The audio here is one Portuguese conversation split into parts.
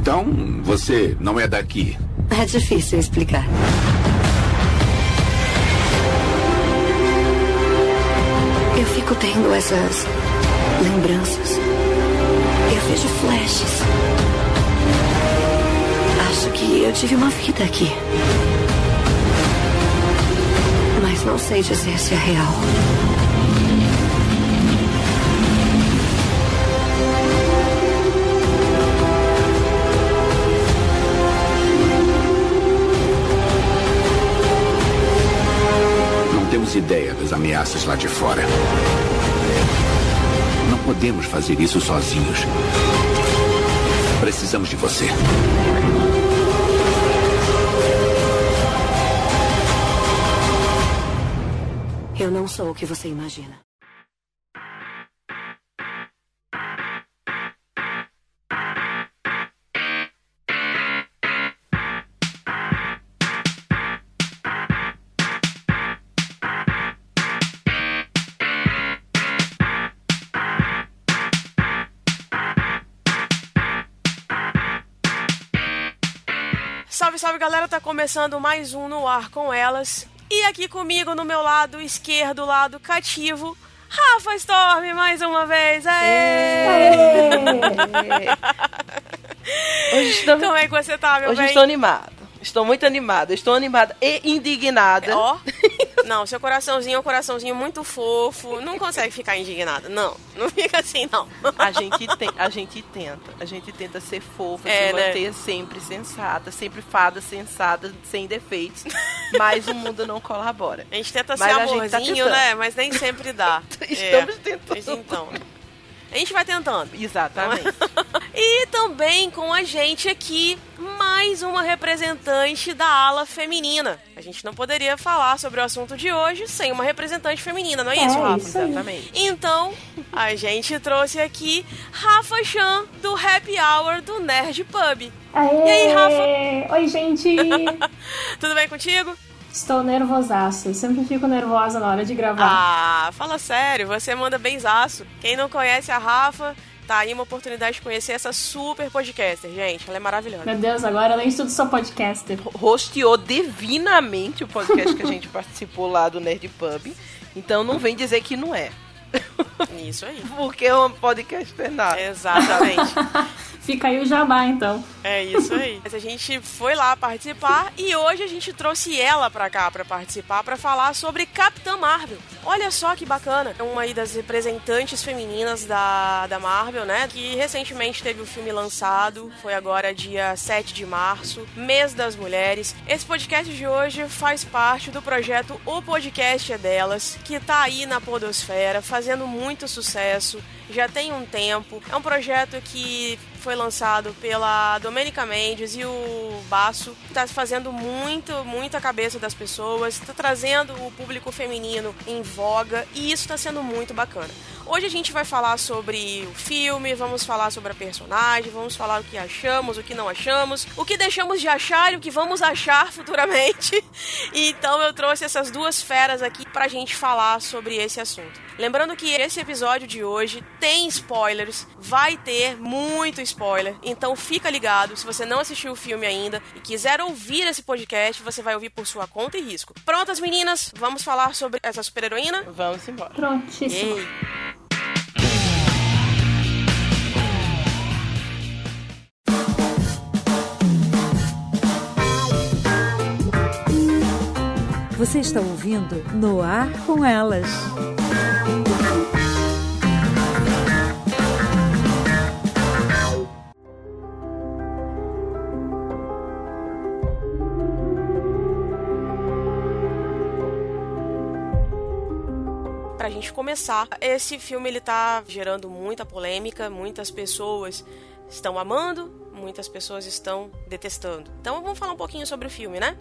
Então, você não é daqui. É difícil explicar. Eu fico tendo essas lembranças. Eu vejo flashes. Acho que eu tive uma vida aqui. Mas não sei dizer se é real. Temos ideia das ameaças lá de fora. Não podemos fazer isso sozinhos. Precisamos de você. Eu não sou o que você imagina. Começando mais um No Ar com Elas. E aqui comigo, no meu lado esquerdo, lado cativo, Rafa Storm, mais uma vez. Aê! Hoje estou, Como é que você tá, meu hoje bem? estou animado. Estou muito animada. Estou animada e indignada. Ó, não, seu coraçãozinho é um coraçãozinho muito fofo. Não consegue ficar indignado. Não, não fica assim, não. A gente, tem, a gente tenta. A gente tenta ser fofa, É, se né? manter sempre sensata, sempre fada, sensata, sem defeitos. Mas o mundo não colabora. A gente tenta ser Mas gente tá amorzinho, tentando. né? Mas nem sempre dá. Estamos É. tentando. Então, a gente vai tentando. Exatamente. E também com a gente aqui, mais uma representante da ala feminina. A gente não poderia falar sobre o assunto de hoje sem uma representante feminina, não é, isso, É Rafa? isso. Exatamente. Então, a gente trouxe aqui Rafa Chan, do Happy Hour do Nerd Pub. Aê! E aí, Rafa? Oi, gente! Tudo bem contigo? Estou nervosaço. Eu sempre fico nervosa na hora de gravar. Ah, fala sério, você manda benzaço. Quem não conhece a Rafa, tá aí uma oportunidade de conhecer essa super podcaster, gente. Ela é maravilhosa. Meu Deus, agora além de tudo sou podcaster. Rosteou divinamente o podcast que a gente participou lá do Nerd Pub. Então não vem dizer que não é. Isso aí. Porque é um podcaster nada. Exatamente. Fica aí o jabá, então. É isso aí. Mas a gente foi lá participar e hoje a gente trouxe ela pra cá pra participar pra falar sobre Capitã Marvel. Olha só que bacana. É uma aí das representantes femininas da, da Marvel, né? Que recentemente teve o filme lançado. Foi agora dia 7 de março, mês das mulheres. Esse podcast de hoje faz parte do projeto O Podcast é Delas, que tá aí na Podosfera, fazendo muito sucesso já tem um tempo. É um projeto que foi lançado pela Domenica Mendes e o Baço. Está fazendo muito, muito a cabeça das pessoas, está trazendo o público feminino em voga e isso está sendo muito bacana. Hoje a gente vai falar sobre o filme, vamos falar sobre a personagem, vamos falar o que achamos, o que não achamos, o que deixamos de achar e o que vamos achar futuramente. Então eu trouxe essas duas feras aqui pra gente falar sobre esse assunto. Lembrando que esse episódio de hoje tem spoilers, vai ter muito spoiler, então fica ligado. Se você não assistiu o filme ainda e quiser ouvir esse podcast, você vai ouvir por sua conta e risco. Prontas, meninas? Vamos falar sobre essa super-heroína? Vamos embora. Prontíssimo. Ei! Você está ouvindo No Ar com Elas. Pra gente começar, esse filme ele tá gerando muita polêmica, muitas pessoas estão amando, muitas pessoas estão detestando. Então vamos falar um pouquinho sobre o filme, né?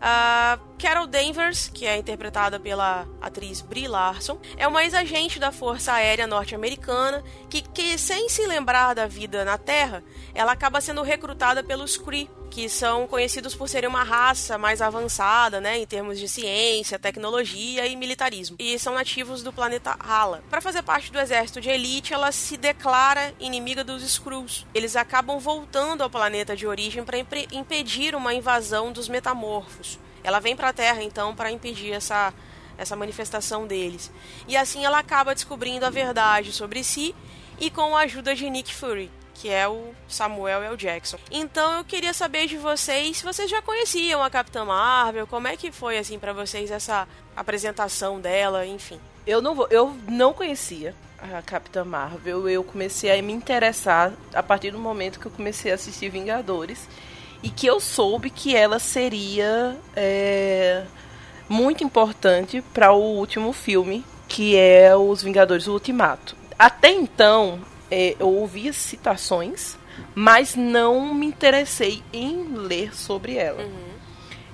A Carol Danvers, que é interpretada pela atriz Brie Larson, é uma ex-agente da Força Aérea Norte-Americana que, que, sem se lembrar da vida na Terra, ela acaba sendo recrutada pelos Kree, que são conhecidos por serem uma raça mais avançada, né, em termos de ciência, tecnologia e militarismo. E são nativos do planeta Hala. Para fazer parte do exército de elite, ela se declara inimiga dos Skrulls. Eles acabam voltando ao planeta de origem para impedir uma invasão dos metamorfos. Ela vem para a Terra então para impedir essa essa manifestação deles. E assim ela acaba descobrindo a verdade sobre si e com a ajuda de Nick Fury que é o Samuel L. Jackson. Então eu queria saber de vocês se vocês já conheciam a Capitã Marvel, como é que foi assim para vocês essa apresentação dela, enfim. Eu não vou, eu não conhecia a Capitã Marvel. Eu comecei a me interessar a partir do momento que eu comecei a assistir Vingadores e que eu soube que ela seria é, muito importante para o último filme, que é Os Vingadores Ultimato. Até então, é, eu ouvia citações, mas não me interessei em ler sobre ela. Uhum.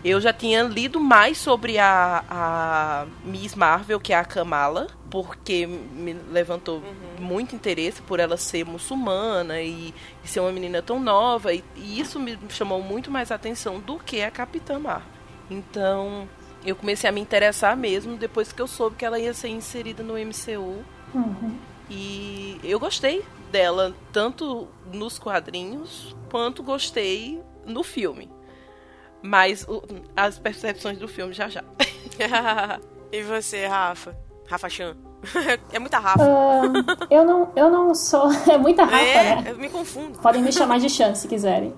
Eu já tinha lido mais sobre a, a Miss Marvel, que é a Kamala, porque me levantou uhum. muito interesse por ela ser muçulmana e, e ser uma menina tão nova, e, e, isso me chamou muito mais atenção do que a Capitã Marvel. Então, eu comecei a me interessar mesmo depois que eu soube que ela ia ser inserida no MCU. Uhum. E eu gostei dela tanto nos quadrinhos quanto gostei no filme. Mas o, as percepções do filme já já. e você, Rafa? Rafa Chan? é muita Rafa. Uh, eu, não, eu não sou. É muita Rafa, é, né? Eu me confundo. Podem me chamar de Chan se quiserem.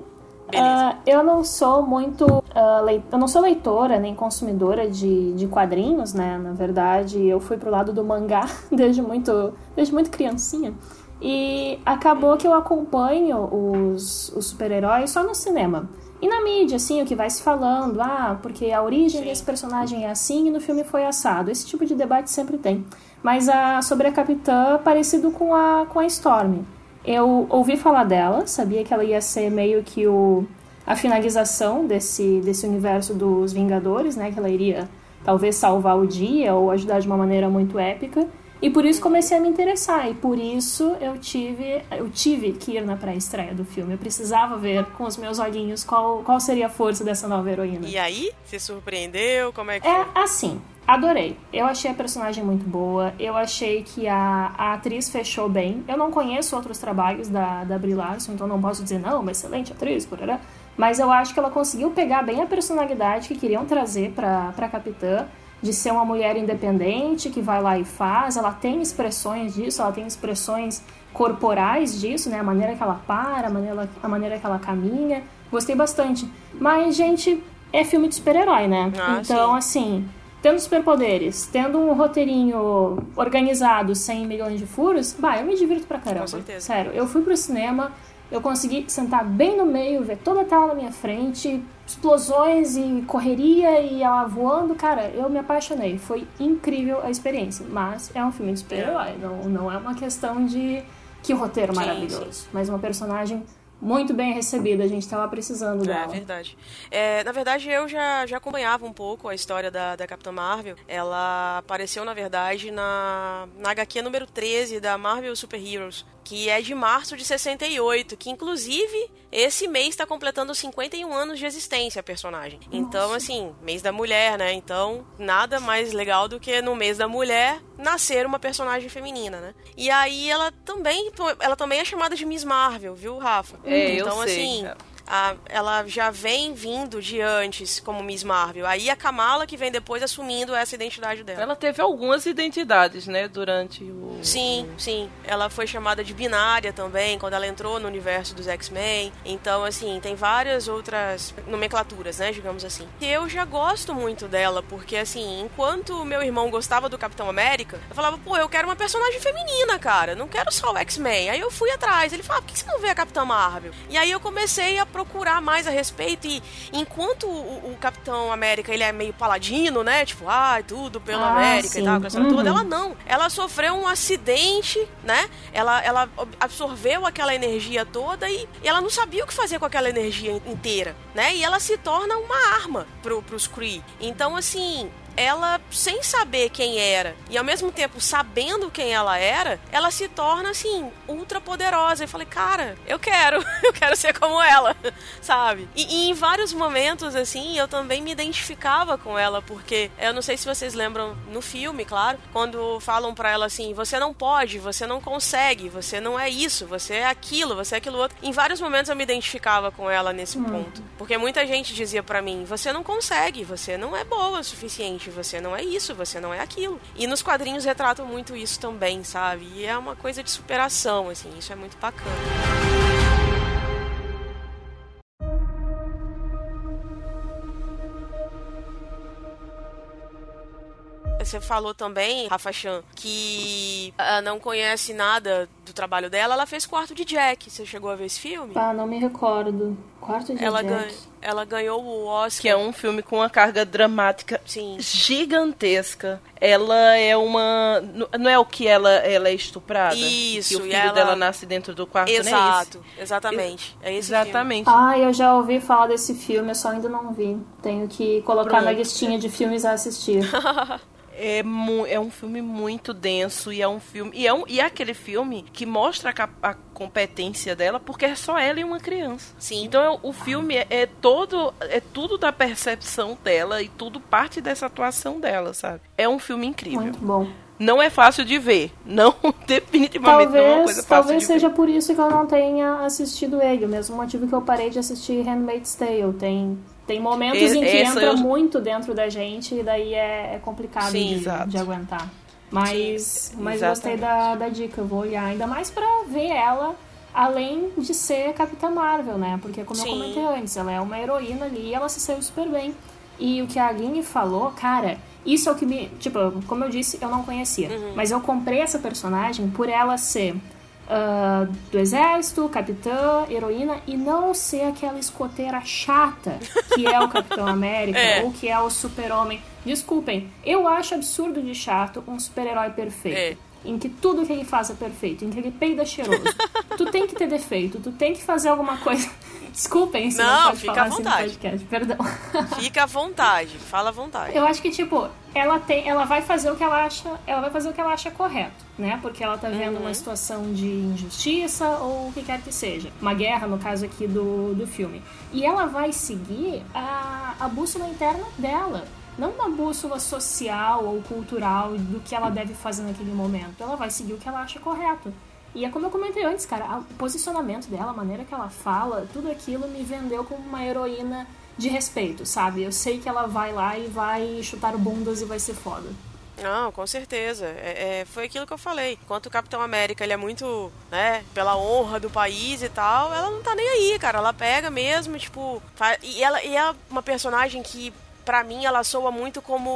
Uh, eu não sou muito. Uh, leit... Eu não sou leitora nem consumidora de, de quadrinhos, né? Na verdade, eu fui pro lado do mangá desde muito, desde muito criancinha. E acabou que eu acompanho os, os super-heróis só no cinema. E na mídia, assim, o que vai se falando, ah, porque a origem Sim. desse personagem é assim e no filme foi assado. Esse tipo de debate sempre tem. Mas a, sobre a Capitã, parecido com a, com a Storm. Eu ouvi falar dela, sabia que ela ia ser meio que o, a finalização desse, desse universo dos Vingadores, né? Que ela iria talvez salvar o dia ou ajudar de uma maneira muito épica. E por isso comecei a me interessar. E por isso eu tive, eu tive que ir na pré-estreia do filme. Eu precisava ver com os meus olhinhos qual, qual seria a força dessa nova heroína. E aí? Se surpreendeu? Como é que É foi? assim. Adorei. Eu achei a personagem muito boa. Eu achei que a, a atriz fechou bem. Eu não conheço outros trabalhos da, da Brie Larson, então não posso dizer, não, uma excelente atriz, porra. Mas eu acho que ela conseguiu pegar bem a personalidade que queriam trazer pra, pra Capitã, de ser uma mulher independente que vai lá e faz. Ela tem expressões disso, ela tem expressões corporais disso, né? A maneira que ela para, a maneira, a maneira que ela caminha. Gostei bastante. Mas, gente, é filme de super-herói, né? Ah, então, sim. assim tendo superpoderes, tendo um roteirinho organizado, sem milhões de furos, bah, eu me divirto pra caramba. Com certeza. Sério, eu fui pro cinema, eu consegui sentar bem no meio, ver toda a tela na minha frente, explosões e correria e ela voando, cara, eu me apaixonei. Foi incrível a experiência. Mas é um filme de super-herói, não, não é uma questão de que roteiro maravilhoso, sim. mas uma personagem muito bem recebida, a gente estava precisando é dela. É verdade. É, na verdade, eu já, já acompanhava um pouco a história da, da Capitã Marvel. Ela apareceu, na verdade, na, na HQ número 13 da Marvel Super Heroes, que é de março de 68, que inclusive esse mês está completando 51 anos de existência a personagem. Nossa. Então, assim, mês da mulher, né? Então, nada mais legal do que no mês da mulher nascer uma personagem feminina, né? E aí ela também, ela também é chamada de Miss Marvel, viu, Rafa? É, então, eu sei. assim, a, ela já vem vindo de antes como Miss Marvel. Aí a Kamala que vem depois assumindo essa identidade dela. Ela teve algumas identidades, né, durante o Sim, sim. Ela foi chamada de binária também quando ela entrou no universo dos X-Men. Então, assim, tem várias outras nomenclaturas, né, digamos assim. Eu já gosto muito dela porque assim, enquanto meu irmão gostava do Capitão América, eu falava, pô, eu quero uma personagem feminina, cara. Não quero só o X-Men. Aí eu fui atrás. Ele falava, por que você não vê a Capitã Marvel? E aí eu comecei a procurar mais a respeito e enquanto o, o Capitão América ele é meio paladino, né? Tipo, ah, tudo pela ah, América sim. e tal, aquela uhum. toda, ela não. Ela sofreu um acidente, né? Ela, ela absorveu aquela energia toda e, e ela não sabia o que fazer com aquela energia inteira, né? E ela se torna uma arma pro, pros Kree. Então, assim, ela, sem saber quem era e ao mesmo tempo sabendo quem ela era, ela se torna assim, ultra poderosa. Eu falei, cara, eu quero, eu quero ser como ela, sabe? E, e, em vários momentos, assim, eu também me identificava com ela, porque eu não sei se vocês lembram no filme, claro, quando falam para ela assim: você não pode, você não consegue, você não é isso, você é aquilo, você é aquilo outro. Em vários momentos eu me identificava com ela nesse hum. ponto, porque muita gente dizia para mim: você não consegue, você não é boa o suficiente, você não é isso, você não é aquilo. E nos quadrinhos retratam muito isso também, sabe? E é uma coisa de superação, assim, isso é muito bacana. Você falou também, Rafa Chan, que uh, não conhece nada do trabalho dela. Ela fez Quarto de Jack. Você chegou a ver esse filme? Ah, não me recordo. Quarto de ela Jack. Ganha, ela ganhou o Oscar. Que é um filme com uma carga dramática Sim. gigantesca. Ela é uma. Não é o que ela, ela é estuprada? Isso. Que o filho ela... dela nasce dentro do quarto, Exato, né? exatamente. É esse Exatamente. Filme. Ah, eu já ouvi falar desse filme, eu só ainda não vi. Tenho que colocar Pronto. na listinha de filmes a assistir. é, é um filme muito denso e é um filme e é, um, e é aquele filme que mostra a, a, competência dela porque é só ela e uma criança. Sim. Então é, o filme é, é, todo é tudo da percepção dela e tudo parte dessa atuação dela, sabe? É um filme incrível. Muito bom. Não é fácil de ver. Não, definitivamente talvez, não é uma coisa fácil Talvez de seja ver. por isso que eu não tenha assistido ele. O mesmo motivo que eu parei de assistir Handmaid's Tale. Tem tem momentos e, em que entra eu... muito dentro da gente e daí é, é complicado Sim, de, de, aguentar. Mas, mas gostei da, da dica, eu vou olhar ainda mais pra ver ela além de ser Capitã Marvel, né? Porque como Sim. eu comentei antes, ela é uma heroína ali e ela se saiu super bem. E o que a Aline falou, cara, isso é o que me. Tipo, como eu disse, eu não conhecia. Uhum. Mas eu comprei essa personagem por ela ser uh, do exército, capitã, heroína, e não ser aquela escoteira chata que é o Capitão América é. ou que é o super-homem. Desculpem, eu acho absurdo de chato um super-herói perfeito. É em que tudo que ele faz é perfeito, em que ele peida cheiroso. tu tem que ter defeito, tu tem que fazer alguma coisa. Desculpem se não, não fica à vontade. Assim podcast, perdão. Fica à vontade, fala à vontade. Eu acho que tipo, ela tem, ela vai fazer o que ela acha, ela vai fazer o que ela acha correto, né? Porque ela tá vendo uhum. uma situação de injustiça ou o que quer que seja, uma guerra no caso aqui do, do filme. E ela vai seguir a, a bússola interna dela não uma bússola social ou cultural do que ela deve fazer naquele momento. Ela vai seguir o que ela acha correto. E é como eu comentei antes, cara, o posicionamento dela, a maneira que ela fala, tudo aquilo me vendeu como uma heroína de respeito, sabe? Eu sei que ela vai lá e vai chutar bundas e vai ser foda. Não, com certeza. É, é, foi aquilo que eu falei. Enquanto o Capitão América ele é muito, né, pela honra do país e tal, ela não tá nem aí, cara. Ela pega mesmo, tipo. Faz... E ela e é uma personagem que para mim ela soa muito como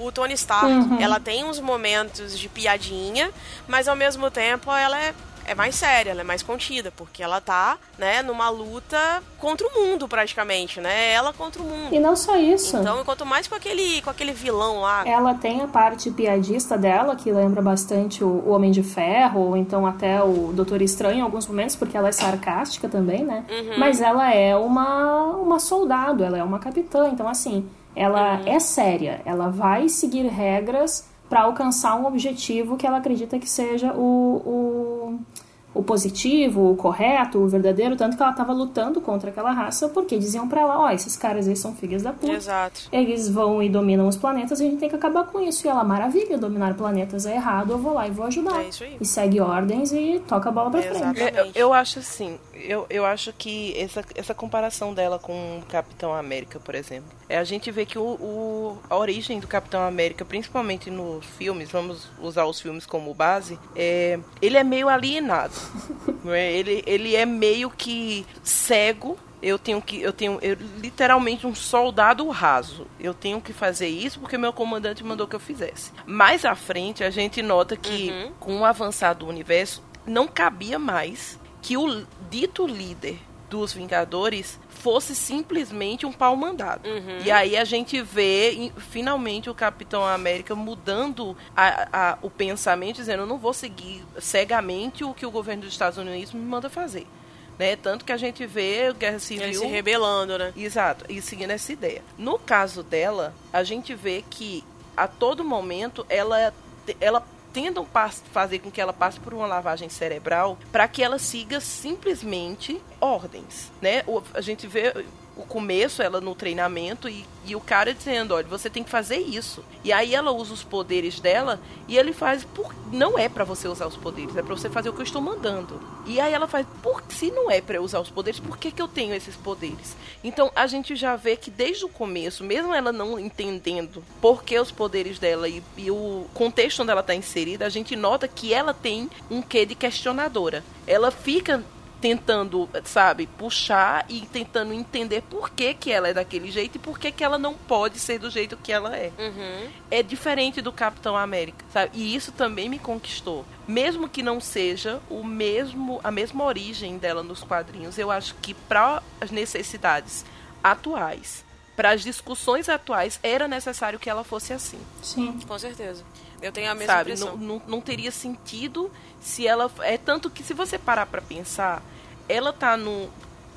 o Tony Stark. Uhum. Ela tem uns momentos de piadinha, mas ao mesmo tempo ela é é mais séria, ela é mais contida, porque ela tá, né, numa luta contra o mundo praticamente, né? Ela contra o mundo. E não só isso. Então, quanto mais com aquele, com aquele vilão lá. Ela tem a parte piadista dela, que lembra bastante o, o Homem de Ferro, ou então até o Doutor Estranho em alguns momentos, porque ela é sarcástica também, né? Uhum. Mas ela é uma, uma soldado, ela é uma capitã, então assim, ela uhum. é séria, ela vai seguir regras para alcançar um objetivo que ela acredita que seja o, o o positivo, o correto, o verdadeiro, tanto que ela estava lutando contra aquela raça porque diziam para ela, ó, oh, esses caras aí são filhas da puta. Exato. Eles vão e dominam os planetas e a gente tem que acabar com isso. E ela, maravilha, dominar planetas é errado, eu vou lá e vou ajudar. É isso aí. E segue ordens e toca a bola pra Exatamente. frente. Eu, eu acho assim, eu, eu acho que essa, essa comparação dela com o Capitão América, por exemplo, é a gente vê que o, o, a origem do Capitão América, principalmente nos filmes, vamos usar os filmes como base, é, ele é meio alienado. É? ele, ele é meio que cego eu tenho que eu tenho eu, literalmente um soldado raso. Eu tenho que fazer isso porque meu comandante mandou que eu fizesse. Mais à frente a gente nota que uhum. com o avançar do universo não cabia mais que o dito líder dos Vingadores fosse simplesmente um pau mandado. Uhum. E aí a gente vê finalmente o Capitão América mudando a, a, o pensamento, dizendo: eu não vou seguir cegamente o que o governo dos Estados Unidos me manda fazer. né? Tanto que a gente vê Guerra Civil... Ele se rebelando, né? Exato, e seguindo essa ideia. No caso dela, a gente vê que a todo momento ela, ela tentam fazer com que ela passe por uma lavagem cerebral para que ela siga simplesmente ordens, né? A gente vê o começo, ela no treinamento, e, e o cara dizendo, olha, você tem que fazer isso. E aí ela usa os poderes dela e ele faz, por, não é para você usar os poderes, é para você fazer o que eu estou mandando. E aí ela faz, por, se não é para usar os poderes, por que, que eu tenho esses poderes? Então a gente já vê que desde o começo, mesmo ela não entendendo por que os poderes dela e, e o contexto onde ela está inserida, a gente nota que ela tem um quê de questionadora. Ela fica tentando, sabe, puxar e tentando entender por que, que ela é daquele jeito e por que, que ela não pode ser do jeito que ela é. Uhum. É diferente do Capitão América, sabe? E isso também me conquistou. Mesmo que não seja o mesmo a mesma origem dela nos quadrinhos, eu acho que para as necessidades atuais, para as discussões atuais, era necessário que ela fosse assim. Sim. Com certeza. Eu tenho a mesma Sabe, impressão. não, não, não teria sentido se ela. É tanto que se você parar para pensar, ela tá no,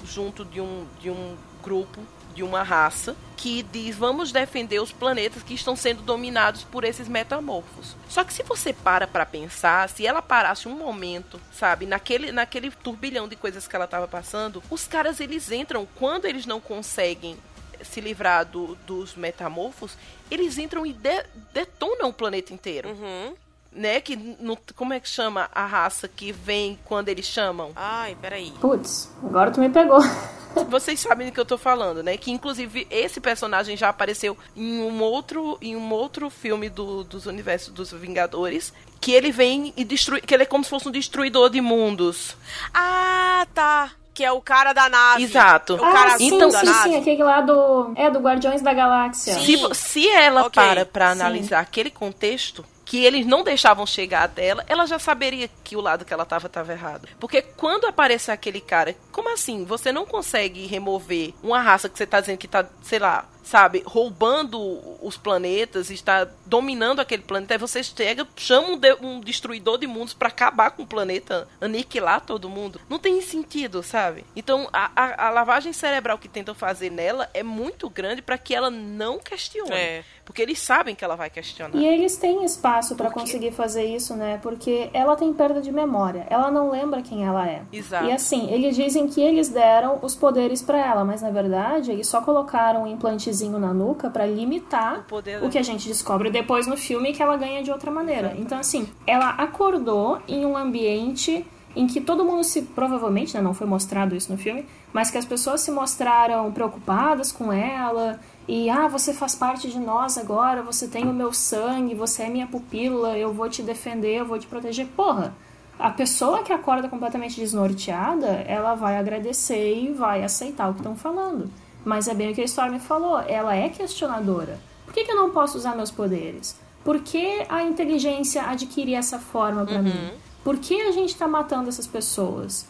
junto de um, de um grupo, de uma raça, que diz vamos defender os planetas que estão sendo dominados por esses metamorfos. Só que se você para para pensar, se ela parasse um momento, sabe, naquele, naquele turbilhão de coisas que ela estava passando, os caras eles entram quando eles não conseguem se livrar do, dos metamorfos, eles entram e de, detonam o planeta inteiro. Uhum. Né? Que no, como é que chama a raça que vem quando eles chamam? Ai, peraí. Putz, agora tu me pegou. Vocês sabem do que eu tô falando, né? Que inclusive esse personagem já apareceu em um outro, em um outro filme do, dos universos dos Vingadores. Que ele vem e destrui. Que ele é como se fosse um destruidor de mundos. Ah, tá. Que é o cara da nave. Exato. O cara ah, sim, Então, da sim, nave. sim, aquele lá do. É, do Guardiões da Galáxia. Sim. Se, se ela Ok. para pra Sim. analisar aquele contexto, que eles não deixavam chegar até ela, ela já saberia que o lado que ela tava tava errado. Porque quando aparecer aquele cara, como assim? Você não consegue remover uma raça que você tá dizendo que tá, sei lá, sabe, roubando os planetas, está dominando aquele planeta, aí você chega, chama um, de- um destruidor de mundos pra acabar com o planeta, aniquilar todo mundo. Não tem sentido, sabe? Então, a, a- a lavagem cerebral que tentam fazer nela é muito grande pra que ela não questione. É. Porque eles sabem que ela vai questionar. E eles têm espaço quê? conseguir fazer isso, né? Porque ela tem perda de memória. Ela não lembra quem ela é. Exato. E assim, eles dizem que eles deram os poderes pra ela, mas na verdade eles só colocaram um implantezinho na nuca pra limitar O poder o que a gente descobre depois no filme que ela ganha de outra maneira. Então assim, ela acordou em um ambiente em que todo mundo se provavelmente, né, não foi mostrado isso no filme, mas que as pessoas se mostraram preocupadas com ela e ah, você faz parte de nós agora, você tem o meu sangue, você é minha pupila, eu vou te defender, eu vou te proteger. Porra, a pessoa que acorda completamente desnorteada, ela vai agradecer e vai aceitar o que estão falando. Mas é bem o que a Storm falou, ela é questionadora. Por que, que eu não posso usar meus poderes? Por que a inteligência adquire essa forma pra mim? Por que a gente tá matando essas pessoas?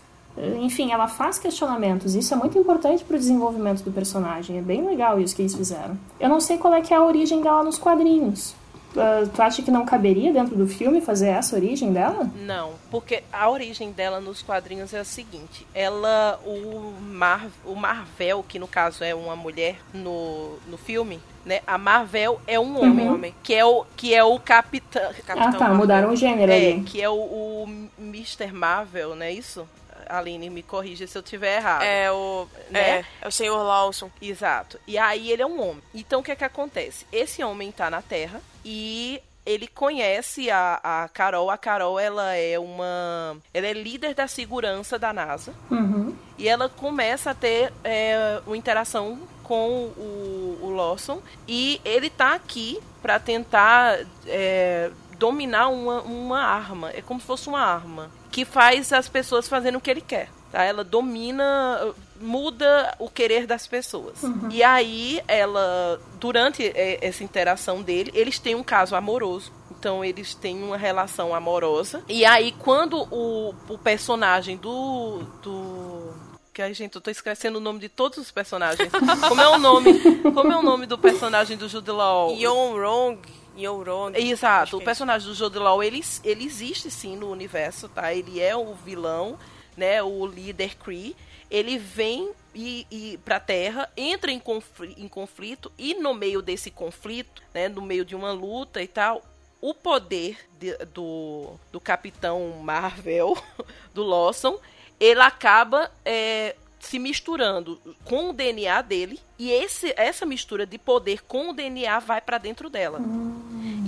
Enfim, ela faz questionamentos. Isso é muito importante pro desenvolvimento do personagem. É bem legal isso que eles fizeram. Eu não sei qual é que é a origem dela nos quadrinhos. Ah, tu acha que não caberia dentro do filme fazer essa origem dela? Não, porque a origem dela nos quadrinhos é a seguinte: ela, o, Mar, o Marvel, que no caso é uma mulher no, no filme, né? A Marvel é um homem, Uhum. homem que é o que é o capitão, ah, Capitão tá. Marvel. Mudaram o gênero é, ali. que é o, o Mr. Marvel, não é isso? Aline, me corrija se eu tiver errado. É o. Né? É, é o senhor Lawson. Exato. E aí ele é um homem. Então o que é que acontece? Esse homem tá na Terra e ele conhece a, a Carol. A Carol, ela é uma. Ela é líder da segurança da NASA. Uhum. E ela começa a ter é, uma interação com o, o Lawson. E ele tá aqui pra tentar é, dominar uma, uma arma. É como se fosse uma arma. Que faz as pessoas fazendo o que ele quer. Tá? Ela domina, muda o querer das pessoas. E aí, ela, durante é, essa interação dele, eles têm um caso amoroso. Então eles têm uma relação amorosa. E aí, quando o, o personagem do. do que aí, gente, eu tô esquecendo o nome de todos os personagens. Como é o nome? Como é o nome do personagem do Jude Law? Yon Rong. Rong. Acho Exato, o é personagem do Jude Law, ele, ele existe sim no universo, tá? Ele é o vilão, né, o líder Kree, ele vem e, e para a Terra, entra em, conflito, em conflito e no meio desse conflito, né, no meio de uma luta e tal, o poder de, do, do Capitão Marvel, do Lawson, ele acaba é, se misturando com o DNA dele e esse, essa mistura de poder com o DNA vai para dentro dela.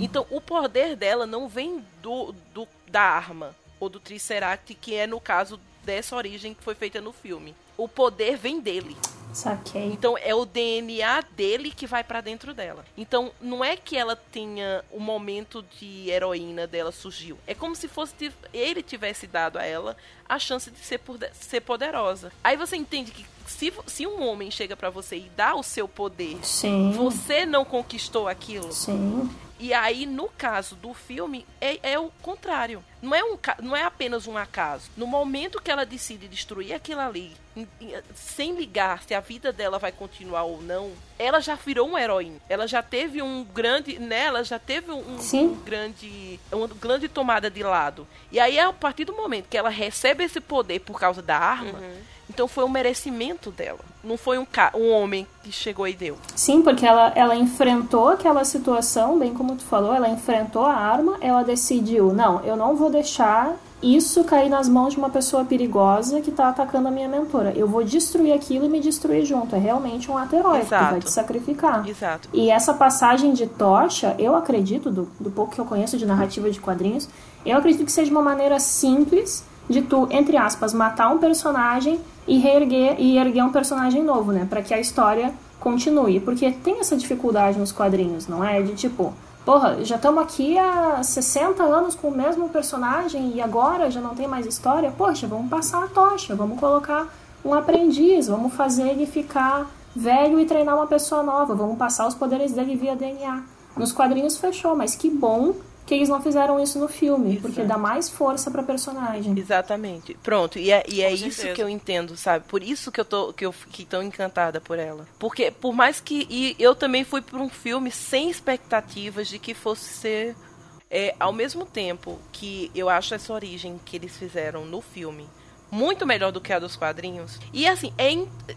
Então o poder dela não vem do, do da arma ou do Triceract, que é no caso dessa origem que foi feita no filme. O poder vem dele. Saquei. Então é o DNA dele que vai para dentro dela. Então não é que ela tenha o momento de heroína dela surgiu. É como se fosse ele tivesse dado a ela a chance de ser, ser poderosa. Aí você entende que se, se um homem chega para você e dá o seu poder, Sim. você não conquistou aquilo. Sim. E aí, no caso do filme, é, é o contrário. Não é, um, não é apenas um acaso. No momento que ela decide destruir aquilo ali, sem ligar se a vida dela vai continuar ou não, ela já virou uma heroína. Ela já teve um grande. Né, ela já teve um, um grande. Uma grande tomada de lado. E aí, a partir do momento que ela recebe esse poder por causa da arma. Uhum então foi um merecimento dela. Não foi um, um homem que chegou e deu. Sim, porque ela, ela enfrentou aquela situação, bem como tu falou, ela enfrentou a arma, ela decidiu, não, eu não vou deixar isso cair nas mãos de uma pessoa perigosa que está atacando a minha mentora. Eu vou destruir aquilo e me destruir junto. É realmente um ato heróico, Exato. vai te sacrificar. Exato. E essa passagem de tocha, eu acredito, do, do pouco que eu conheço de narrativa de quadrinhos, eu acredito que seja uma maneira simples de tu, entre aspas, matar um personagem e reerguer e erguer um personagem novo, né? Para que a história continue. Porque tem essa dificuldade nos quadrinhos, não é? De tipo, porra, já estamos aqui há 60 anos com o mesmo personagem e agora já não tem mais história. Poxa, vamos passar a tocha, vamos colocar um aprendiz, vamos fazer ele ficar velho e treinar uma pessoa nova, vamos passar os poderes dele via DNA. Nos quadrinhos fechou, mas que bom que eles não fizeram isso no filme, Exato. porque dá mais força pra personagem. Exatamente. Pronto, e é, e é isso que eu entendo, sabe? Por isso que eu tô que eu fiquei tão encantada por ela. Porque por mais que e eu também fui para um filme sem expectativas de que fosse ser é, ao mesmo tempo que eu acho essa origem que eles fizeram no filme muito melhor do que a dos quadrinhos. E assim, é,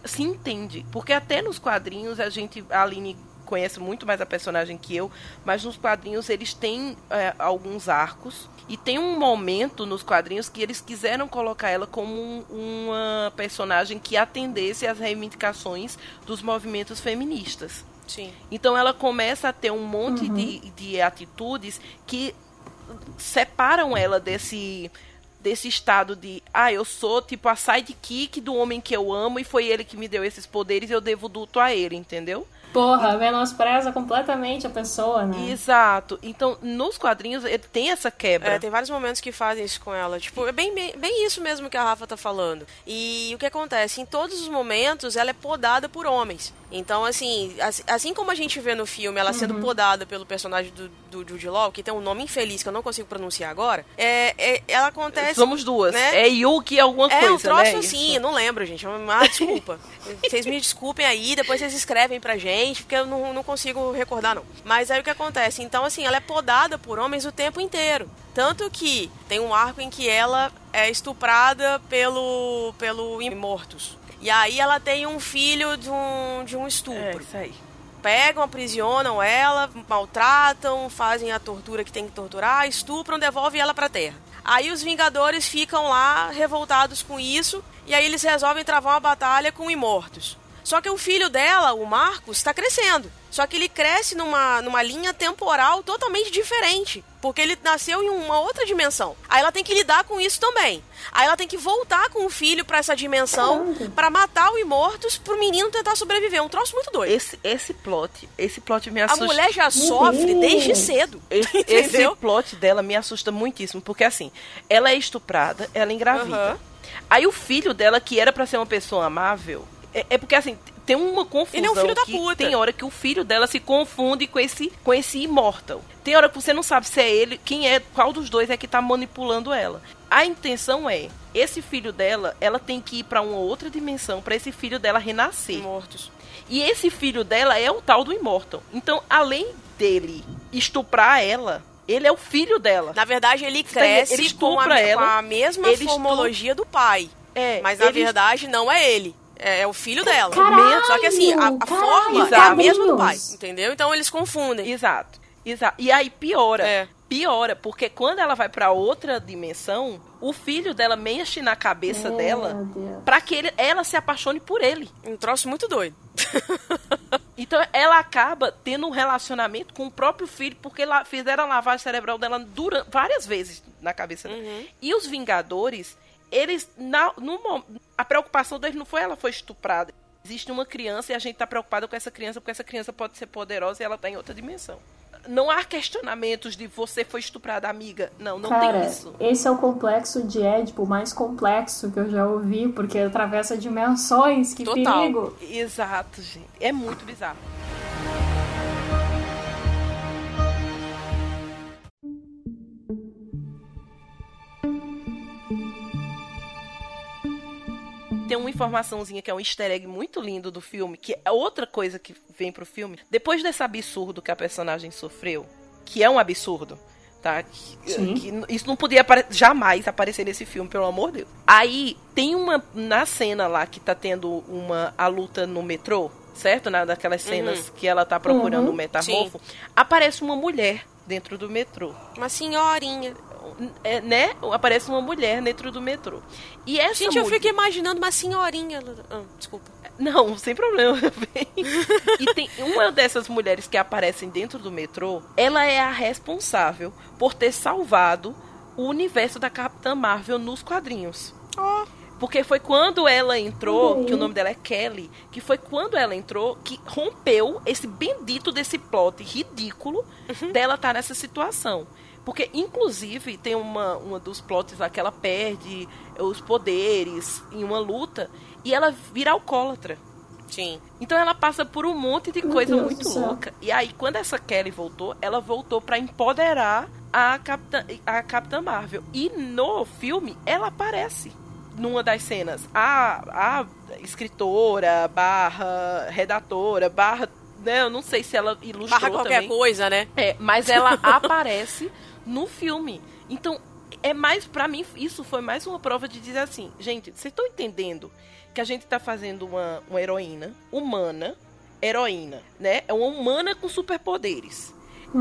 se entende, porque até nos quadrinhos a gente a Aline conhece muito mais a personagem que eu, mas nos quadrinhos eles têm é, alguns arcos. E tem um momento nos quadrinhos que eles quiseram colocar ela como um, uma personagem que atendesse às reivindicações dos movimentos feministas. Sim. Então ela começa a ter um monte uhum. de, de atitudes que separam ela desse desse estado de ah, eu sou tipo a sidekick do homem que eu amo e foi ele que me deu esses poderes e eu devo duto a ele, entendeu? Porra, menospreza completamente a pessoa, né? Exato. Então, nos quadrinhos, ele tem essa quebra. É, tem vários momentos que fazem isso com ela. Tipo, é bem, bem, bem isso mesmo que a Rafa tá falando. E o que acontece? Em todos os momentos, ela é podada por homens. Então, assim, assim como a gente vê no filme ela uhum. sendo podada pelo personagem do, do Jude Law, que tem um nome infeliz que eu não consigo pronunciar agora, é, é ela acontece... Somos duas. Né? É Yuki alguma é, coisa, É um troço né? assim, não lembro, gente. Ah, desculpa. vocês me desculpem aí, depois vocês escrevem pra gente, porque eu não, não consigo recordar, não. Mas aí o que acontece? Então, assim, ela é podada por homens o tempo inteiro. Tanto que tem um arco em que ela é estuprada pelo, pelo Imortus. E aí ela tem um filho de um, de um estupro. É, isso aí. Pegam, aprisionam ela, maltratam, fazem a tortura que tem que torturar, estupram, devolvem ela pra terra. Aí os Vingadores ficam lá revoltados com isso, e aí eles resolvem travar uma batalha com Imortos. Só que o filho dela, o Marcos, está crescendo. Só que ele cresce numa, numa linha temporal totalmente diferente. Porque ele nasceu em uma outra dimensão. Aí ela tem que lidar com isso também. Aí ela tem que voltar com o filho para essa dimensão para matar o Imortus pro menino tentar sobreviver. É um troço muito doido. Esse, esse plot, esse plot me assusta. A mulher já sofre desde cedo. Esse, esse, plot dela me assusta muitíssimo. Porque assim, ela é estuprada, ela é engravida. Uhum. Aí o filho dela, que era para ser uma pessoa amável, é, é, porque assim, tem uma confusão. Ele é um filho da puta. Tem hora que o filho dela se confunde com esse, com esse Immortal. Tem hora que você não sabe se é ele, quem é, qual dos dois é que tá manipulando ela. A intenção é, esse filho dela, ela tem que ir para uma outra dimensão para esse filho dela renascer. Mortos. E esse filho dela é o tal do Immortal. Então, além dele estuprar ela, ele é o filho dela. Na verdade, ele cresce ele com, a, ela, com a mesma formologia do pai. É, Mas na verdade não é ele. É, é o filho dela. Caralho, Só que assim, a, a caralho, forma é a mesma do pai. Entendeu? Então eles confundem. Exato. Exato. E aí piora. É. Piora, porque quando ela vai pra outra dimensão, o filho dela mexe na cabeça Meu dela pra que ele- ela se apaixone por ele. Um troço muito doido. Então ela acaba tendo um relacionamento com o próprio filho, porque lá fizeram a lavagem cerebral dela dura, várias vezes na cabeça dela. Uhum. E os Vingadores, eles. Na, no, a preocupação deles não foi ela foi estuprada. Existe uma criança e a gente tá preocupado com essa criança, porque essa criança pode ser poderosa e ela tá em outra dimensão. Não há questionamentos de você foi estuprada, amiga. Não, não Cara, tem isso. esse é o complexo de Édipo mais complexo que eu já ouvi, porque atravessa dimensões, que Total. perigo. Exato, gente. É muito bizarro. Tem uma informaçãozinha que é um easter egg muito lindo do filme, que é outra coisa que vem pro filme. Depois desse absurdo que a personagem sofreu, que é um absurdo, tá? Que- Sim. que isso não podia apare- jamais aparecer nesse filme, pelo amor de Deus. Aí tem uma na cena lá que tá tendo uma a luta no metrô, certo? Na daquelas cenas que ela tá procurando Uhum. o metamorfo, aparece uma mulher dentro do metrô. Uma senhorinha. É, né? Aparece uma mulher dentro do metrô. E essa Gente, eu mulher... fico imaginando uma senhorinha. Ah, desculpa. Não, sem problema. e tem uma dessas mulheres que aparecem dentro do metrô, ela é a responsável por ter salvado o universo da Capitã Marvel nos quadrinhos. Porque foi quando ela entrou, Uhum. que o nome dela é Kelly, que foi quando ela entrou que rompeu esse bendito desse plot ridículo dela estar nessa situação. Porque, inclusive, tem uma, uma dos plots lá que ela perde os poderes em uma luta e ela vira alcoólatra. Sim. Então ela passa por um monte de Meu coisa Deus muito louca. E aí, quando essa Kelly voltou, ela voltou pra empoderar a Capitã, a Capitã Marvel. E no filme, ela aparece numa das cenas. A, a escritora, barra redatora, barra. Né, eu não sei se ela ilustrou Barra qualquer também. coisa, né? É, mas ela aparece no filme. Então, é mais para mim isso foi mais uma prova de dizer assim, gente, vocês estão entendendo que a gente tá fazendo uma, uma heroína humana, heroína, né? É uma humana com superpoderes.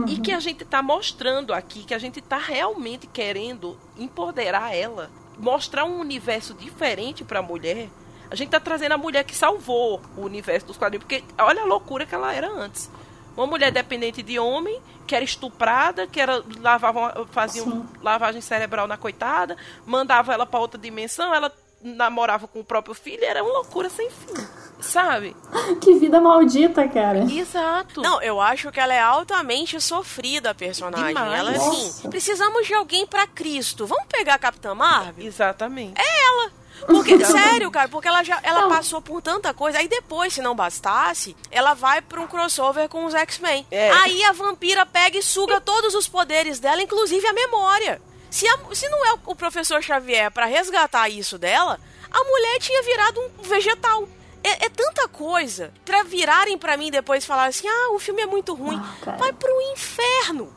E que a gente tá mostrando aqui que a gente tá realmente querendo empoderar ela, mostrar um universo diferente pra mulher. A gente tá trazendo a mulher que salvou o universo dos quadrinhos, porque olha a loucura que ela era antes. Uma mulher dependente de homem, que era estuprada, que era lavava, fazia um Sim. lavagem cerebral na coitada, mandava ela pra outra dimensão, ela namorava com o próprio filho, era uma loucura sem fim. Sabe? Que vida maldita, cara. Exato. Não, eu acho que ela é altamente sofrida, a personagem. Demais. Ela, Nossa. assim, precisamos de alguém pra Cristo. Vamos pegar a Capitã Marvel? Exatamente. Porque, sério, cara, porque ela já ela Não. passou por tanta coisa. Aí depois, se não bastasse, ela vai pra um crossover com os X-Men. É. Aí a vampira pega e suga todos os poderes dela, inclusive a memória. Se, a- se não é o, professor Xavier pra resgatar isso dela, a mulher tinha virado um vegetal. É, é tanta coisa pra virarem pra mim depois e falar assim: ah, o filme é muito ruim. Ah, cara. vai pro inferno.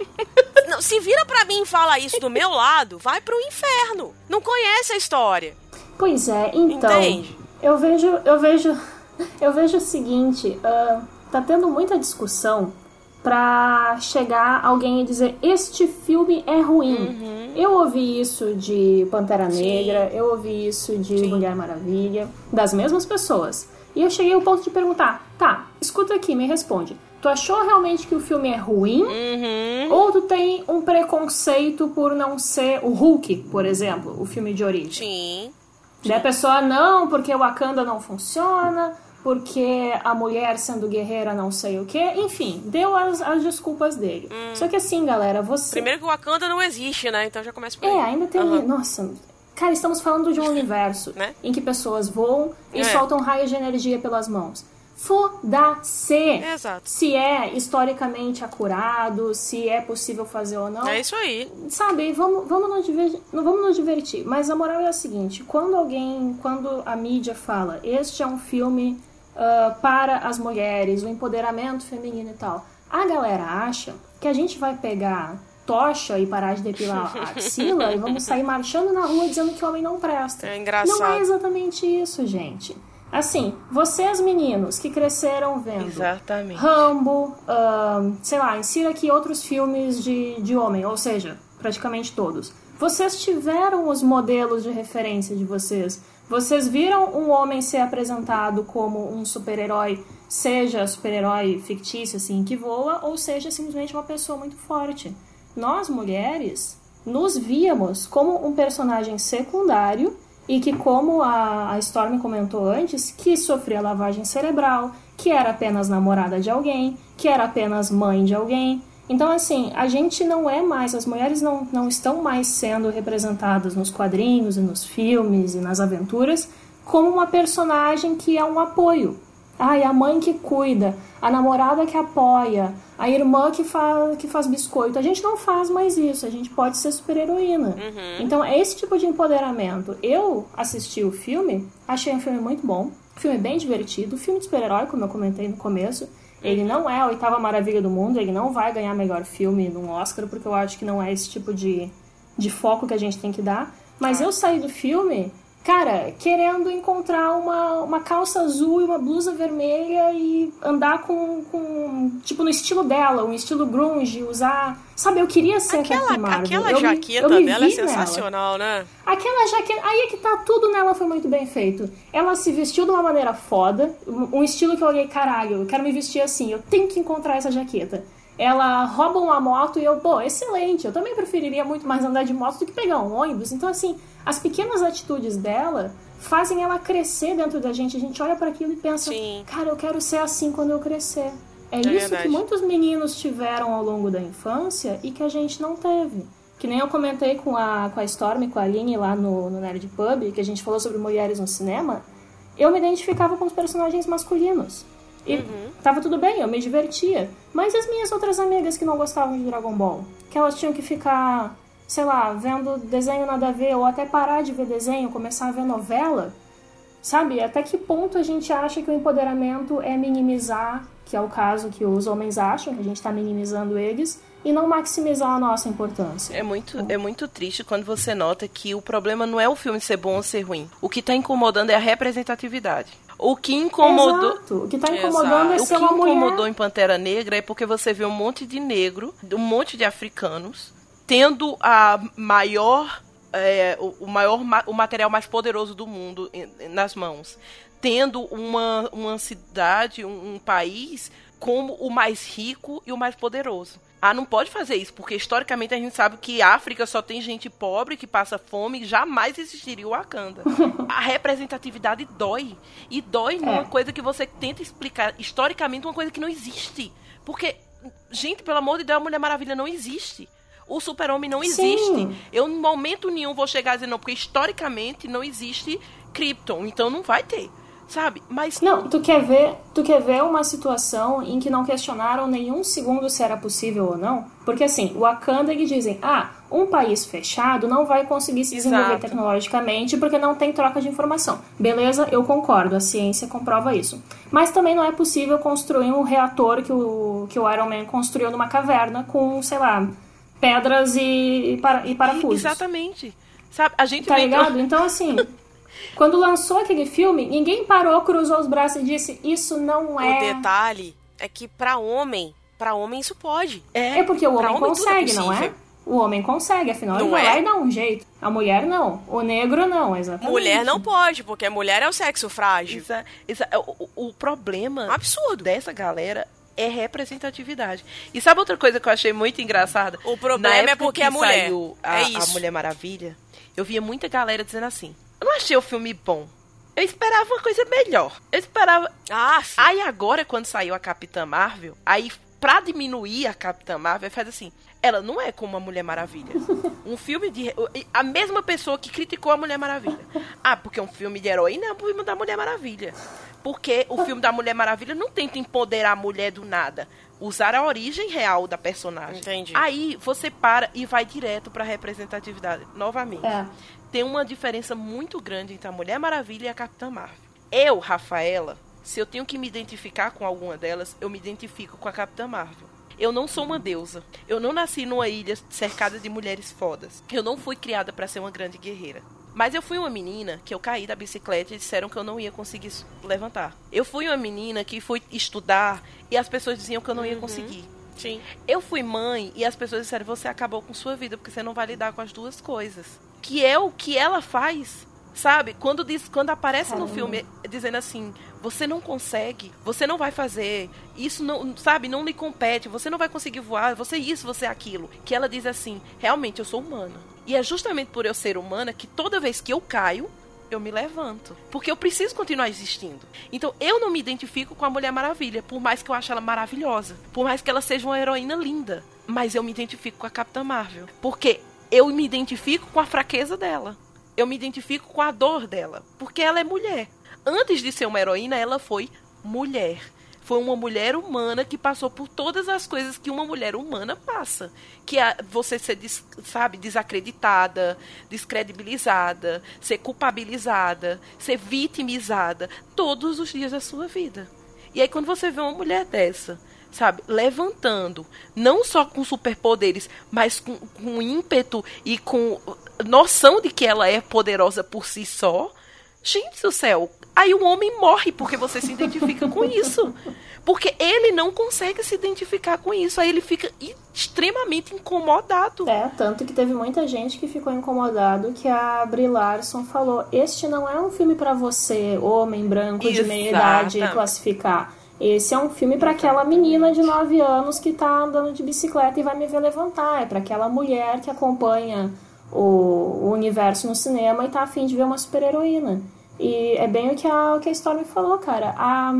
não, se vira pra mim e fala isso do meu lado, vai pro inferno. Não conhece a história. Pois é, então. Entende? Eu vejo, eu vejo, eu vejo o seguinte, ah, tá tendo muita discussão pra chegar alguém e dizer este filme é ruim. Eu ouvi isso de Pantera Negra, eu ouvi isso de Mulher Maravilha, das mesmas pessoas. E eu cheguei ao ponto de perguntar, tá, escuta aqui, me responde. Tu achou realmente que o filme é ruim? Uhum. Ou tu tem um preconceito por não ser o Hulk, por exemplo, o filme de origem? Sim. Daí a pessoa, não, porque o Wakanda não funciona, porque a mulher sendo guerreira não sei o que. Enfim, deu as, as desculpas dele. Só que assim, galera, você. Primeiro que o Wakanda não existe, né? Então já começa por aí. É, ainda tem. Aham. Nossa. Cara, estamos falando de um universo Né? em que pessoas voam e É. soltam raios de energia pelas mãos. Foda-se! Exato. Se é historicamente acurado, se é possível fazer ou não. É isso aí. Sabe, vamos, vamos, nos divertir, vamos nos divertir. Mas a moral é a seguinte: quando alguém, quando a mídia fala, este é um filme ah, para as mulheres, o empoderamento feminino e tal, a galera acha que a gente vai pegar tocha e parar de depilar a axila e vamos sair marchando na rua dizendo que o homem não presta. É engraçado. Não é exatamente isso, gente. Assim, vocês meninos que cresceram vendo Exatamente. Rambo, ahn, sei lá, insira aqui outros filmes de, de homem, ou seja, praticamente todos. Vocês tiveram os modelos de referência de vocês. Vocês viram um homem ser apresentado como um super-herói, seja super-herói fictício, assim, que voa, ou seja simplesmente uma pessoa muito forte. Nós, mulheres, nos víamos como um personagem secundário e que, como a, a Storm comentou antes, que sofria lavagem cerebral, que era apenas namorada de alguém, que era apenas mãe de alguém. Então, assim, a gente não é mais, as mulheres não, não estão mais sendo representadas nos quadrinhos e nos filmes e nas aventuras como uma personagem que é um apoio. Ai, a mãe que cuida, a namorada que apoia, a irmã que, fa que faz biscoito. A gente não faz mais isso, a gente pode ser super-heroína. Então é esse tipo de empoderamento. Eu assisti o filme, achei um filme muito bom, filme bem divertido, filme de super-herói, como eu comentei no começo. Ele não é a oitava maravilha do mundo, ele não vai ganhar melhor filme num Oscar, porque eu acho que não é esse tipo de, de foco que a gente tem que dar. Mas eu saí do filme, cara, querendo encontrar uma, uma calça azul e uma blusa vermelha e andar com, com. Tipo, no estilo dela, um estilo grunge, usar. Sabe, eu queria ser Aquela, Captain Marvel. aquela Eu jaqueta me dela é vi nela. sensacional, né? Aquela jaqueta. Aí é que tá tudo nela foi muito bem feito. Ela se vestiu de uma maneira foda, um um estilo que eu olhei, caralho, eu quero me vestir assim, eu tenho que encontrar essa jaqueta. Ela rouba uma moto e eu, pô, excelente. Eu também preferiria muito mais andar de moto do que pegar um ônibus. Então, assim, as pequenas atitudes dela fazem ela crescer dentro da gente. A gente olha para aquilo e pensa, Sim. cara, eu quero ser assim quando eu crescer. É, É isso verdade. que muitos meninos tiveram ao longo da infância e que a gente não teve. Que nem eu comentei com a, com a Storm e com a Aline lá no, no Nerd Pub, que a gente falou sobre mulheres no cinema. Eu me identificava com os personagens masculinos. E tava tudo bem, eu me divertia. Mas e as minhas outras amigas que não gostavam de Dragon Ball? Que elas tinham que ficar, sei lá, vendo desenho nada a ver, ou até parar de ver desenho, começar a ver novela. Sabe? Até que ponto a gente acha que o empoderamento é minimizar, que é o caso que os homens acham, que a gente tá minimizando eles, e não maximizar a nossa importância. É muito, é muito triste quando você nota que o problema não é o filme ser bom ou ser ruim. O que tá incomodando é a representatividade. O que incomodou. Exato. O que tá incomodando é O que ser uma incomodou mulher. em Pantera Negra é porque você vê um monte de negro, um monte de africanos, tendo a maior. é, o, o maior ma- o material mais poderoso do mundo nas mãos. Tendo uma, uma cidade, um, um país como o mais rico e o mais poderoso. Ah, não pode fazer isso, porque historicamente a gente sabe que África só tem gente pobre que passa fome, jamais existiria o Wakanda. a representatividade dói. E dói numa É. coisa que você tenta explicar historicamente uma coisa que não existe. Porque, gente, pelo amor de Deus, a Mulher Maravilha não existe. O super-homem não Sim. existe. Eu, em momento nenhum, vou chegar a dizer não, porque historicamente não existe Krypton, então não vai ter. Sabe? Mas Não, tu quer ver, tu quer ver uma situação em que não questionaram nenhum segundo se era possível ou não? Porque assim, o Wakanda eles dizem: "Ah, um país fechado não vai conseguir se desenvolver Exato. tecnologicamente porque não tem troca de informação". Beleza, eu concordo, a ciência comprova isso. Mas também não é possível construir um reator que o que o Iron Man construiu numa caverna com, sei lá, pedras e, e, para, e parafusos. Exatamente. Sabe? A gente Tá que- ligado? Então, assim, quando lançou aquele filme, ninguém parou, cruzou os braços e disse: Isso não O é. detalhe é que pra homem, pra homem isso pode. É porque o homem homem é consegue, não é? O homem consegue, afinal ele Não vai é? lá e dá um jeito. A mulher não. O negro não, exatamente. Mulher não pode, porque mulher é o sexo frágil. Exa- exa- o, o- o problema absurdo. dessa galera é representatividade. E sabe outra coisa que eu achei muito engraçada? O problema é porque que é mulher. saiu a, É a isso. Mulher Maravilha, eu via muita galera dizendo assim: Eu não achei o filme bom. Eu esperava uma coisa melhor. Eu esperava. Ah, sim. Aí agora, quando saiu a Capitã Marvel, aí pra diminuir a Capitã Marvel, faz assim. Ela não é como a Mulher Maravilha. Um filme de. A mesma pessoa que criticou a Mulher Maravilha. Ah, porque é um filme de heroína é um filme da Mulher Maravilha. Porque o filme da Mulher Maravilha não tenta empoderar a mulher do nada. Usar a origem real da personagem. Entendi. Aí você para e vai direto pra representatividade. Novamente É. tem uma diferença muito grande entre a Mulher Maravilha e a Capitã Marvel. Eu, Rafaela, se eu tenho que me identificar com alguma delas, eu me identifico com a Capitã Marvel. Eu não sou uma deusa. Eu não nasci numa ilha cercada de mulheres fodas. Eu não fui criada para ser uma grande guerreira. Mas eu fui uma menina que eu caí da bicicleta e disseram que eu não ia conseguir levantar. Eu fui uma menina que fui estudar e as pessoas diziam que eu não ia uhum. conseguir. Sim. Eu fui mãe e as pessoas disseram: você acabou com sua vida porque você não vai lidar com as duas coisas. Que é o que ela faz. Sabe? Quando diz, quando aparece Caramba. no filme dizendo assim, você não consegue, você não vai fazer, isso não, sabe, não lhe compete, você não vai conseguir voar, você isso, você aquilo. Que ela diz assim, realmente eu sou humana. E é justamente por eu ser humana que toda vez que eu caio, eu me levanto. Porque eu preciso continuar existindo. Então eu não me identifico com a Mulher Maravilha, por mais que eu ache ela maravilhosa. Por mais que ela seja uma heroína linda. Mas eu me identifico com a Capitã Marvel. Porque eu me identifico com a fraqueza dela eu me identifico com a dor dela, porque ela é mulher. Antes de ser uma heroína, ela foi mulher. Foi uma mulher humana que passou por todas as coisas que uma mulher humana passa. Que é você ser, sabe, desacreditada, descredibilizada, ser culpabilizada, ser vitimizada todos os dias da sua vida. E aí quando você vê uma mulher dessa, sabe, levantando, não só com superpoderes, mas com, com ímpeto e com noção de que ela é poderosa por si só. Gente do céu, aí o homem morre porque você se identifica com isso. Porque ele não consegue se identificar com isso. Aí ele fica extremamente incomodado. É, tanto que teve muita gente que ficou incomodado que a Brie Larson falou: Este não é um filme para você, homem branco de meia idade, classificar. Esse é um filme para aquela menina de 9 anos que tá andando de bicicleta e vai me ver levantar. É para aquela mulher que acompanha o, o, universo no cinema e tá afim de ver uma super-heroína. E é bem o que a, o que a Storm falou, cara. A,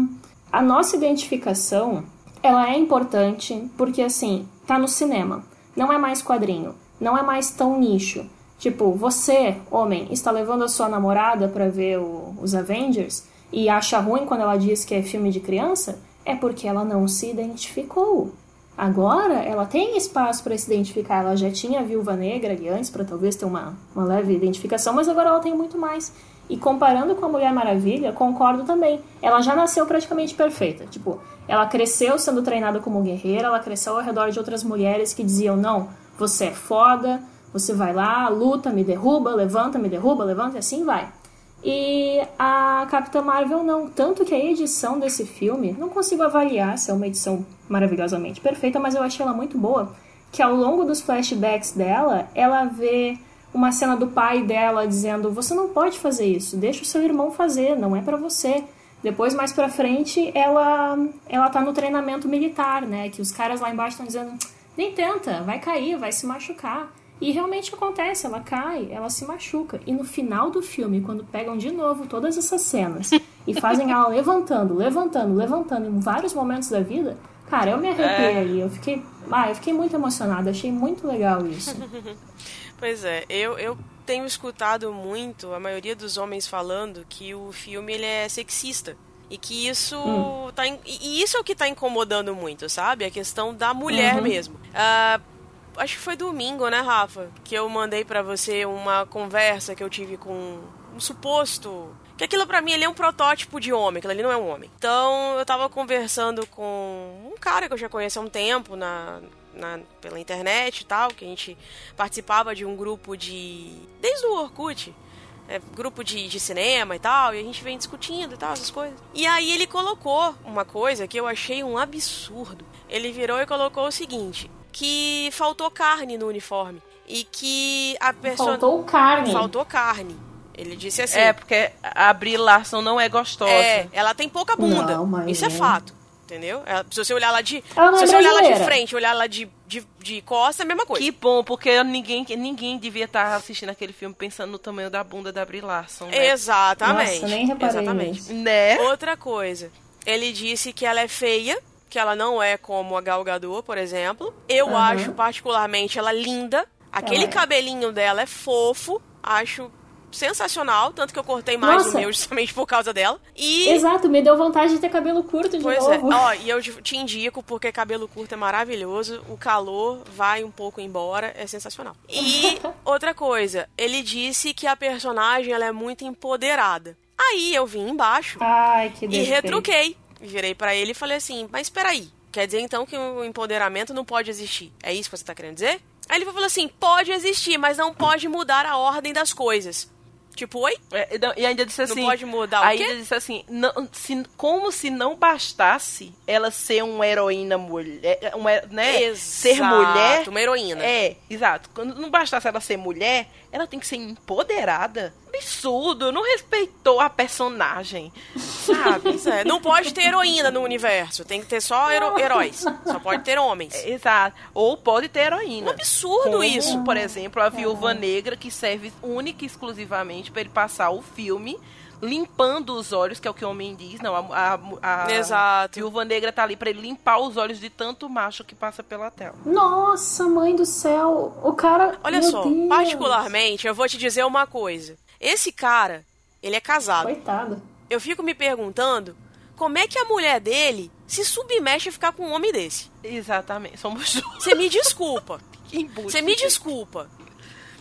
a nossa identificação, ela é importante porque, assim, tá no cinema. Não é mais quadrinho. Não é mais tão nicho. Tipo, você, homem, está levando a sua namorada para ver o, os Avengers e acha ruim quando ela diz que é filme de criança, é porque ela não se identificou. Agora ela tem espaço para se identificar. Ela já tinha a Viúva Negra ali antes para talvez ter uma, uma leve identificação, mas agora ela tem muito mais. E comparando com a Mulher Maravilha, concordo também. Ela já nasceu praticamente perfeita. Tipo, ela cresceu sendo treinada como guerreira, ela cresceu ao redor de outras mulheres que diziam: não, você é foda, você vai lá, luta, me derruba, levanta, me derruba, levanta, e assim vai. E a Capitã Marvel não. Tanto que a edição desse filme, não consigo avaliar se é uma edição maravilhosamente perfeita, mas eu achei ela muito boa. Que ao longo dos flashbacks dela, ela vê uma cena do pai dela dizendo: Você não pode fazer isso, deixa o seu irmão fazer, não é para você. Depois, mais pra frente, ela, ela tá no treinamento militar, né? Que os caras lá embaixo estão dizendo: Nem tenta, vai cair, vai se machucar. E realmente acontece, ela cai, ela se machuca. E no final do filme, quando pegam de novo todas essas cenas e fazem ela levantando, levantando, levantando em vários momentos da vida, cara, eu me arrepiei é. ali. Eu fiquei, ah, eu fiquei muito emocionada, achei muito legal isso. pois é, eu, eu tenho escutado muito a maioria dos homens falando que o filme ele é sexista. E que isso hum. tá. E isso é o que tá incomodando muito, sabe? A questão da mulher uhum. mesmo. Uh, acho que foi domingo, né, Rafa? Que eu mandei para você uma conversa que eu tive com um suposto. Que aquilo para mim ele é um protótipo de homem, aquilo ali não é um homem. Então eu tava conversando com um cara que eu já conheço há um tempo na, na, pela internet e tal, que a gente participava de um grupo de. Desde o Orkut. É, grupo de, de cinema e tal, e a gente vem discutindo e tal, essas coisas. E aí ele colocou uma coisa que eu achei um absurdo. Ele virou e colocou o seguinte: que faltou carne no uniforme. E que a pessoa. Faltou carne. Faltou carne. Ele disse assim. É, porque a Brie Larson não é gostosa. É, ela tem pouca bunda. Não, Isso é, é fato. Entendeu? Ela, se você olhar lá de. Ela se é você olhar lá de frente, olhar lá de, de, de costa, é a mesma coisa. Que bom, porque ninguém, ninguém devia estar assistindo aquele filme pensando no tamanho da bunda da Brie Larson. Né? Exatamente. Nossa, nem reparei Exatamente. Nisso. Né? Outra coisa. Ele disse que ela é feia que ela não é como a Gal Gadot, por exemplo. Eu uhum. acho particularmente ela linda. Aquele é. cabelinho dela é fofo. Acho sensacional, tanto que eu cortei mais Nossa. o meu justamente por causa dela. E Exato, me deu vontade de ter cabelo curto de pois é. novo. é. Ó, e eu te indico porque cabelo curto é maravilhoso, o calor vai um pouco embora, é sensacional. E outra coisa, ele disse que a personagem ela é muito empoderada. Aí eu vim embaixo Ai, e retruquei virei para ele e falei assim: Mas espera aí, quer dizer então que o empoderamento não pode existir. É isso que você tá querendo dizer? Aí ele falou assim: pode existir, mas não pode mudar a ordem das coisas. Tipo, oi? É, não, e ainda disse assim. Não pode mudar o ainda disse assim, não, se, como se não bastasse ela ser uma heroína mulher, uma, né? ser Exato, mulher. Uma heroína. É, exato. Quando não bastasse ela ser mulher, ela tem que ser empoderada. Absurdo, não respeitou a personagem. Sabe? É, Não pode ter heroína no universo. Tem que ter só hero- heróis. Só pode ter homens. É, Exato. Ou pode ter heroína. Um absurdo Como, isso. Por exemplo, a Viúva Negra, que serve única e exclusivamente para ele passar o filme limpando os olhos, que é o que o homem diz. Não, a, a, a Exato. Viúva Negra tá ali para ele limpar os olhos de tanto macho que passa pela tela. Nossa, mãe do céu. O cara. Olha meu só, Deus. particularmente, eu vou te dizer uma coisa. Esse cara, ele é casado. Coitado. Eu fico me perguntando como é que a mulher dele se submete a ficar com um homem desse. Exatamente. Somos dois. Você me desculpa. Você me desculpa.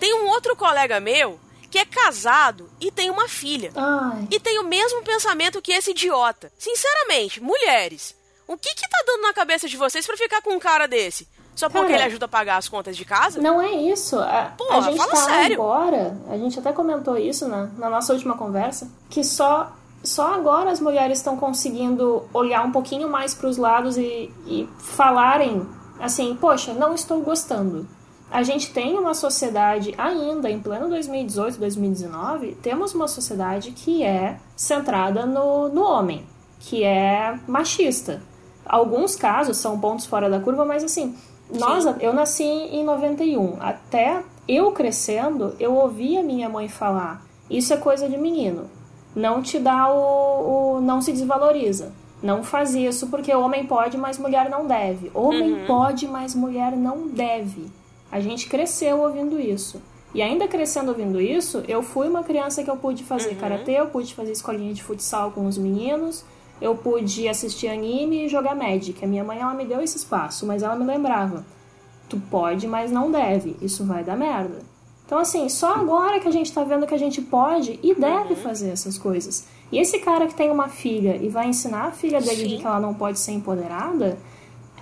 Tem um outro colega meu que é casado e tem uma filha. Ai. E tem o mesmo pensamento que esse idiota. Sinceramente, mulheres, o que que tá dando na cabeça de vocês pra ficar com um cara desse? Só porque Cara, ele ajuda a pagar as contas de casa? Não é isso. A, Porra, a gente fala tá sério. agora, a gente até comentou isso na, na nossa última conversa, que só, só agora as mulheres estão conseguindo olhar um pouquinho mais para os lados e, e falarem assim, poxa, não estou gostando. A gente tem uma sociedade ainda, em pleno 2018, 2019, temos uma sociedade que é centrada no, no homem, que é machista. Alguns casos são pontos fora da curva, mas assim, nós, eu nasci em 91. Até eu crescendo, eu ouvi a minha mãe falar: Isso é coisa de menino. Não te dá o. o não se desvaloriza. Não faz isso porque homem pode, mas mulher não deve. Homem pode, mas mulher não deve. A gente cresceu ouvindo isso. E ainda crescendo ouvindo isso, eu fui uma criança que eu pude fazer karatê, eu pude fazer escolinha de futsal com os meninos, eu pude assistir anime e jogar Magic. A minha mãe ela me deu esse espaço, mas ela me lembrava: tu pode, mas não deve. Isso vai dar merda. Então, assim, só agora que a gente tá vendo que a gente pode e deve fazer essas coisas. E esse cara que tem uma filha e vai ensinar a filha dele de Sim. que ela não pode ser empoderada,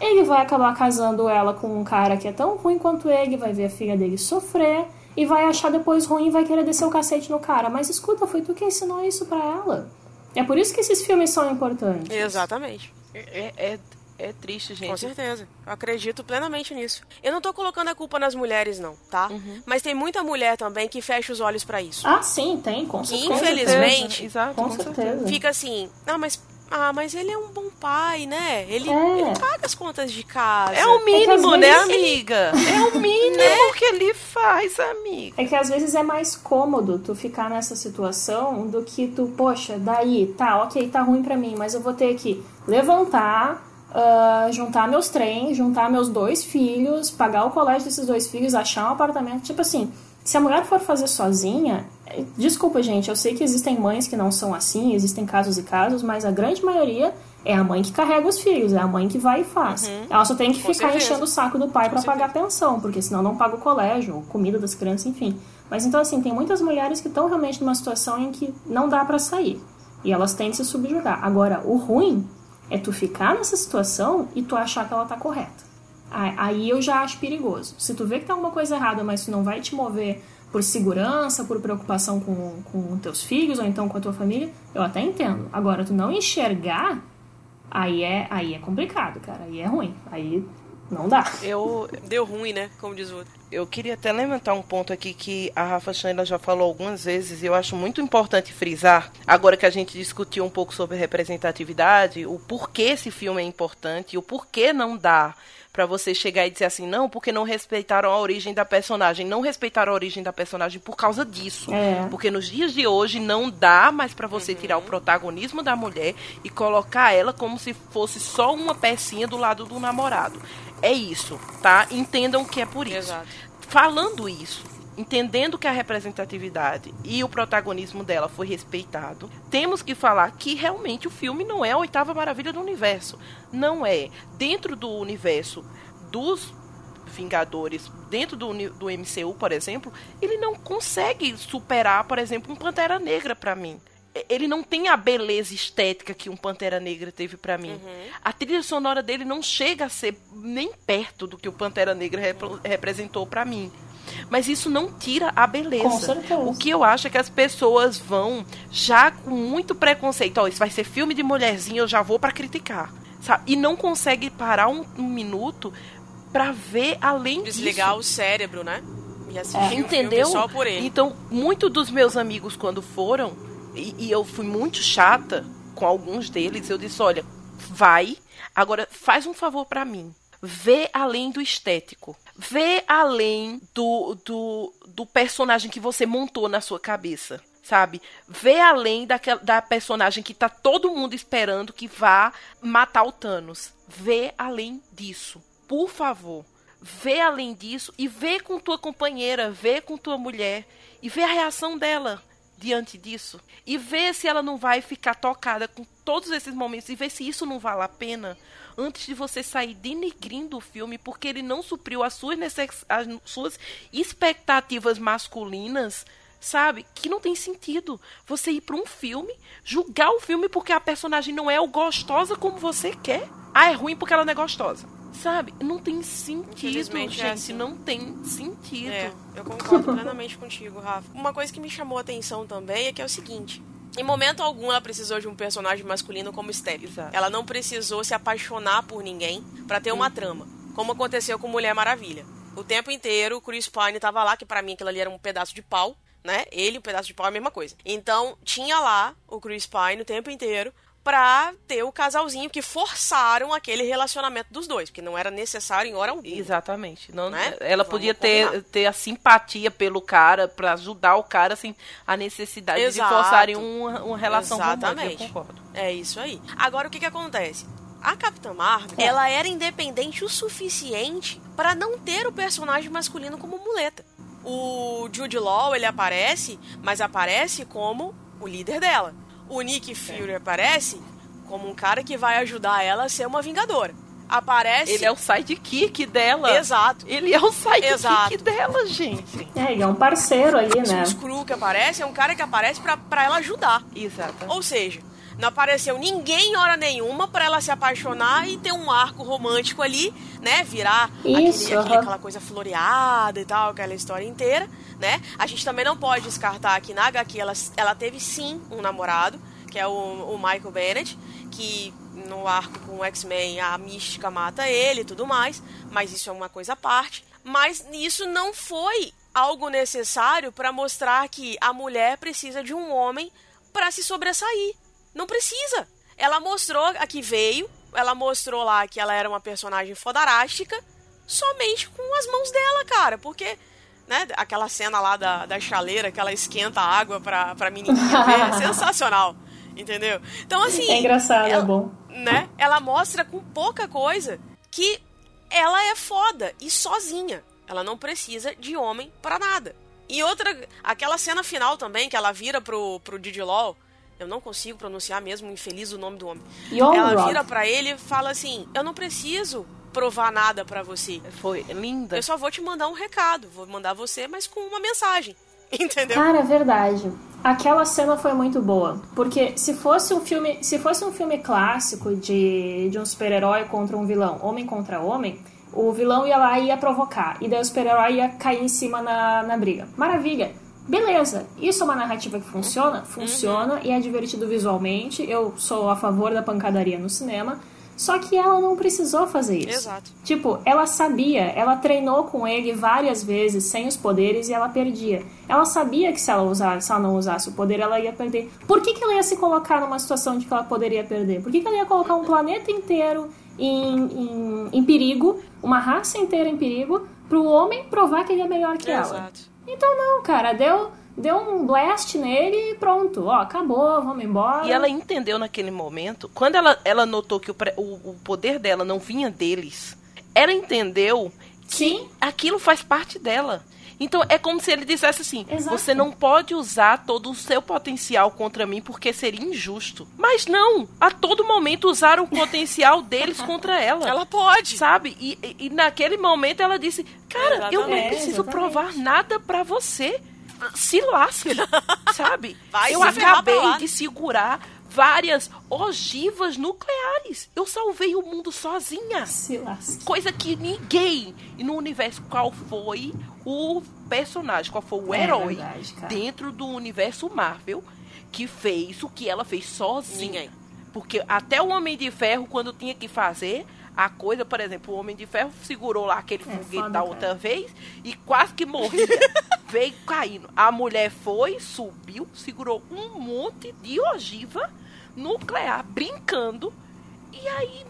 ele vai acabar casando ela com um cara que é tão ruim quanto ele, vai ver a filha dele sofrer e vai achar depois ruim e vai querer descer o cacete no cara. Mas escuta, foi tu que ensinou isso pra ela. É por isso que esses filmes são importantes. Exatamente. É, é, é triste, Com gente. certeza. Eu acredito plenamente nisso. Eu não tô colocando a culpa nas mulheres, não, tá? Mas tem muita mulher também que fecha os olhos pra isso. Ah, sim, tem, com certeza. infelizmente- Exato, Com com certeza. certeza. Fica assim, ah, mas. Ah, mas ele é um bom pai, né? Ele, É. ele paga as contas de casa. É o mínimo, É que às né, amiga? É o mínimo que ele faz, amiga. É que às vezes é mais cômodo tu ficar nessa situação do que tu, poxa, daí, tá, ok, tá ruim pra mim, mas eu vou ter que levantar, ah, juntar meus trens, juntar meus dois filhos, pagar o colégio desses dois filhos, achar um apartamento. Tipo assim, se a mulher for fazer sozinha, eh, desculpa, gente, eu sei que existem mães que não são assim, existem casos e casos, mas a grande maioria é a mãe que carrega os filhos, é a mãe que vai e faz. Ela só tem que Uhum. Com ficar certeza. enchendo o saco do pai pra pagar pensão, porque senão não paga o colégio, comida das crianças, enfim. Mas então, assim, tem muitas mulheres que estão realmente numa situação em que não dá pra sair. E elas têm que se subjugar. Agora, o ruim é tu ficar nessa situação e tu achar que ela tá correta. Aí eu já acho perigoso. Se tu vê que tem alguma coisa errada, mas tu não vai te mover por segurança, por preocupação com, com teus filhos ou então com a tua família, eu até entendo. Agora, tu não enxergar, aí é, aí é complicado, cara. Aí é ruim. Aí não dá. Eu, Deu ruim, né? Como diz o outro. eu queria até levantar um ponto aqui que a Rafa Chandler já falou algumas vezes e eu acho muito importante frisar, agora que a gente discutiu um pouco sobre representatividade, o porquê esse filme é importante e o porquê não dá pra você chegar e dizer assim, não, porque não respeitaram a origem da personagem. Não respeitaram a origem da personagem por causa disso. É. Porque nos dias de hoje não dá mais pra você tirar o protagonismo da mulher e colocar ela como se fosse só uma pecinha do lado do namorado. É isso, tá? Entendam que é por isso. Exato. Falando isso, entendendo que a representatividade e o protagonismo dela foi respeitado, temos que falar que realmente o filme não é a oitava maravilha do universo. Não é. Dentro do universo dos Vingadores, dentro do, do MCU, por exemplo, ele não consegue superar, por exemplo, um Pantera Negra pra mim. ele não tem a beleza estética que um Pantera Negra teve para mim. Uhum. A trilha sonora dele não chega a ser nem perto do que o Pantera Negra rep representou para mim. Mas isso não tira a beleza. Com certeza. O que eu acho é que as pessoas vão já com muito preconceito. Ó, isso vai ser filme de mulherzinha, eu já vou para criticar. Sabe? E não consegue parar um, um minuto para ver além Desligar disso. o cérebro, né? E assistir É. o filme Entendeu? só por ele. Então, muitos dos meus amigos, quando foram, e, e eu fui muito chata com alguns deles, eu disse: olha, vai, agora faz um favor pra mim. Vê além do estético. Vê além do, do, do personagem que você montou na sua cabeça. Sabe? Vê além daquela, da personagem que tá todo mundo esperando que vá matar o Thanos. Vê além disso. Por favor vê além disso e vê com tua companheira, vê com tua mulher e vê a reação dela diante disso e vê se ela não vai ficar tocada com todos esses momentos e vê se isso não vale a pena antes de você sair denegrindo o filme porque ele não supriu as suas, necess... as suas expectativas masculinas sabe? Que não tem sentido você ir para um filme, julgar o filme porque a personagem não é o gostosa como você quer. Ah, é ruim porque ela não é gostosa. Sabe? Não tem sentido, Infelizmente gente. é assim. Não tem sentido. É, eu concordo plenamente contigo, Rafa. Uma coisa que me chamou a atenção também é que é o seguinte. Em momento algum ela precisou de um personagem masculino como Step. Ela não precisou se apaixonar por ninguém pra ter uma trama, como aconteceu com Mulher Maravilha. O tempo inteiro o Chris Pine tava lá, que pra mim aquilo ali era um pedaço de pau, né? Ele, um pedaço de pau é a mesma coisa. Então, tinha lá o Chris Pine o tempo inteiro pra ter o casalzinho que forçaram aquele relacionamento dos dois, porque não era necessário em hora alguma. Exatamente. Não, Né? Ela Vamos podia combinar. ter, ter a simpatia pelo cara pra ajudar o cara sem a necessidade Exato. de forçarem uma, uma relação romântica. Exatamente. Eu concordo. É isso aí. Agora o que que acontece? A Capitã Marvel, ela era independente o suficiente pra não ter o personagem masculino como muleta. O Jude Law, ele aparece, mas aparece como o líder dela. O Nick Fury aparece como um cara que vai ajudar ela a ser uma vingadora. Aparece Ele é o sidekick dela. Exato. Ele é o sidekick Exato. dela, gente. É, ele é um parceiro ali, né? O Skrull que aparece é um cara que aparece pra, pra ela ajudar. Exato. Ou seja, não apareceu ninguém em hora nenhuma pra ela se apaixonar e ter um arco romântico ali, né? Virar Isso, aquele, aquela coisa floreada e tal, aquela história inteira, né? A gente também não pode descartar que na HQ ela, ela teve sim um namorado, que é o, o Michael Bennett, que no arco com o X-Men a mística mata ele e tudo mais, mas isso é uma coisa à parte. Mas isso não foi algo necessário pra mostrar que a mulher precisa de um homem pra se sobressair. Não precisa. Ela mostrou a que veio, ela mostrou lá que ela era uma personagem fodarástica somente com as mãos dela, cara. Porque, né, aquela cena lá da, da chaleira que ela esquenta a água pra, pra menininha ver, é sensacional. Entendeu? Então, assim. É engraçado, é ela- bom. Né? Ela mostra com pouca coisa que ela é foda e sozinha. Ela não precisa de homem pra nada. E outra, aquela cena final também, que ela vira pro, pro Didi Law, eu não consigo pronunciar mesmo, infeliz o nome do homem. Young ela vira pra ele e fala assim: Eu não preciso provar nada pra você. Foi linda. Eu só vou te mandar um recado. Vou mandar você, mas com uma mensagem. Entendeu? Cara, é verdade. Aquela cena foi muito boa, porque se fosse um filme, se fosse um filme clássico de, de um super-herói contra um vilão, homem contra homem, o vilão ia lá e ia provocar, e daí o super-herói ia cair em cima na, na briga. Maravilha. Beleza, isso é uma narrativa que funciona? Funciona e é divertido visualmente. Eu sou a favor da pancadaria no cinema. Só que ela não precisou fazer isso. Exato. Tipo, ela sabia, ela treinou com ele várias vezes sem os poderes e ela perdia. Ela sabia que se ela, usasse, se ela não usasse o poder, ela ia perder. Por que, que ela ia se colocar numa situação de que ela poderia perder? Por que, que ela ia colocar um planeta inteiro em, em, em perigo, uma raça inteira em perigo, pro homem provar que ele é melhor que ela? Então não, cara, deu, deu um blast nele e pronto. Ó, acabou, vamos embora. E ela entendeu naquele momento, quando ela, ela notou que o, o, o poder dela não vinha deles, ela entendeu Sim, aquilo faz parte dela. Então é como se ele dissesse assim: Exato. você não pode usar todo o seu potencial contra mim porque seria injusto. Mas não, a todo momento usaram o potencial deles contra ela. Ela pode. Sabe? E, e- e naquele momento ela disse: Cara, eu não Exatamente. preciso Exatamente. provar nada pra você. se lasque, sabe? Vai eu acabei de segurar várias ogivas nucleares. Eu salvei o mundo sozinha. Se lasque. Coisa que ninguém no universo qual foi o personagem, qual foi o É herói verdade, cara. dentro do universo Marvel que fez o que ela fez sozinha. Porque até o Homem de Ferro, quando tinha que fazer a coisa, por exemplo, o Homem de Ferro segurou lá aquele É, foguete da cara. outra vez e quase que morria. Veio caindo. A mulher foi, subiu, segurou um monte de ogiva nuclear, brincando. E aí,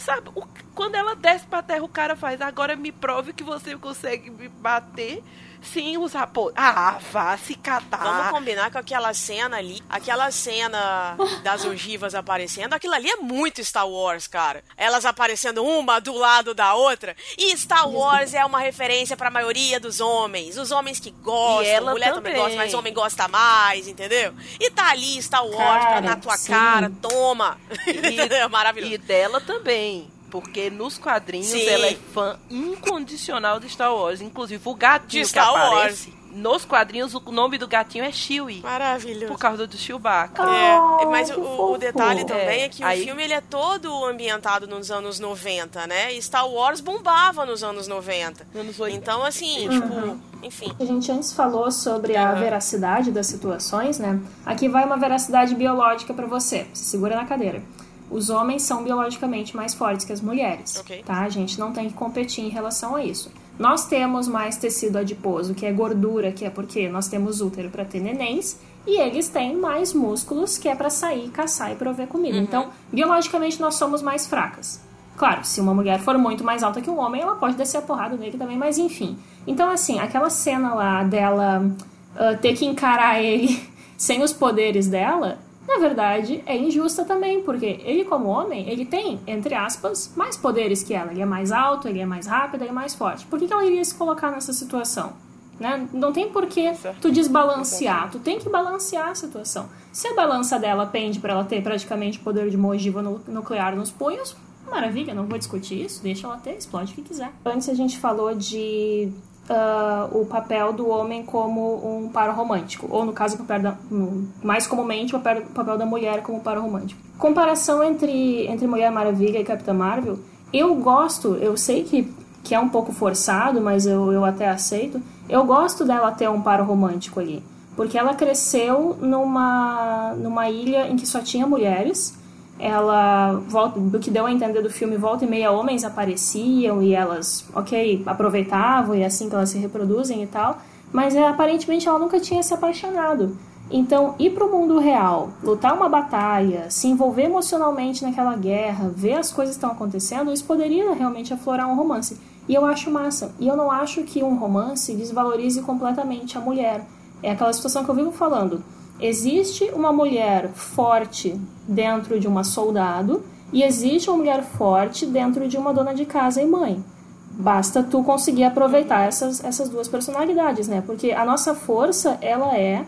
sabe, o- quando ela desce pra terra, o cara faz, agora me prove que você consegue me bater sem usar pô. Ah, vá se catar. Vamos combinar com aquela cena ali, aquela cena das ogivas aparecendo, aquilo ali é muito Star Wars, cara. Elas aparecendo uma do lado da outra. E Star Wars é uma referência pra maioria dos homens. Os homens que gostam, mulher também. também. gosta, mas homem gosta mais, entendeu? E tá ali Star Wars pra- Cara, na tua sim. cara, toma. E, Maravilhoso. E dela também. Porque nos quadrinhos Sim. ela é fã incondicional de Star Wars. Inclusive o gatinho De que Star aparece. Nos quadrinhos o nome do gatinho é Chewie. Maravilhoso. Por causa do Chewbacca. É, Oh, mas que o, o detalhe também é, É, que aí- o filme ele é todo ambientado nos anos 90, né? E Star Wars bombava nos anos 90. Anos 80. Então, assim, Uhum. tipo, enfim. A gente antes falou sobre a veracidade das situações, né? Aqui vai uma veracidade biológica pra você. Se segura na cadeira. Os homens são biologicamente mais fortes que as mulheres, Ok. tá? A gente não tem que competir em relação a isso. Nós temos mais tecido adiposo, que é gordura, que é porque nós temos útero para ter nenéns, e eles têm mais músculos, que é para sair, caçar e prover comida. Então, biologicamente nós somos mais fracas. Claro, se uma mulher for muito mais alta que um homem, ela pode descer a porrada nele também, mas enfim. Então, assim, aquela cena lá dela ah, ter que encarar ele sem os poderes dela, na verdade, é injusta também, porque ele, como homem, ele tem, entre aspas, mais poderes que ela. Ele é mais alto, ele é mais rápido, ele é mais forte. Por que, que ela iria se colocar nessa situação? Né? Não tem por que tu desbalancear, tu tem que balancear a situação. Se a balança dela pende para ela ter praticamente o poder de uma ogiva nu- nuclear nos punhos, maravilha, não vou discutir isso, deixa ela ter, explode o que quiser. Antes a gente falou de ah, o papel do homem como um par romântico, ou no caso, da, mais comumente, o papel, o papel da mulher como par romântico. Comparação entre, entre Mulher Maravilha e Capitã Marvel, eu gosto, eu sei que, que é um pouco forçado, mas eu, eu até aceito, eu gosto dela ter um par romântico ali. Porque ela cresceu numa, numa ilha em que só tinha mulheres, ela volta, do que deu a entender do filme volta e meia homens apareciam e elas ok aproveitavam e é assim que elas se reproduzem e tal mas é, aparentemente ela nunca tinha se apaixonado. Então ir para o mundo real lutar uma batalha se envolver emocionalmente naquela guerra ver as coisas que estão acontecendo isso poderia realmente aflorar um romance. E eu acho massa. E eu não acho que um romance desvalorize completamente a mulher. É aquela situação que eu vivo falando existe uma mulher forte dentro de uma soldado e existe uma mulher forte dentro de uma dona de casa e mãe. Basta tu conseguir aproveitar essas, essas duas personalidades, né? Porque a nossa força, ela é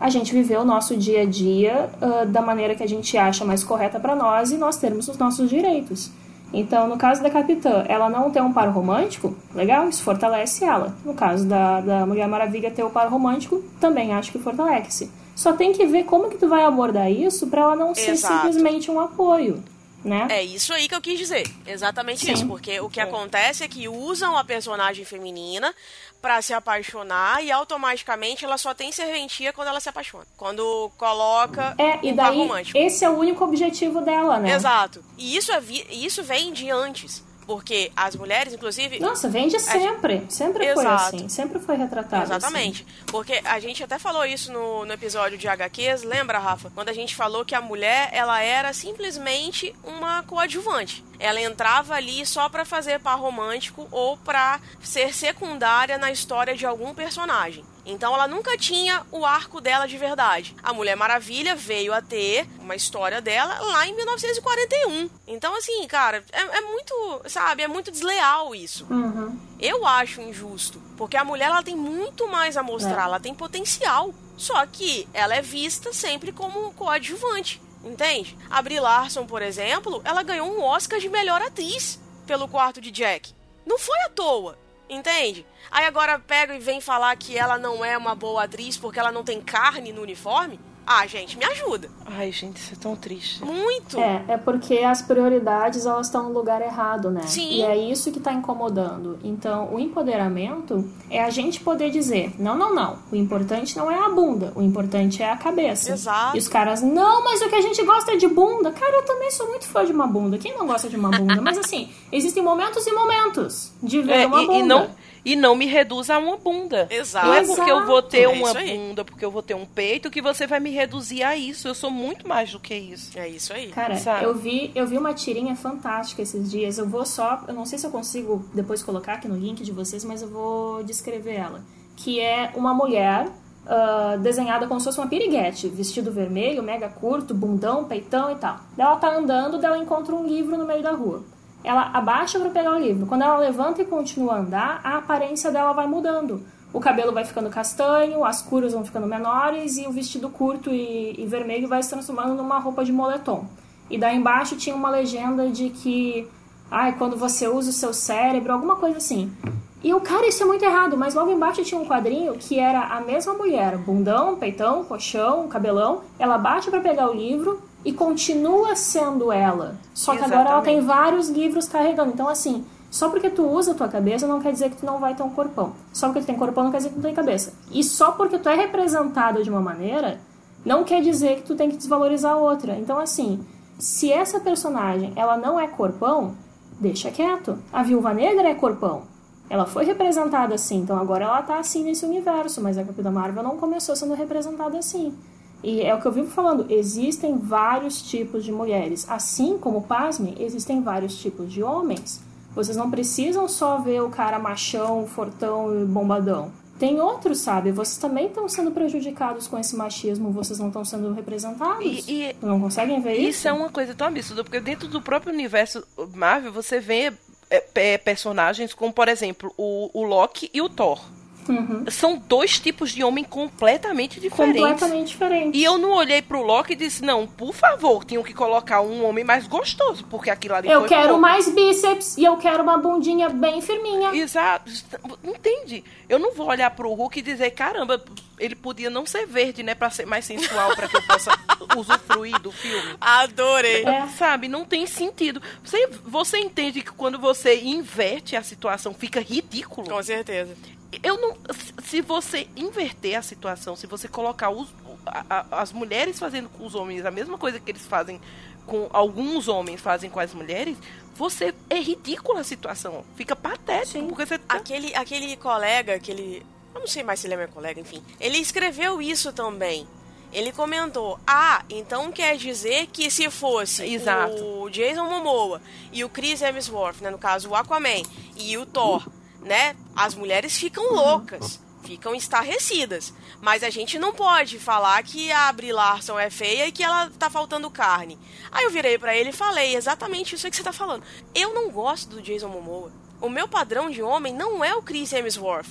a gente viver o nosso dia a dia ah, da maneira que a gente acha mais correta para nós e nós termos os nossos direitos. Então, no caso da Capitã, ela não ter um par romântico, legal, isso fortalece ela. No caso da, da Mulher Maravilha ter o par romântico, também acho que fortalece. Só tem que ver como que tu vai abordar isso para ela não ser Exato. simplesmente um apoio, né? É isso aí que eu quis dizer. Exatamente Sim. isso. Porque o que acontece é que usam a personagem feminina pra se apaixonar e automaticamente ela só tem serventia quando ela se apaixona. Quando coloca É, e um daí romântico. esse é o único objetivo dela, né? Exato. E isso, é vi- isso vem de antes. Porque as mulheres, inclusive. Nossa, vem de sempre. Sempre foi Exato. assim. Sempre foi retratado Exatamente. Porque a gente até falou isso no, no episódio de HQs, lembra, Rafa? Quando a gente falou que a mulher, ela era simplesmente uma coadjuvante. Ela entrava ali só pra fazer par romântico ou pra ser secundária na história de algum personagem. Então ela nunca tinha o arco dela de verdade. A Mulher Maravilha veio a ter uma história dela lá em 1941. Então, assim, cara, é, é muito, sabe, é muito desleal isso. Uhum. Eu acho injusto, porque a mulher ela tem muito mais a mostrar, É. ela tem potencial. Só que ela é vista sempre como coadjuvante, entende? A Brie Larson, por exemplo, ela ganhou um Oscar de melhor atriz pelo quarto de Jack. Não foi à toa. Entende? Aí agora pega e vem falar que ela não é uma boa atriz porque ela não tem carne no uniforme? Ah, gente, me ajuda. Ai, gente, isso é tão triste. Muito. É, é porque as prioridades elas estão no lugar errado, né? Sim. E é isso que tá incomodando. Então, o empoderamento é a gente poder dizer: não, não, não. O importante não é a bunda, o importante é a cabeça. Exato. E os caras, não, mas o que a gente gosta é de bunda. Cara, eu também sou muito fã de uma bunda. Quem não gosta de uma bunda? mas assim, existem momentos e momentos de ver É, uma e, bunda. e não, e não me reduz a uma bunda. Exato. Não é porque eu vou ter É uma bunda, porque eu vou ter um peito, que você vai me reduzir a isso. Eu sou muito mais do que isso. É isso aí. Cara, Sabe? eu vi, eu vi uma tirinha fantástica esses dias. Eu vou só, eu não sei se eu consigo depois colocar aqui no link de vocês, mas eu vou descrever ela. Que é uma mulher ah, desenhada como se fosse uma piriguete, vestido vermelho, mega curto, bundão, peitão e tal. Daí Ela tá andando, daí ela encontra um livro no meio da rua. Ela abaixa para pegar o livro. Quando ela levanta e continua a andar, a aparência dela vai mudando. O cabelo vai ficando castanho, as curas vão ficando menores e o vestido curto e, e vermelho vai se transformando numa roupa de moletom. E daí embaixo tinha uma legenda de que, ai, quando você usa o seu cérebro, alguma coisa assim. E o cara, isso é muito errado, mas logo embaixo tinha um quadrinho que era a mesma mulher, bundão, peitão, colchão, cabelão. Ela baixa pra pegar o livro e continua sendo ela. Só que agora ela Exatamente. tem vários livros carregando. Então, assim, só porque tu usa a tua cabeça não quer dizer que tu não vai ter um corpão. Só porque tu tem corpão não quer dizer que tu tem cabeça. E só porque tu é representado de uma maneira, não quer dizer que tu tem que desvalorizar a outra. Então, assim, se essa personagem ela não é corpão, deixa quieto. A Viúva Negra é corpão. Ela foi representada assim, então agora ela tá assim nesse universo, mas a Capitã Marvel não começou sendo representada assim. E é o que eu vivo falando, existem vários tipos de mulheres. Assim como, pasme, existem vários tipos de homens. Vocês não precisam só ver o cara machão, fortão e bombadão. Tem outros, sabe? Vocês também estão sendo prejudicados com esse machismo, vocês não estão sendo representados. E- e- não conseguem ver isso? Isso é uma coisa tão absurda, porque dentro do próprio universo Marvel você vê é, pe- personagens como, por exemplo, o, o Loki e o Thor. Uhum. São dois tipos de homem completamente diferentes. Completamente diferente. E eu não olhei pro Loki e disse, não, por favor, tinham que colocar um homem mais gostoso, porque aquilo ali Eu foi quero pouco. mais bíceps e eu quero uma bundinha bem firminha. Exato. Entende? Eu não vou olhar pro Hulk e dizer, caramba, ele podia não ser verde, né, Pra ser mais sensual, pra que eu possa usufruir do filme. Adorei. É. Sabe, não tem sentido. Você, você entende que quando você inverte a situação fica ridículo? Com certeza. Eu não. Se você inverter a situação, se você colocar os, a- a- as mulheres fazendo com os homens a mesma coisa que eles fazem com alguns homens fazem com as mulheres, você é ridícula a situação. Fica patético, Sim. porque você tá. Aquele, aquele colega, aquele. Eu não sei mais se ele é meu colega, enfim. Ele escreveu isso também. Ele comentou: Ah, então quer dizer que se fosse Exato. o Jason Momoa e o Chris Hemsworth, né, no caso o Aquaman, e o Thor, né? As mulheres ficam loucas, ficam estarrecidas. Mas a gente não pode falar que a Brie Larson é feia e que ela tá faltando carne. Aí eu virei pra ele e falei exatamente isso que você tá falando. Eu não gosto do Jason Momoa. O meu padrão de homem não é o Chris Hemsworth.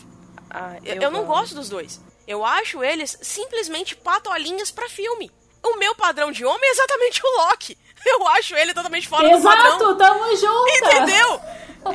Ah, Eu, eu não gosto dos dois. Eu acho eles simplesmente patolinhas pra filme. O meu padrão de homem é exatamente o Loki. Eu acho ele totalmente fora do padrão. Exato, tamo junto! Entendeu?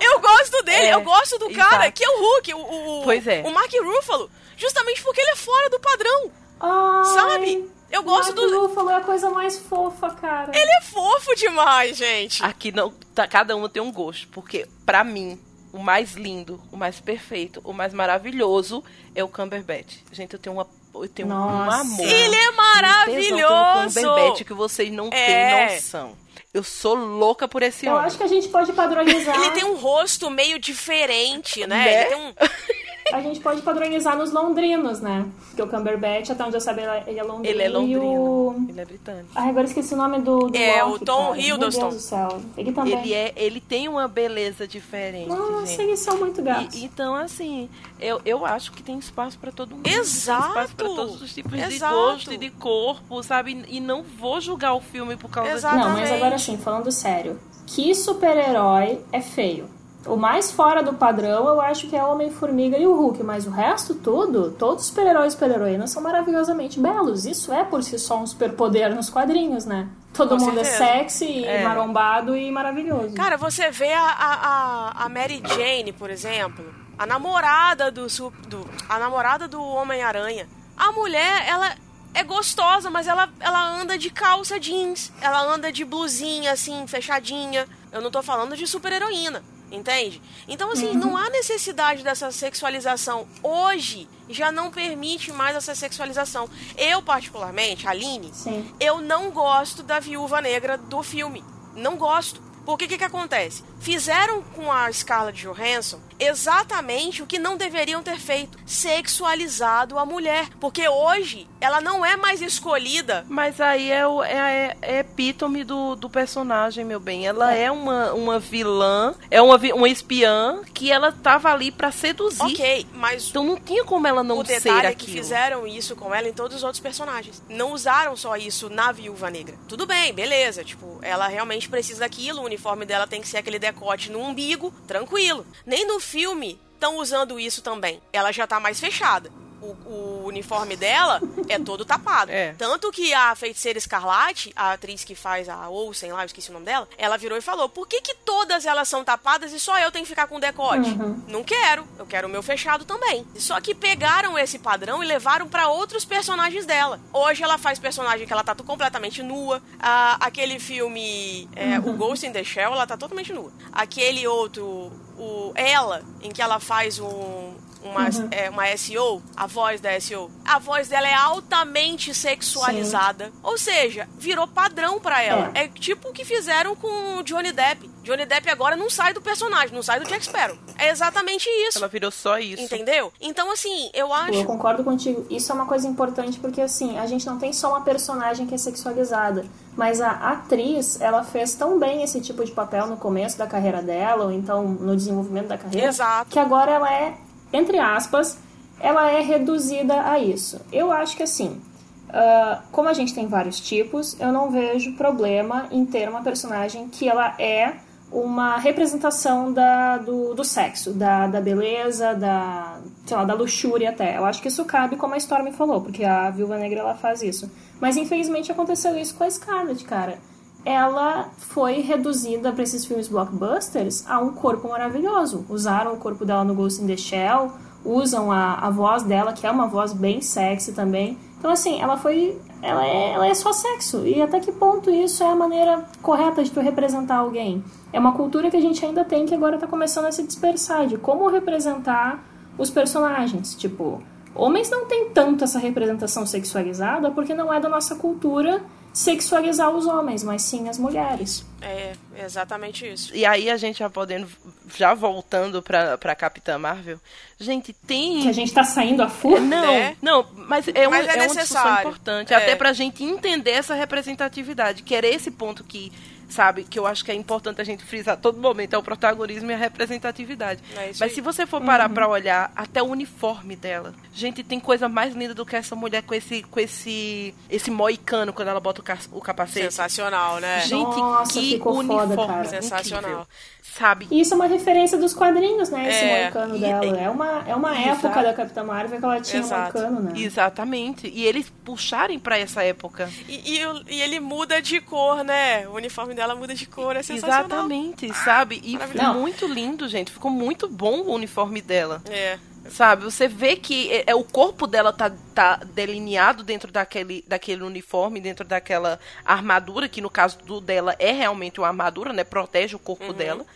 Eu gosto dele, É, eu gosto do cara exato. que é o Hulk, o, o, Pois é. o Mark Ruffalo, justamente porque ele é fora do padrão, Ai, sabe? Eu gosto Mark do... Ruffalo é a coisa mais fofa, cara. Ele é fofo demais, gente. Aqui não. Tá, cada um tem um gosto. Porque, pra mim, o mais lindo, o mais perfeito, o mais maravilhoso é o Cumberbatch. Gente, eu tenho uma. Eu tenho um Nossa. amor. Ele é um maravilhoso. Cumberbatch que vocês não É. têm noção. Eu sou louca por esse Eu homem. acho que a gente pode padronizar. Ele tem um rosto meio diferente, né? Né? Ele tem um... A gente pode padronizar nos londrinos, né? Porque o Cumberbatch, até onde eu sabia, ele é londrino. Ele é E o... londrino. Ele é britânico. Ai, agora esqueci o nome do, do É, Loki, o Tom cara. Hiddleston. Meu Deus do céu. Ele também. Ele, é, ele tem uma beleza diferente, Nossa, gente. eles são muito gatos. E- então, assim, eu, eu acho que tem espaço pra todo mundo. Exato. Tem espaço pra todos os tipos de Exato. gosto e de corpo, sabe? E não vou julgar o filme por causa disso. Não, mas agora sim, falando sério. Que super-herói é feio? O mais fora do padrão eu acho que é o Homem-Formiga e o Hulk, mas o resto tudo, todos os super-heróis e super-heroínas são maravilhosamente belos. Isso é por si só um superpoder nos quadrinhos, né? Todo Com mundo certeza. é sexy, É. marombado e maravilhoso. Cara, você vê a, a, a- a Mary Jane, por exemplo. a namorada do, do a namorada do Homem-Aranha. A mulher, ela é gostosa, mas ela, ela anda de calça jeans, ela anda de blusinha assim, fechadinha. Eu não tô falando de super-heroína. Entende? Então, assim, uhum. não há necessidade dessa sexualização. Hoje já não permite mais essa sexualização. Eu, particularmente, Aline, Sim. eu não gosto da viúva negra do filme. Não gosto. Porque o que, que acontece? Fizeram com a Scarlett Johansson exatamente o que não deveriam ter feito: sexualizado a mulher. Porque hoje ela não é mais escolhida. Mas aí é, o, é, é epítome do, do personagem, meu bem. Ela é, é uma, uma vilã, é uma, uma espiã que ela tava ali para seduzir. Ok, mas. Então não tinha como ela não o ser aquilo. é que fizeram isso com ela em todos os outros personagens. Não usaram só isso na Viúva Negra. Tudo bem, beleza. Tipo, ela realmente precisa daquilo, o uniforme dela tem que ser aquele decote no umbigo, tranquilo. Nem no filme estão usando isso também. Ela já tá mais fechada o, o, uniforme dela é todo tapado. É. Tanto que a feiticeira Escarlate, a atriz que faz a Olsen lá, eu esqueci o nome dela, ela virou e falou: por que, que todas elas são tapadas e só eu tenho que ficar com decote? Uhum. Não quero, eu quero o meu fechado também. Só que pegaram esse padrão e levaram para outros personagens dela. Hoje ela faz personagem que ela tá completamente nua. Ah, aquele filme, é, uhum. o Ghost in the Shell, ela tá totalmente nua. Aquele outro, o Ela, em que ela faz um uma, uhum. é, uma SEO, a voz da SEO, a voz dela é altamente sexualizada. Sim. Ou seja, virou padrão para ela. É. é. tipo o que fizeram com Johnny Depp. Johnny Depp agora não sai do personagem, não sai do Jack Sparrow. É exatamente isso. Ela virou só isso. Entendeu? Então, assim, eu acho. Eu concordo contigo. Isso é uma coisa importante porque, assim, a gente não tem só uma personagem que é sexualizada. Mas a atriz, ela fez tão bem esse tipo de papel no começo da carreira dela, ou então no desenvolvimento da carreira, Exato. que agora ela é entre aspas, ela é reduzida a isso. Eu acho que assim, uh, como a gente tem vários tipos, eu não vejo problema em ter uma personagem que ela é uma representação da, do, do sexo, da, da beleza, da, sei lá, da luxúria até. Eu acho que isso cabe como a Storm falou, porque a Viúva Negra ela faz isso. Mas infelizmente aconteceu isso com a Scarlett, cara. Ela foi reduzida para esses filmes blockbusters a um corpo maravilhoso. Usaram o corpo dela no Ghost in the Shell, usam a, a voz dela, que é uma voz bem sexy também. Então, assim, ela foi. Ela é, ela é só sexo. E até que ponto isso é a maneira correta de tu representar alguém? É uma cultura que a gente ainda tem que agora tá começando a se dispersar de como representar os personagens. Tipo, homens não têm tanto essa representação sexualizada porque não é da nossa cultura sexualizar os homens, mas sim as mulheres. É, exatamente isso. E aí a gente já podendo, já voltando pra, pra Capitã Marvel, gente, tem... Que a gente tá saindo a full? Não, é. não, mas é, um, mas é, é uma discussão importante, é. até pra gente entender essa representatividade, que era esse ponto que sabe? Que eu acho que é importante a gente frisar a todo momento, é o protagonismo e a representatividade. É Mas se você for parar uhum. para olhar até o uniforme dela, gente, tem coisa mais linda do que essa mulher com esse com esse esse moicano quando ela bota o, capacete. Sensacional, né? Gente, Nossa, que uniforme foda, sensacional. Incrível sabe? E isso é uma referência dos quadrinhos, né? Esse é, moicano dela. É uma, é uma época da Capitã Marvel que ela tinha Exato. moicano, né? Exatamente. E eles puxarem para essa época. E, e, e, ele muda de cor, né? O uniforme dela muda de cor, é sensacional. Exatamente, sabe? E ficou muito lindo, gente. Ficou muito bom o uniforme dela. É. Sabe, você vê que é, é, o corpo dela tá, tá delineado dentro daquele, daquele uniforme, dentro daquela armadura, que no caso do dela é realmente uma armadura, né? Protege o corpo uhum. dela.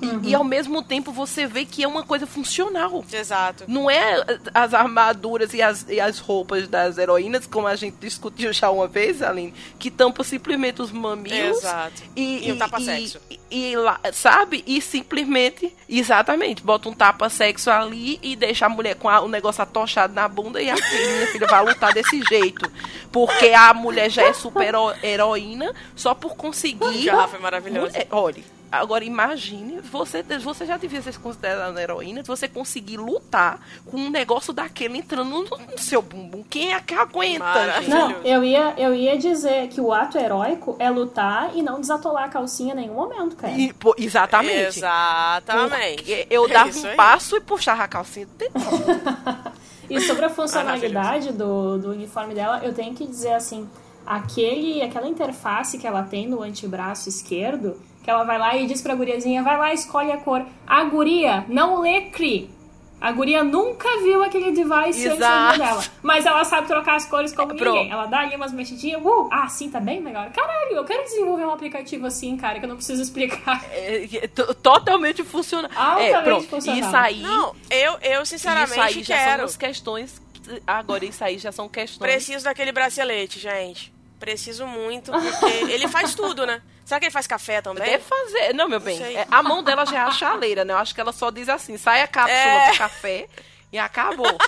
Uhum. E, e, ao mesmo tempo você vê que é uma coisa funcional. Exato. Não é as armaduras e as, e as roupas das heroínas, como a gente discutiu já uma vez, Aline, que tampa simplesmente os mamilos. Exato. E, e, o tapa-sexo. E, e, sabe? E simplesmente, exatamente, bota um tapa-sexo ali e deixa a mulher com a, o negócio atochado na bunda e a minha filha vai lutar desse jeito. Porque a mulher já é super heroína só por conseguir. Já foi maravilhoso. Olha Agora imagine, você, você já devia ser considerada heroína, você conseguir lutar com um negócio daquele entrando no, no seu bumbum. Quem é que aguenta? Não, eu ia, eu ia dizer que o ato heróico é lutar e não desatolar a calcinha em nenhum momento, cara. E, pô, exatamente. Exatamente. eu dava é um passo e puxava a calcinha. e sobre a funcionalidade do, do uniforme dela, eu tenho que dizer assim, aquele, aquela interface que ela tem no antebraço esquerdo que ela vai lá e diz pra guriazinha, vai lá, escolhe a cor. A guria não lê CRI. A guria nunca viu aquele device antes da dela. Mas ela sabe trocar as cores como É, ninguém. Ela dá ali umas mexidinhas. Uh, ah, sim, tá bem legal. Caralho, eu quero desenvolver um aplicativo assim, cara, que eu não preciso explicar. É, é, to- totalmente funciona. Altamente é, pronto. funcional. Isso aí. Não, eu, eu isso sinceramente aí já são quero. as questões. Agora, isso aí já são questões. Preciso daquele bracelete, gente. Preciso muito, porque ele faz tudo, né? Será que ele faz café também? Deve fazer. Não, meu bem. sei. é, a mão dela já é a chaleira, né? Eu acho que ela só diz assim: sai a cápsula É. do café e acabou.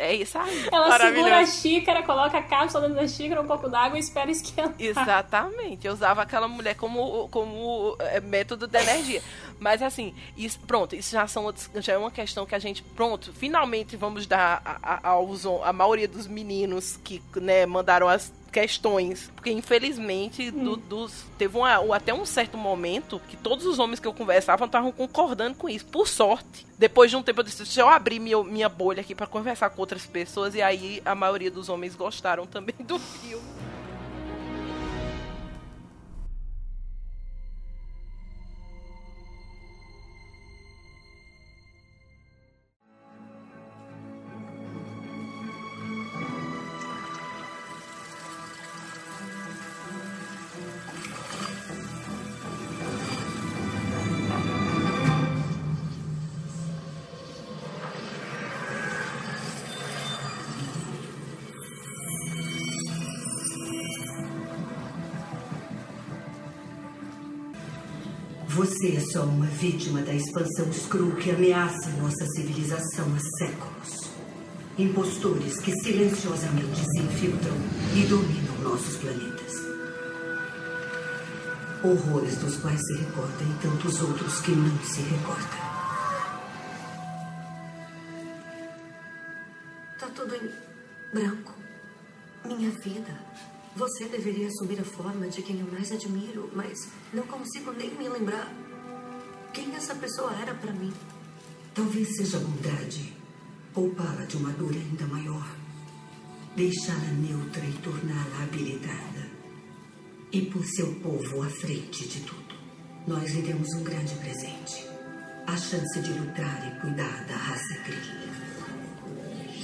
é isso aí. Ela segura a xícara, coloca a cápsula dentro da xícara, um pouco d'água e espera esquentar. Exatamente. Eu usava aquela mulher como, como é, método de energia. Mas assim, isso, pronto, isso já, são, outros- já é uma questão que a gente, pronto, finalmente vamos dar a, a, aos a maioria dos meninos que né, mandaram as questões. Porque infelizmente do- dos, teve uma, um- até um certo momento que todos os homens que eu conversava estavam concordando com isso. Por sorte. Depois de um tempo eu disse, deixa eu abrir minha, minha bolha aqui para conversar com outras pessoas. E aí a maioria dos homens gostaram também do filme. Só uma vítima da expansão Skrull que ameaça nossa civilização há séculos. Impostores que silenciosamente se infiltram e dominam nossos planetas. Horrores dos quais se recorda e tantos outros que não se recorda. Tá tudo em branco. Minha vida. Você deveria assumir a forma de quem eu mais admiro, mas não consigo nem me lembrar quem essa pessoa era para mim. Talvez seja bondade poupá-la de uma dor ainda maior, deixá-la neutra e torná-la habilitada. E por seu povo à frente de tudo, nós lhe demos um grande presente: a chance de lutar e cuidar da raça Kree.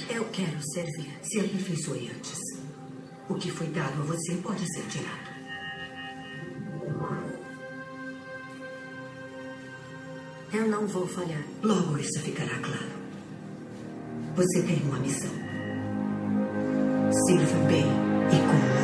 Eu quero servir. Se aperfeiçoe antes. O que foi dado a você pode ser tirado. Eu não vou falhar. Logo isso ficará claro. Você tem uma missão. Sirva bem e com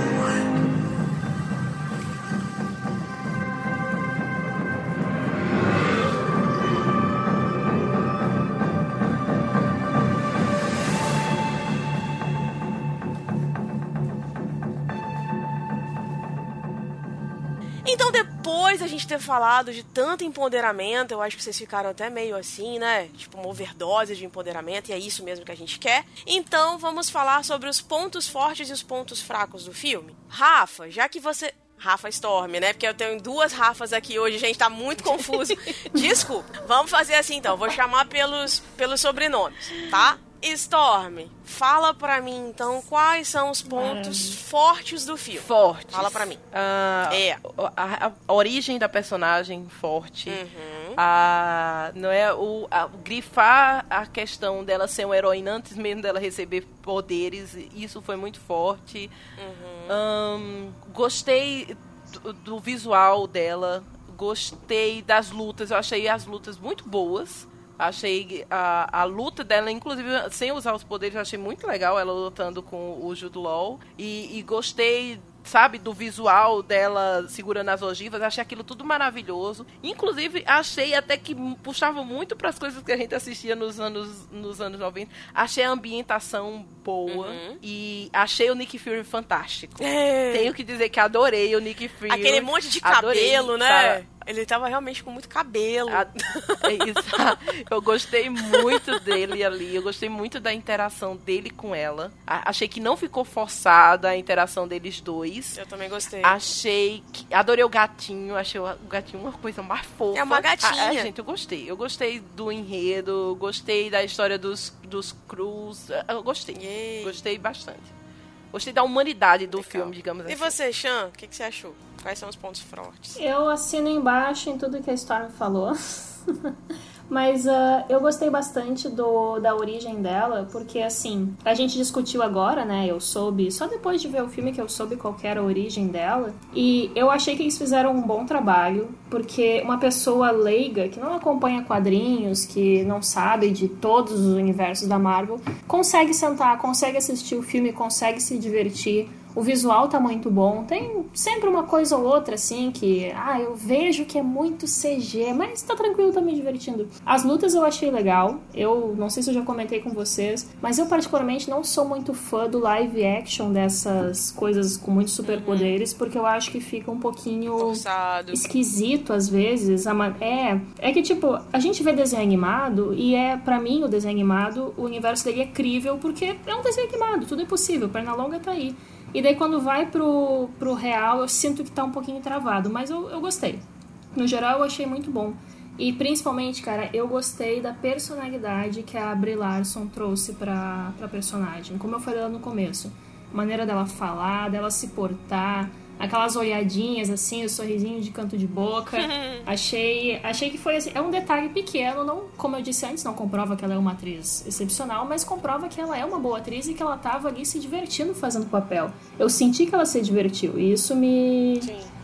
falado de tanto empoderamento, eu acho que vocês ficaram até meio assim, né? Tipo, uma overdose de empoderamento, e é isso mesmo que a gente quer. Então, vamos falar sobre os pontos fortes e os pontos fracos do filme. Rafa, já que você. Rafa Storm, né? Porque eu tenho duas Rafas aqui hoje, gente, tá muito confuso. Desculpa. Vamos fazer assim então, vou chamar pelos, pelos sobrenomes, tá? Storm, fala pra mim então quais são os pontos fortes do filme. Forte. Fala pra mim. Ah, É. A, a- a origem da personagem forte. Uhum. A, não é o a- grifar a questão dela ser uma heroína antes mesmo dela receber poderes. Isso foi muito forte. Uhum. Ahn, gostei do, do visual dela. Gostei das lutas. Eu achei as lutas muito boas. Achei a, a luta dela, inclusive, sem usar os poderes, achei muito legal ela lutando com o Jude Law. E, e gostei, sabe, do visual dela segurando as ogivas. Achei aquilo tudo maravilhoso. Inclusive, achei até que puxava muito para as coisas que a gente assistia nos anos, nos anos 90. Achei a ambientação boa. E achei o Nick Fury fantástico. É. Tenho que dizer que adorei o Nick Fury. Aquele monte de Adorei, cabelo, né? sabe? Ele tava realmente com muito cabelo. A-. Eu gostei muito dele ali. Eu gostei muito da interação dele com ela. Achei que não ficou forçada a interação deles dois. Eu também gostei. Achei que. Adorei o gatinho. Achei o o gatinho uma coisa mais fofa. É uma gatinha. Ah, é, gente, eu gostei. Eu gostei do enredo. Gostei da história dos, dos Cruz. Eu gostei. Yay. Gostei bastante. Gostei da humanidade do Legal. filme, digamos E assim. você, Chan, o que, que você achou? Quais são os pontos fortes? Eu assino embaixo em tudo que a Storm falou. Mas uh, eu gostei bastante do, da origem dela, porque assim, a gente discutiu agora, né? Eu soube, só depois de ver o filme que eu soube qual era a origem dela. E eu achei que eles fizeram um bom trabalho, porque uma pessoa leiga, que não acompanha quadrinhos, que não sabe de todos os universos da Marvel, consegue sentar, consegue assistir o filme, consegue se divertir o visual tá muito bom. Tem sempre uma coisa ou outra, assim, que, ah, eu vejo que é muito CG, mas tá tranquilo, tá me divertindo. As lutas eu achei legal. Eu não sei se eu já comentei com vocês, mas eu particularmente não sou muito fã do live action dessas coisas com muitos superpoderes, porque eu acho que fica um pouquinho Forçado. esquisito às vezes. É, é que tipo, a gente vê desenho animado e é, para mim, o desenho animado, o universo dele é crível porque é um desenho animado, tudo é possível, perna longa tá aí. E daí quando vai pro, pro real, eu sinto que tá um pouquinho travado, mas eu, eu gostei. No geral, eu achei muito bom. E principalmente, cara, eu gostei da personalidade que a Brie Larson trouxe pra, pra personagem. Como eu falei lá no começo. A maneira dela falar, dela se portar, aquelas olhadinhas assim, o sorrisinho de canto de boca. achei, achei que foi assim, é um detalhe pequeno, não, como eu disse antes, não comprova que ela é uma atriz excepcional, mas comprova que ela é uma boa atriz e que ela tava ali se divertindo fazendo o papel. Eu senti que ela se divertiu e isso me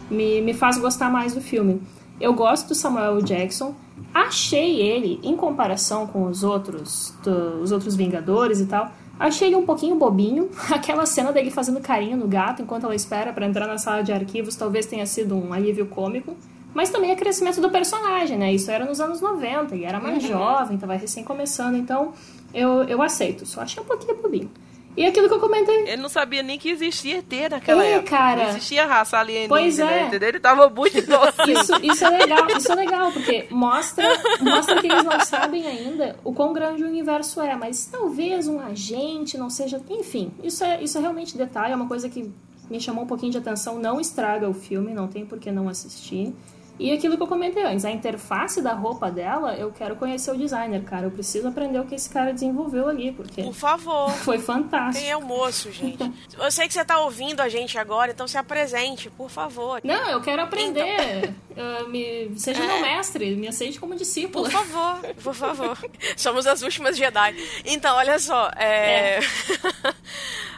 me, me faz gostar mais do filme. Eu gosto do Samuel Jackson. Achei ele, em comparação com os outros, do, os outros Vingadores e tal, Achei ele um pouquinho bobinho. Aquela cena dele fazendo carinho no gato enquanto ela espera para entrar na sala de arquivos talvez tenha sido um alívio cômico. Mas também é crescimento do personagem, né? Isso era nos anos 90, ele era mais uhum. jovem, tava recém começando, então eu, eu aceito. Só achei um pouquinho bobinho. E aquilo que eu comentei. Ele não sabia nem que existia ET naquela é, época. cara. Não existia raça alienígena, pois é. entendeu? Ele tava muito inocente. Isso, isso é legal, isso é legal, porque mostra, mostra que eles não sabem ainda o quão grande o universo é, mas talvez um agente não seja... Enfim, isso é, isso é realmente detalhe, é uma coisa que me chamou um pouquinho de atenção, não estraga o filme, não tem por que não assistir. E aquilo que eu comentei antes, a interface da roupa dela, eu quero conhecer o designer, cara. Eu preciso aprender o que esse cara desenvolveu ali, porque. Por favor. Foi fantástico. Quem é o moço, gente? eu sei que você tá ouvindo a gente agora, então se apresente, por favor. Não, eu quero aprender. Então... Uh, me... Seja é. meu mestre, me aceite como discípulo. Por favor, por favor. Somos as últimas Jedi. Então, olha só. É. é.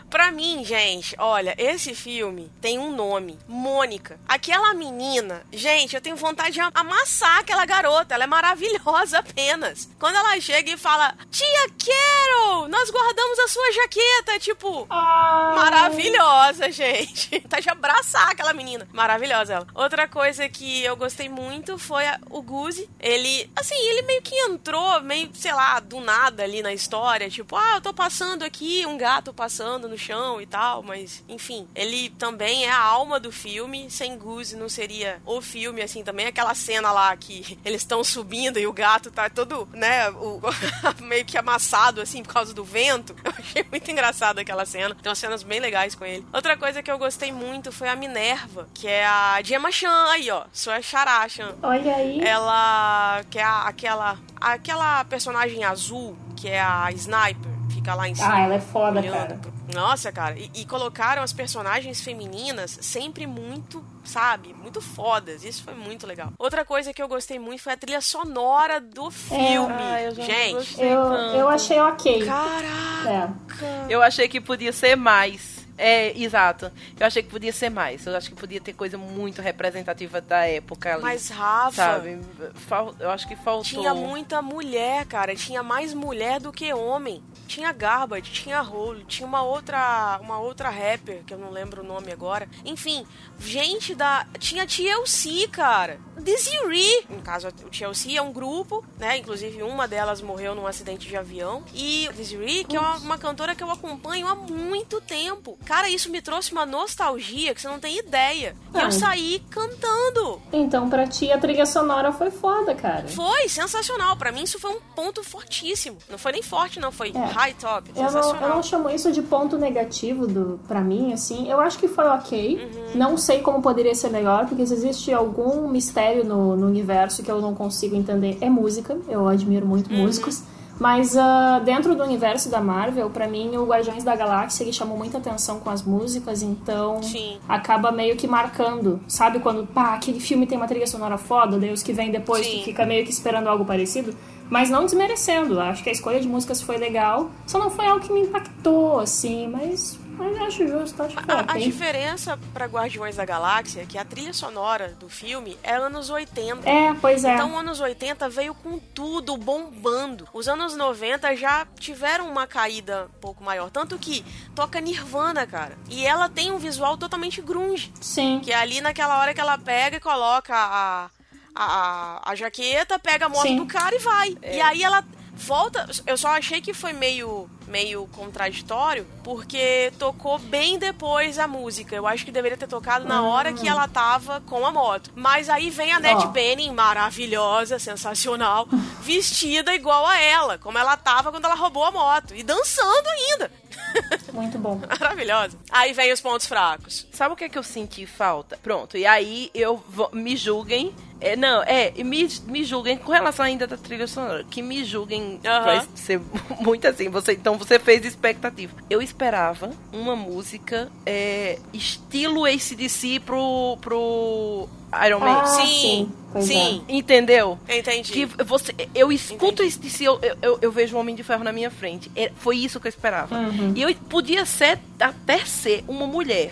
Pra mim, gente, olha, esse filme tem um nome: Mônica. Aquela menina, gente, eu tenho vontade de amassar aquela garota. Ela é maravilhosa apenas. Quando ela chega e fala: Tia Carol, nós guardamos a sua jaqueta. Tipo, Ai. maravilhosa, gente. Tá de abraçar aquela menina. Maravilhosa ela. Outra coisa que eu gostei muito foi a, o Guzi. Ele, assim, ele meio que entrou, meio, sei lá, do nada ali na história. Tipo, ah, eu tô passando aqui, um gato passando no no chão e tal, mas enfim, ele também é a alma do filme. Sem Goose não seria o filme, assim, também aquela cena lá que eles estão subindo e o gato tá todo, né, o, meio que amassado, assim, por causa do vento. Eu achei muito engraçado aquela cena. Tem umas cenas bem legais com ele. Outra coisa que eu gostei muito foi a Minerva, que é a Gemma Chan, aí, ó, sua Chará Chan. Olha aí. Ela, que é a, aquela, aquela personagem azul, que é a Sniper fica lá em ah, cima. Ah, ela é foda, cara. Nossa, cara. E, e, colocaram as personagens femininas sempre muito, sabe, muito fodas. Isso foi muito legal. Outra coisa que eu gostei muito foi a trilha sonora do filme. É, ah, Gente. Eu, eu achei ok. Caraca. É. Eu achei que podia ser mais. É, exato. Eu achei que podia ser mais. Eu acho que podia ter coisa muito representativa da época ali. Mas, Rafa. Sabe? Eu acho que faltou. Tinha muita mulher, cara. Tinha mais mulher do que homem. Tinha Garbage, tinha Hole, tinha uma outra. Uma outra rapper, que eu não lembro o nome agora. Enfim, gente da. Tinha TLC, cara. Desiree. No caso, o TLC é um grupo, né? Inclusive, uma delas morreu num acidente de avião. E Desiree, que é uma, uma cantora que eu acompanho há muito tempo. Cara, isso me trouxe uma nostalgia que você não tem ideia. E eu ah. saí cantando. Então, pra ti, a trilha sonora foi foda, cara. Foi, sensacional. Para mim, isso foi um ponto fortíssimo. Não foi nem forte, não. Foi é. High top. Eu não, eu não, chamo isso de ponto negativo do, pra mim, assim. Eu acho que foi ok. Uhum. Não sei como poderia ser melhor, porque se existe algum mistério no, no universo que eu não consigo entender, é música. Eu admiro muito uhum. músicos. Mas uh, dentro do universo da Marvel, para mim, o Guardiões da Galáxia ele chamou muita atenção com as músicas, então Sim. acaba meio que marcando. Sabe quando, pá, aquele filme tem uma trilha sonora foda, daí os que vêm depois fica meio que esperando algo parecido. Mas não desmerecendo, acho que a escolha de músicas foi legal. Só não foi algo que me impactou, assim, mas, mas acho justo, acho que A, a diferença pra Guardiões da Galáxia é que a trilha sonora do filme é anos 80. É, pois é. Então, anos 80 veio com tudo bombando. Os anos 90 já tiveram uma caída um pouco maior. Tanto que toca Nirvana, cara. E ela tem um visual totalmente grunge. Sim. Que é ali naquela hora que ela pega e coloca a, a, a, jaqueta, pega a moto Sim. do cara e vai. E aí ela volta. Eu só achei que foi meio, meio contraditório, porque tocou bem depois a música. Eu acho que deveria ter tocado na hora que ela tava com a moto. Mas aí vem a Annette Ó. Bening, maravilhosa, sensacional, vestida igual a ela, como ela tava quando ela roubou a moto. E dançando ainda. Muito bom. Maravilhosa. Aí vem os pontos fracos. Sabe o que é que eu senti falta? Pronto, e aí eu vou- me julguem. É, não, é, e me, me julguem com relação ainda da trilha sonora. Que me julguem vai ser muito assim. Você, então você fez expectativa. Eu esperava uma música é, estilo ACDC pro, pro Iron Man. Ah, sim, sim. Pois sim. Entendeu? Entendi. Que você, eu escuto isso e eu, eu, eu vejo o Homem de Ferro na minha frente. É, foi isso que eu esperava. Uhum. E eu podia ser até ser uma mulher.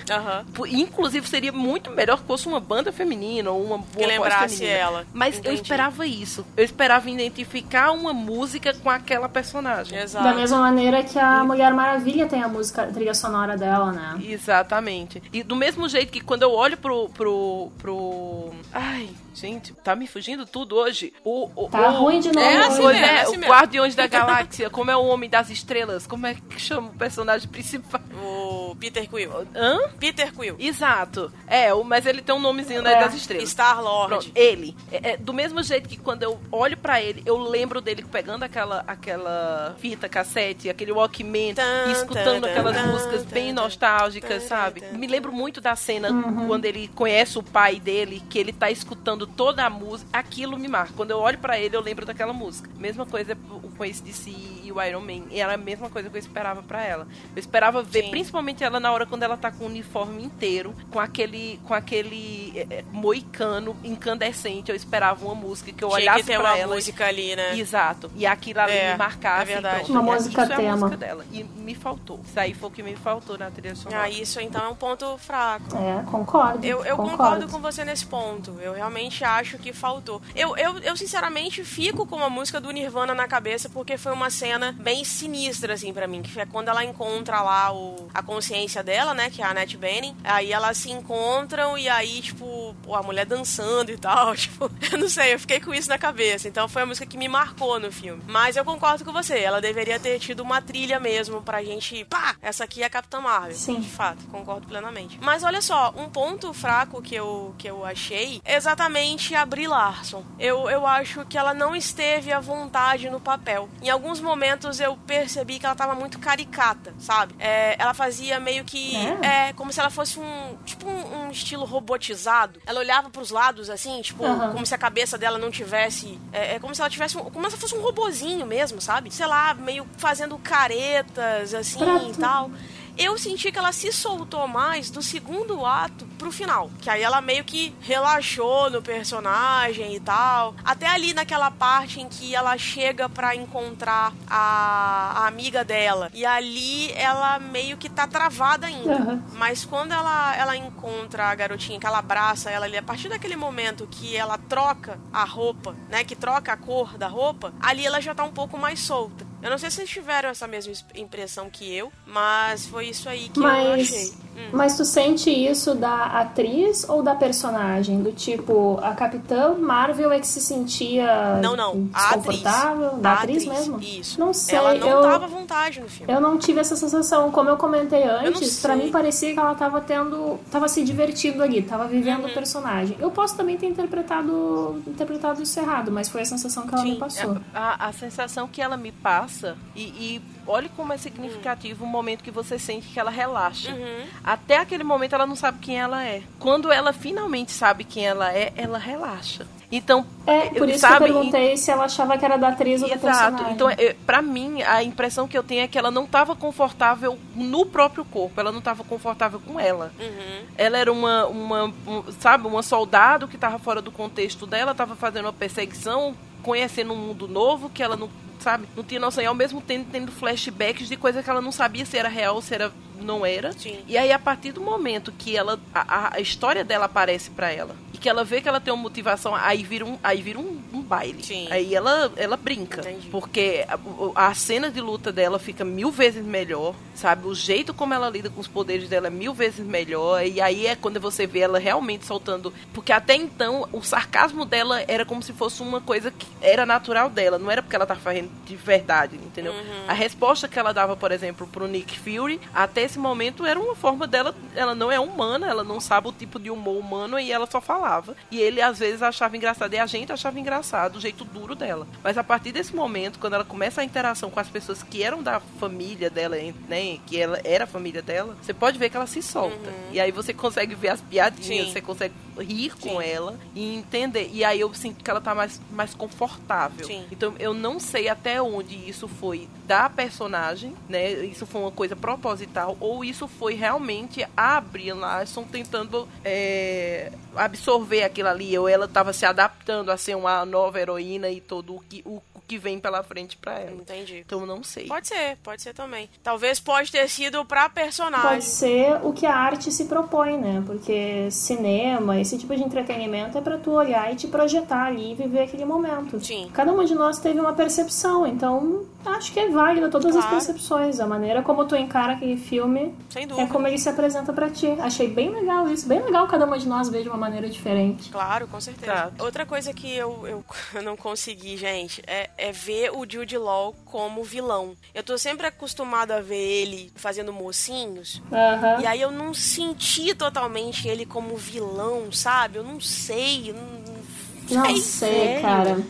P- Inclusive, seria muito melhor que fosse uma banda feminina ou uma boa Que lembrasse voz feminina. ela. Mas eu Entendi. esperava isso. Eu esperava identificar uma música com aquela personagem. Exato. Da mesma maneira que a Mulher Maravilha tem a música, a trilha sonora dela, né? Exatamente. E do mesmo jeito que quando eu olho pro. pro. pro. Ai, gente, tá me fugindo tudo hoje. O, o, Tá o- ruim de novo É, hoje. pois mesmo, é, é assim o mesmo. Guardiões da Galáxia, como é o Homem das Estrelas, como é que chama o personagem principal? O Peter Quill. Hã? Peter Quill. Exato. É, o- mas ele tem um nomezinho, né, É. das estrelas. Star-Lord. Pronto, ele. É, é, do mesmo jeito que quando eu olho pra ele, eu lembro dele pegando aquela, aquela fita cassete, aquele Walkman, Tan, e escutando tan, aquelas tan, músicas tan, bem tan, nostálgicas, tan, sabe? tan. Me lembro muito da cena Uhum. quando ele conhece o pai dele, que ele tá escutando toda a música. Aquilo me marca. Quando eu olho pra ele, eu lembro daquela música. Mesma coisa com esse DC e o Iron Man. E era a mesma coisa que eu esperava pra ela. Eu esperava ver, Sim. principalmente ela na hora quando ela tá com o uniforme inteiro, com aquele, com aquele é, é, moicano incandescente. Eu esperava uma música que eu Tinha olhasse que ter pra uma ela. música ali, né? Exato. E aquilo ali É, me marcasse. é verdade. Uma É, música isso é a tema. música dela. E me faltou. Isso aí foi o que me faltou na trilha sonora. Ah, isso então é um ponto fraco. É, concordo. Eu, eu concordo. concordo com você nesse ponto. Eu realmente acho que faltou. Eu, eu, eu, sinceramente, fico com a música do Nirvana na cabeça porque foi uma cena bem sinistra, assim, pra mim. Que é quando ela encontra lá o, a consciência dela, né? Que é a Annette Bening. Aí elas se encontram e aí, tipo, pô, a mulher dançando e tal. Tipo, eu não sei, eu fiquei com isso na cabeça. Então foi a música que me marcou no filme. Mas eu concordo com você. Ela deveria ter tido uma trilha mesmo pra gente. Pá! Essa aqui é a Capitã Marvel. Sim. De fato, concordo plenamente. Mas olha só, um ponto fraco que eu, que eu achei é exatamente a Brie Larson. Eu, eu acho que ela não esteve à vontade no papel. Em alguns momentos eu percebi que ela tava muito caricata, sabe? É, ela fazia meio que. É? É, como se ela fosse um. Tipo um, um estilo robotizado. Ela olhava pros lados, assim, tipo, Aham. como se a cabeça dela não tivesse. É, é como se ela tivesse. Um, como se ela fosse um robozinho mesmo, sabe? Sei lá, meio fazendo caretas, assim Pra e tal. Eu senti que ela se soltou mais do segundo ato pro final. Que aí ela meio que relaxou no personagem e tal. Até ali naquela parte em que ela chega pra encontrar a, a amiga dela. E ali ela meio que tá travada ainda. Aham. Mas quando ela, ela encontra a garotinha, que ela abraça ela ali, a partir daquele momento que ela troca a roupa, né? Que troca a cor da roupa, ali ela já tá um pouco mais solta. Eu não sei se vocês tiveram essa mesma es- impressão que eu, mas foi isso aí que eu achei. Mas, Hum. mas tu sente isso da atriz ou da personagem? Do tipo, a Capitã Marvel é que se sentia Não, não. A atriz. desconfortável? Da A atriz, mesmo? Isso. Não sei. Ela não eu, tava à vontade no filme. eu não tive essa sensação. Como eu comentei antes, pra sei. mim parecia que ela tava tendo. tava se divertindo ali, tava vivendo Uhum. o personagem. Eu posso também ter interpretado, interpretado isso errado, mas foi a sensação que ela Sim. me passou. A, a sensação que ela me passa, e, e olhe como é significativo o momento que você sente que ela relaxa. Uhum. Até aquele momento ela não sabe quem ela é. Quando ela finalmente sabe quem ela é, ela relaxa. Então, É, por isso sabe, que eu perguntei se ela achava que era da atriz ou da Exato. personagem. Então, pra mim, a impressão que eu tenho é que ela não estava confortável no próprio corpo. Ela não estava confortável com ela. Uhum. Ela era uma, uma um, sabe, uma soldado que estava fora do contexto dela, estava fazendo uma perseguição, conhecendo um mundo novo que ela não, sabe, não tinha noção. E ao mesmo tempo tendo flashbacks de coisa que ela não sabia se era real ou se era não era. Sim. E aí, a partir do momento que ela. A, a história dela aparece para ela. Que ela vê que ela tem uma motivação, aí vira um, aí vira um, um baile. Sim. Aí ela, ela brinca. Entendi. Porque a, a cena de luta dela fica mil vezes melhor, sabe? O jeito como ela lida com os poderes dela é mil vezes melhor. E aí é quando você vê ela realmente soltando. Porque até então, o sarcasmo dela era como se fosse uma coisa que era natural dela. Não era porque ela tá fazendo de verdade, entendeu? Uhum. A resposta que ela dava, por exemplo, pro Nick Fury, até esse momento era uma forma dela. Ela não é humana, ela não sabe o tipo de humor humano e ela só falava. E ele às vezes achava engraçado. E a gente achava engraçado o jeito duro dela. Mas a partir desse momento, quando ela começa a interação com as pessoas que eram da família dela, né? Que ela era a família dela, você pode ver que ela se solta. E aí você consegue ver as piadinhas, Sim. você consegue rir com Sim. ela e entender. E aí eu sinto que ela tá mais, mais confortável. Sim. Então eu não sei até onde isso foi da personagem, né? Isso foi uma coisa proposital, ou isso foi realmente a Brie Larson tentando é, absorver aquilo ali, ou ela tava se adaptando a ser uma nova heroína e todo o que, o, o que vem pela frente pra ela. Entendi. Então não sei. Pode ser, pode ser também. Talvez pode ter sido pra personagem. Pode ser o que a arte se propõe, né? Porque cinema, esse tipo de entretenimento é pra tu olhar e te projetar ali e viver aquele momento. Sim. Cada uma de nós teve uma percepção, então acho que é válido todas as Claro. percepções. A maneira como tu encara aquele filme Sem é como ele se apresenta pra ti. Achei bem legal isso, bem legal cada uma de nós ver de uma maneira diferente. Claro, com certeza. Outra coisa que eu, eu não consegui, gente, é, é ver o Jude Law como vilão. Eu tô sempre acostumada a ver ele fazendo mocinhos. Aham. E aí eu não senti totalmente ele como vilão, sabe? Eu não sei. eu Não, Não sei, cara.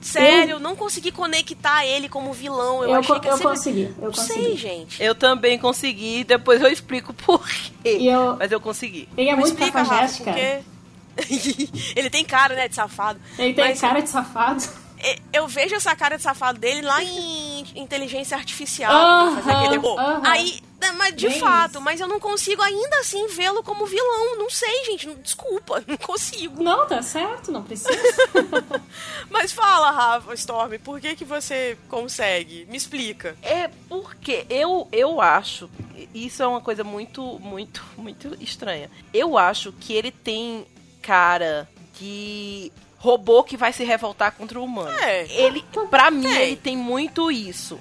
Sério, eu não consegui conectar ele como vilão. Eu, Eu, achei que eu sempre... consegui, eu Não sei, consegui. gente. Eu também consegui, depois eu explico por quê. E eu- Mas eu consegui. Ele é Me muito explica, Rafa, porque... ele tem cara, né, de safado. Ele tem Mas cara de safado. é, eu vejo essa cara de safado dele lá em inteligência artificial. Aham, fazer aquele... Pô, aham. Aí, né, mas de Bem fato, isso. mas eu não consigo ainda assim vê-lo como vilão. Não sei, gente. não- Desculpa, não consigo. Não, tá certo, não precisa. Mas fala, Rafa Storm, por que que você consegue? Me explica. É porque eu, eu acho, isso é uma coisa muito, muito, muito estranha. Eu acho que ele tem cara de robô que vai se revoltar contra o humano. É. Ele, pra mim, Tem. ele tem muito isso.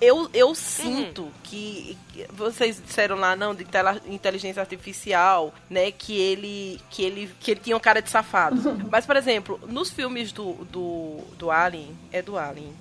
Eu, eu sinto que, que vocês disseram lá não de inteligência artificial, né, que ele que ele que ele tinha um cara de safado. Mas por exemplo, nos filmes do, do do Alien, é do Alien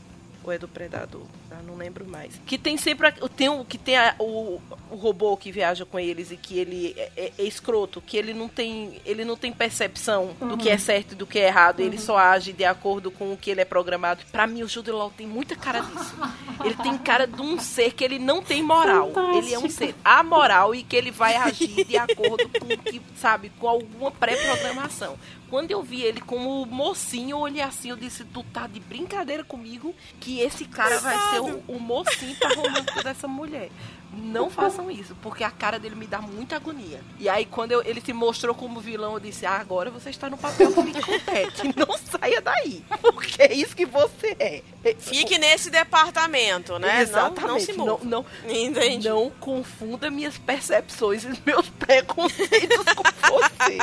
ou é do Predador? Ah, não lembro mais. Que tem sempre tem o que tem a- o, o robô que viaja com eles e que ele é, é- é escroto, que ele não tem ele não tem percepção do que é certo e do que é errado, ele só age de acordo com o que ele é programado. Pra mim o Jude Law tem muita cara disso. Ele tem cara de um ser que ele não tem moral. Fantástico. Ele é um ser amoral e que ele vai agir de acordo com o que, sabe, com alguma pré-programação. Quando eu vi ele como mocinho, eu olhei assim, eu disse, tu tá de brincadeira comigo que esse cara vai ser o, o mocinho pra romântico dessa mulher. Não façam isso, porque a cara dele me dá muita agonia. E aí, quando eu- ele se mostrou como vilão, eu disse, ah, agora você está no papel que me compete. Não saia daí, porque é isso que você é. Fique nesse departamento, né? Exatamente. Não, não se não, não, Entendi. não confunda minhas percepções e meus preconceitos com você.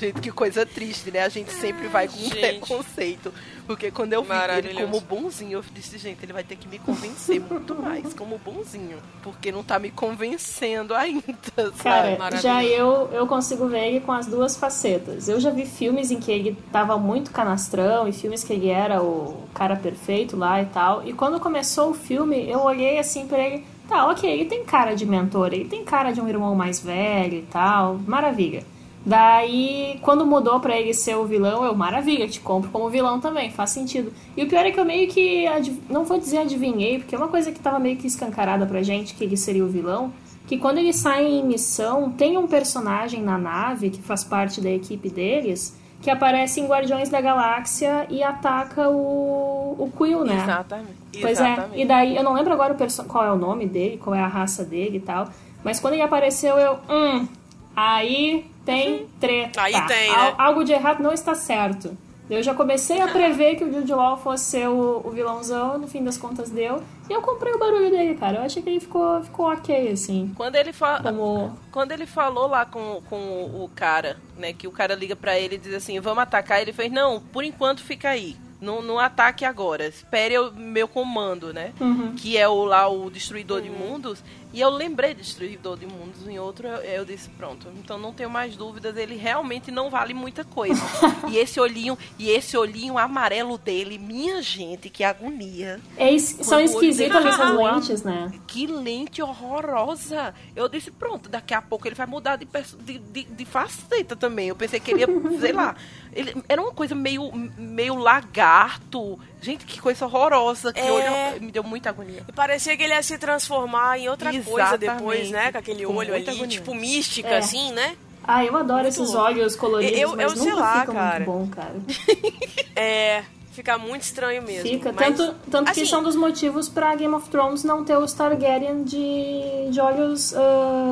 Gente, que coisa triste, né? A gente sempre vai com um preconceito. Porque quando eu vi ele como bonzinho, eu disse, gente, ele vai ter que me convencer muito mais como bonzinho. Porque não tá me convencendo ainda, sabe? Cara, Maravilhoso. já eu, eu consigo ver ele com as duas facetas. Eu já vi filmes em que ele tava muito canastrão e filmes que ele era o cara perfeito lá e tal. E quando começou o filme, eu olhei assim pra ele. Tá, ok, ele tem cara de mentor, ele tem cara de um irmão mais velho e tal, maravilha. Daí, quando mudou pra ele ser o vilão, eu, maravilha, te compro como vilão também, faz sentido. E o pior é que eu meio que, não vou dizer adivinhei, porque é uma coisa que tava meio que escancarada pra gente, que ele seria o vilão, que quando eles saem em missão, tem um personagem na nave, que faz parte da equipe deles, que aparece em Guardiões da Galáxia e ataca o, o Quill, né? Exatamente. Pois Exatamente. é, e daí, eu não lembro agora o qual é o nome dele, qual é a raça dele e tal, mas quando ele apareceu, eu, hum, aí tem treta. Aí tem, Al- né? Algo de errado não está certo. Eu já comecei a prever que o Jude Law fosse ser o, o vilãozão, no fim das contas deu, e eu comprei o barulho dele, cara. Eu achei que ele ficou, ficou ok, assim, Quando ele fala. como... Quando ele falou lá com, com o cara, né, que o cara liga pra ele e diz assim, vamos atacar, ele fez, não, por enquanto fica aí. Não, não ataque agora. Espere o meu comando, né? Que é o lá o Destruidor de Mundos. E eu lembrei de Destruidor de Mundos em outro, eu, eu disse, pronto, então não tenho mais dúvidas, ele realmente não vale muita coisa. e esse olhinho, e esse olhinho amarelo dele, minha gente, que agonia. É es- são esquisitas essas lentes, né? Que lente horrorosa. Eu disse, pronto, daqui a pouco ele vai mudar de, de, de, de faceta também. Eu pensei que ele ia, sei lá. Ele, era uma coisa meio, meio lagarto. Gente, que coisa horrorosa. Que É. olho, me deu muita agonia. E parecia que ele ia se transformar em outra coisa Exatamente. depois, né? Com aquele Com olho ali, agonia. tipo mística, É. assim, né? Ah, eu adoro Muito esses louco. olhos coloridos, Eu- eu mas sei nunca lá, fica cara. muito bom, cara. É. Fica muito estranho mesmo. Fica, mas, tanto, tanto que assim, são dos motivos pra Game of Thrones não ter os Targaryen de, de olhos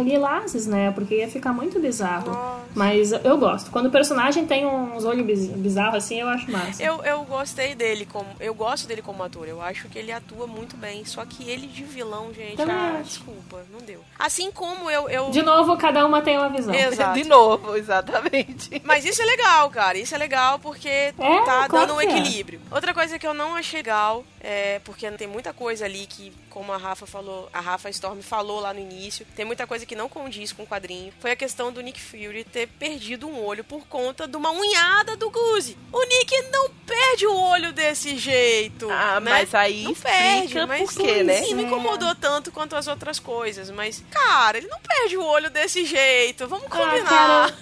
lilazes, né? Porque ia ficar muito bizarro. Nossa. Mas eu gosto. Quando o personagem tem uns olhos biz- bizarros assim, eu acho massa. Eu, eu gostei dele como. Eu gosto dele como ator. Eu acho que ele atua muito bem. Só que ele de vilão, gente. Também ah, acho. desculpa, não deu. Assim como eu. eu... De novo, cada uma tem uma visão. Exato. De novo, exatamente. Mas isso é legal, cara. Isso é legal porque É, tá dando um que é. Equilíbrio. Outra coisa que eu não achei legal é porque tem muita coisa ali que, como a Rafa falou, a Rafa Storm falou lá no início, tem muita coisa que não condiz com o quadrinho. Foi a questão do Nick Fury ter perdido um olho por conta de uma unhada do Guzi. O Nick não perde o olho desse jeito. Ah, né? mas aí não perde, mas por quê, né? Sim, não incomodou tanto quanto as outras coisas, mas cara, ele não perde o olho desse jeito. Vamos Ah, combinar. cara,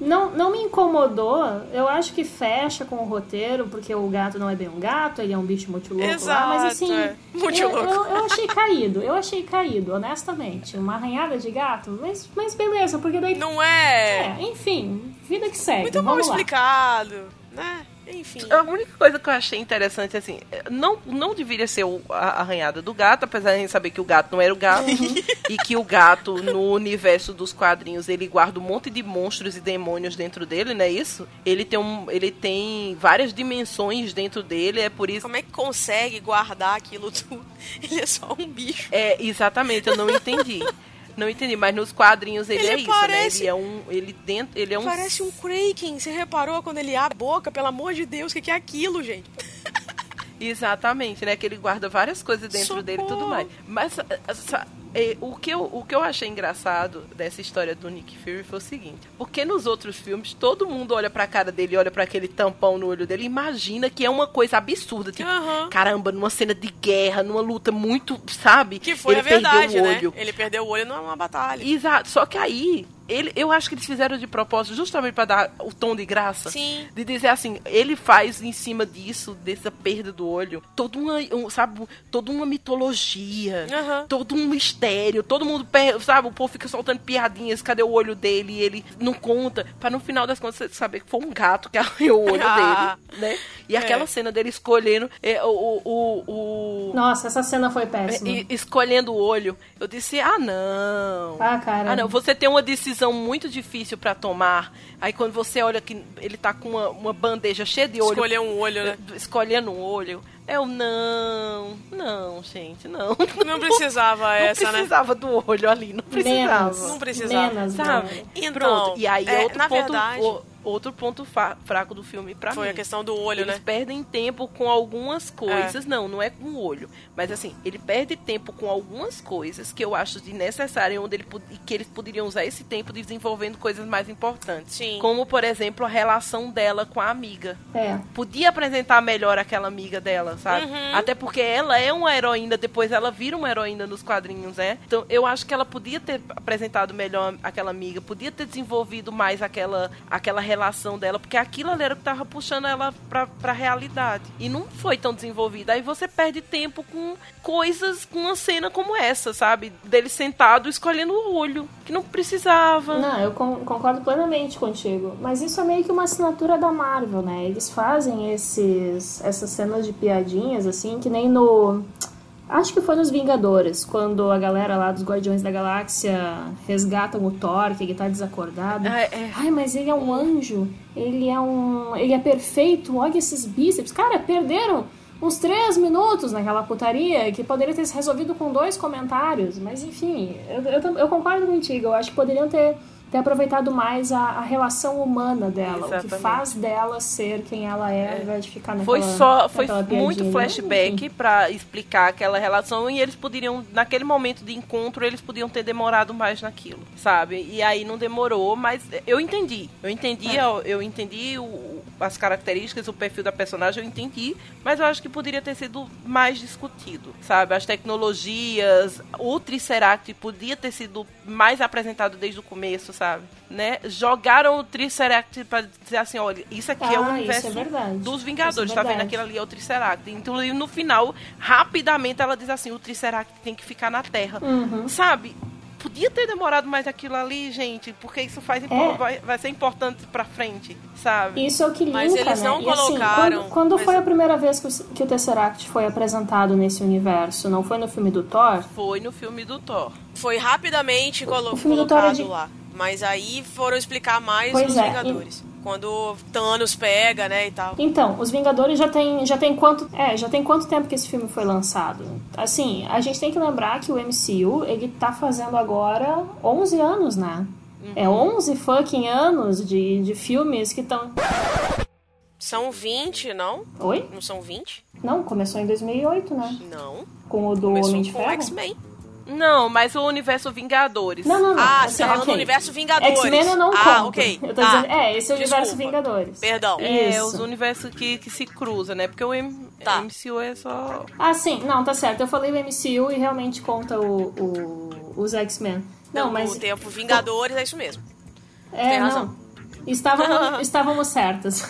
não, não me incomodou. Eu acho que fecha com o roteiro, porque o gato não é bem um gato, ele é um bicho muito louco lá. Exato, Mas assim, é. Muito eu, louco. eu, eu achei caído. Eu achei caído, honestamente. Uma arranhada de gato, mas, mas beleza, porque daí. Não é? É, enfim, vida que segue. Muito mal lá. explicado? Enfim. A única coisa que eu achei interessante, assim, não, não deveria ser o- a arranhada do gato, apesar de a gente saber que o gato não era o gato. e que o gato, no universo dos quadrinhos, ele guarda um monte de monstros e demônios dentro dele, não é isso? Ele tem, um, ele tem várias dimensões dentro dele, é por isso. Como é que consegue guardar aquilo tudo? Ele é só um bicho. É, exatamente, eu não entendi. Não entendi, mas nos quadrinhos ele, Ele é isso, parece- né? Ele é um. Ele dentro. Ele é um. Parece um Kraken. Você reparou quando ele abre a boca? Pelo amor de Deus, o que, que é aquilo, gente? Exatamente, né? Que ele guarda várias coisas dentro Socorro. dele e tudo mais. Mas sa- é, o, que eu, o que eu achei engraçado dessa história do Nick Fury foi o seguinte: porque nos outros filmes todo mundo olha pra cara dele, olha pra aquele tampão no olho dele, e imagina que é uma coisa absurda. Tipo, Aham. caramba, numa cena de guerra, numa luta muito, sabe? Que foi ele a verdade, perdeu o né? olho. Ele perdeu o olho numa batalha. Exato, só que aí. Ele, eu acho que eles fizeram de propósito justamente pra dar o tom de graça. Sim. De dizer assim, ele faz em cima disso, dessa perda do olho, toda uma, um, sabe, toda uma mitologia, todo um mistério, todo mundo, sabe, o povo fica soltando piadinhas, cadê o olho dele? E ele não conta, pra no final das contas você saber que foi um gato que arranhou o olho Ah. dele, né? E É. aquela cena dele escolhendo é, o, o, o, o- Nossa, essa cena foi péssima. e- escolhendo o olho, eu disse, ah, não. Ah, cara. Ah, não, você tem uma decisão muito difícil pra tomar. Aí quando você olha que ele tá com uma, uma bandeja cheia de olho. Escolher um olho, né? eh, Escolhendo um olho. Eu não. Não, gente, não. Não precisava Não essa, né? precisava do olho ali, não precisava. Menos. Não precisava. Menos, Sabe? né? Então, Pronto. E aí é, outro na ponto. verdade- o- outro ponto fraco do filme para mim. Foi a questão do olho, Eles né? perdem tempo com algumas coisas. É. Não, não é com o olho. Mas assim, ele perde tempo com algumas coisas que eu acho desnecessário, onde ele que eles poderiam usar esse tempo desenvolvendo coisas mais importantes. Sim. Como, por exemplo, a relação dela com a amiga. É. Podia apresentar melhor aquela amiga dela, sabe? Uhum. Até porque ela é uma heroína, depois ela vira uma heroína nos quadrinhos, né? Então eu acho que ela podia ter apresentado melhor aquela amiga, podia ter desenvolvido mais aquela, aquela relação dela, porque aquilo ali era que tava puxando ela pra, pra realidade. E não foi tão desenvolvida. Aí você perde tempo com coisas, com uma cena como essa, sabe? Dele sentado escolhendo o olho, que não precisava. Não, eu concordo plenamente contigo. Mas isso é meio que uma assinatura da Marvel, né? Eles fazem esses, essas cenas de piadinhas, assim, que nem no. Acho que foi nos Vingadores, quando a galera lá dos Guardiões da Galáxia resgatam o Thor, que ele tá desacordado. É, é. Ai, mas ele é um anjo, ele é um. ele é perfeito, olha esses bíceps. Cara, perderam uns três minutos naquela putaria que poderia ter se resolvido com dois comentários. Mas enfim, eu, eu, eu concordo contigo, eu acho que poderiam ter ter aproveitado mais a, a relação humana dela, Exatamente. o que faz dela ser quem ela é, é. ao invés de ficar naquela Foi só, foi muito flashback para explicar aquela relação e eles poderiam, naquele momento de encontro, eles podiam ter demorado mais naquilo, sabe? E aí não demorou, mas eu entendi. Eu entendi, é. eu, eu, entendi o, as características, o perfil da personagem, eu entendi, mas eu acho que poderia ter sido mais discutido, sabe? As tecnologias, o Triceratops podia ter sido mais apresentado desde o começo, sabe? Né? Jogaram o Triceratops pra dizer assim, olha, isso aqui ah, é o universo é dos Vingadores, é tá vendo? Aquilo ali é o Triceratops. Então, no final, rapidamente ela diz assim, o Triceratops tem que ficar na Terra. Uhum. Sabe? Podia ter demorado mais aquilo ali, gente, porque isso faz é. vai, vai ser importante pra frente, sabe? Isso é o que linka, Mas eles não né? colocaram. Assim, quando, quando mas... foi a primeira vez que o, que o Tesseract foi apresentado nesse universo? Não foi no filme do Thor? Foi no filme do Thor. Foi rapidamente colo colocado é de... lá. Mas aí foram explicar mais pois os é, Vingadores. Quando Thanos pega, né, e tal. Então, os Vingadores já tem, já tem quanto, é, já tem quanto tempo que esse filme foi lançado? Assim, a gente tem que lembrar que o MCU, ele tá fazendo agora 11 anos, né? Uhum. É 11 fucking anos de, de filmes que estão são 20, não? Oi? Não são 20? Não, começou em 2008, né? Não. Com o do começou Homem de com Ferro? X-Men. Não, mas o universo Vingadores. Não, não, não. Ah, assim, você tá falando okay. universo Vingadores. X-Men eu não ah, conto. ok. Eu tô tá. dizendo, é, esse é o Desculpa. universo Vingadores. Perdão. É, os universos que, que se cruzam, né? Porque o M Tá. MCU é só... Ah, sim. Não, tá certo. Eu falei o MCU e realmente conta o, o os X-Men. Não, Não, mas... O tempo Vingadores é isso mesmo. É, Tem não. razão. Estávamos, estávamos certas.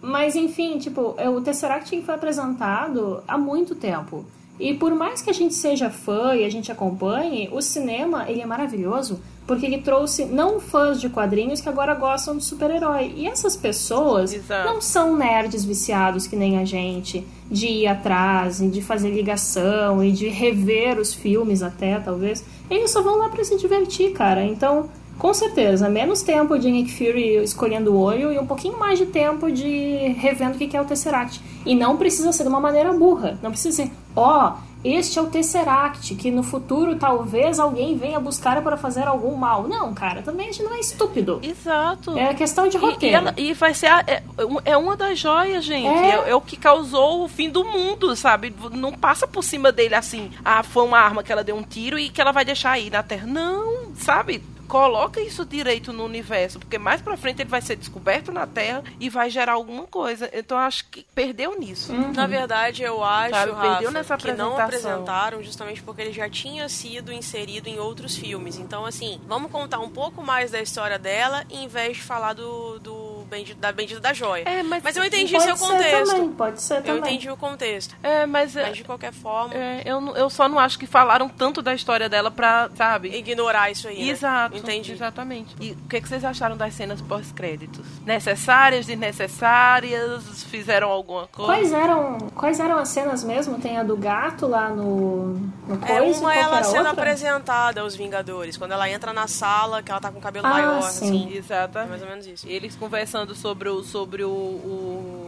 Mas, enfim, tipo, o Tesseract foi apresentado há muito tempo. E por mais que a gente seja fã e a gente acompanhe, o cinema, ele é maravilhoso porque ele trouxe não fãs de quadrinhos que agora gostam de super-herói. E essas pessoas Exato. não são nerds viciados que nem a gente, de ir atrás e de fazer ligação e de rever os filmes até, talvez. Eles só vão lá para se divertir, cara. Então, com certeza, menos tempo de Nick Fury escolhendo o olho e um pouquinho mais de tempo de revendo o que é o Tesseract. E não precisa ser de uma maneira burra. Não precisa ser, ó, oh, este é o Tesseract, que no futuro talvez alguém venha buscar para fazer algum mal. Não, cara, também a gente não é estúpido. Exato. É questão de E, roteiro. e, ela- e vai ser. a- é, é uma das joias, gente. É. É. é o que causou o fim do mundo, sabe? Não passa por cima dele assim. Ah, foi uma arma que ela deu um tiro e que ela vai deixar aí na Terra. Não, sabe? Coloca isso direito no universo, porque mais pra frente ele vai ser descoberto na Terra e vai gerar alguma coisa. Então acho que perdeu nisso. Na verdade, eu acho, Sabe, Rafa, perdeu nessa que não apresentaram justamente porque ele já tinha sido inserido em outros filmes. Então, assim, vamos contar um pouco mais da história dela em vez de falar do, do Bendito, da Bendita da Joia. É, mas, eu entendi pode seu ser contexto. também, pode ser Eu também. entendi o contexto. É, mas, é, Mas de qualquer forma, é, eu, eu só não acho que falaram tanto da história dela pra, sabe? ignorar isso aí. né? Exato. Entendi. Exatamente. E o que, que vocês acharam das cenas pós-créditos? Necessárias, desnecessárias? Fizeram alguma coisa? Quais eram, quais eram as cenas mesmo? Tem a do gato lá no, no É coisa, uma e qual ela sendo outra? apresentada aos Vingadores. Quando ela entra na sala, que ela tá com o cabelo Ah, maior, sim. assim. É Exatamente. mais ou menos isso. Eles conversando sobre o. Sobre o, o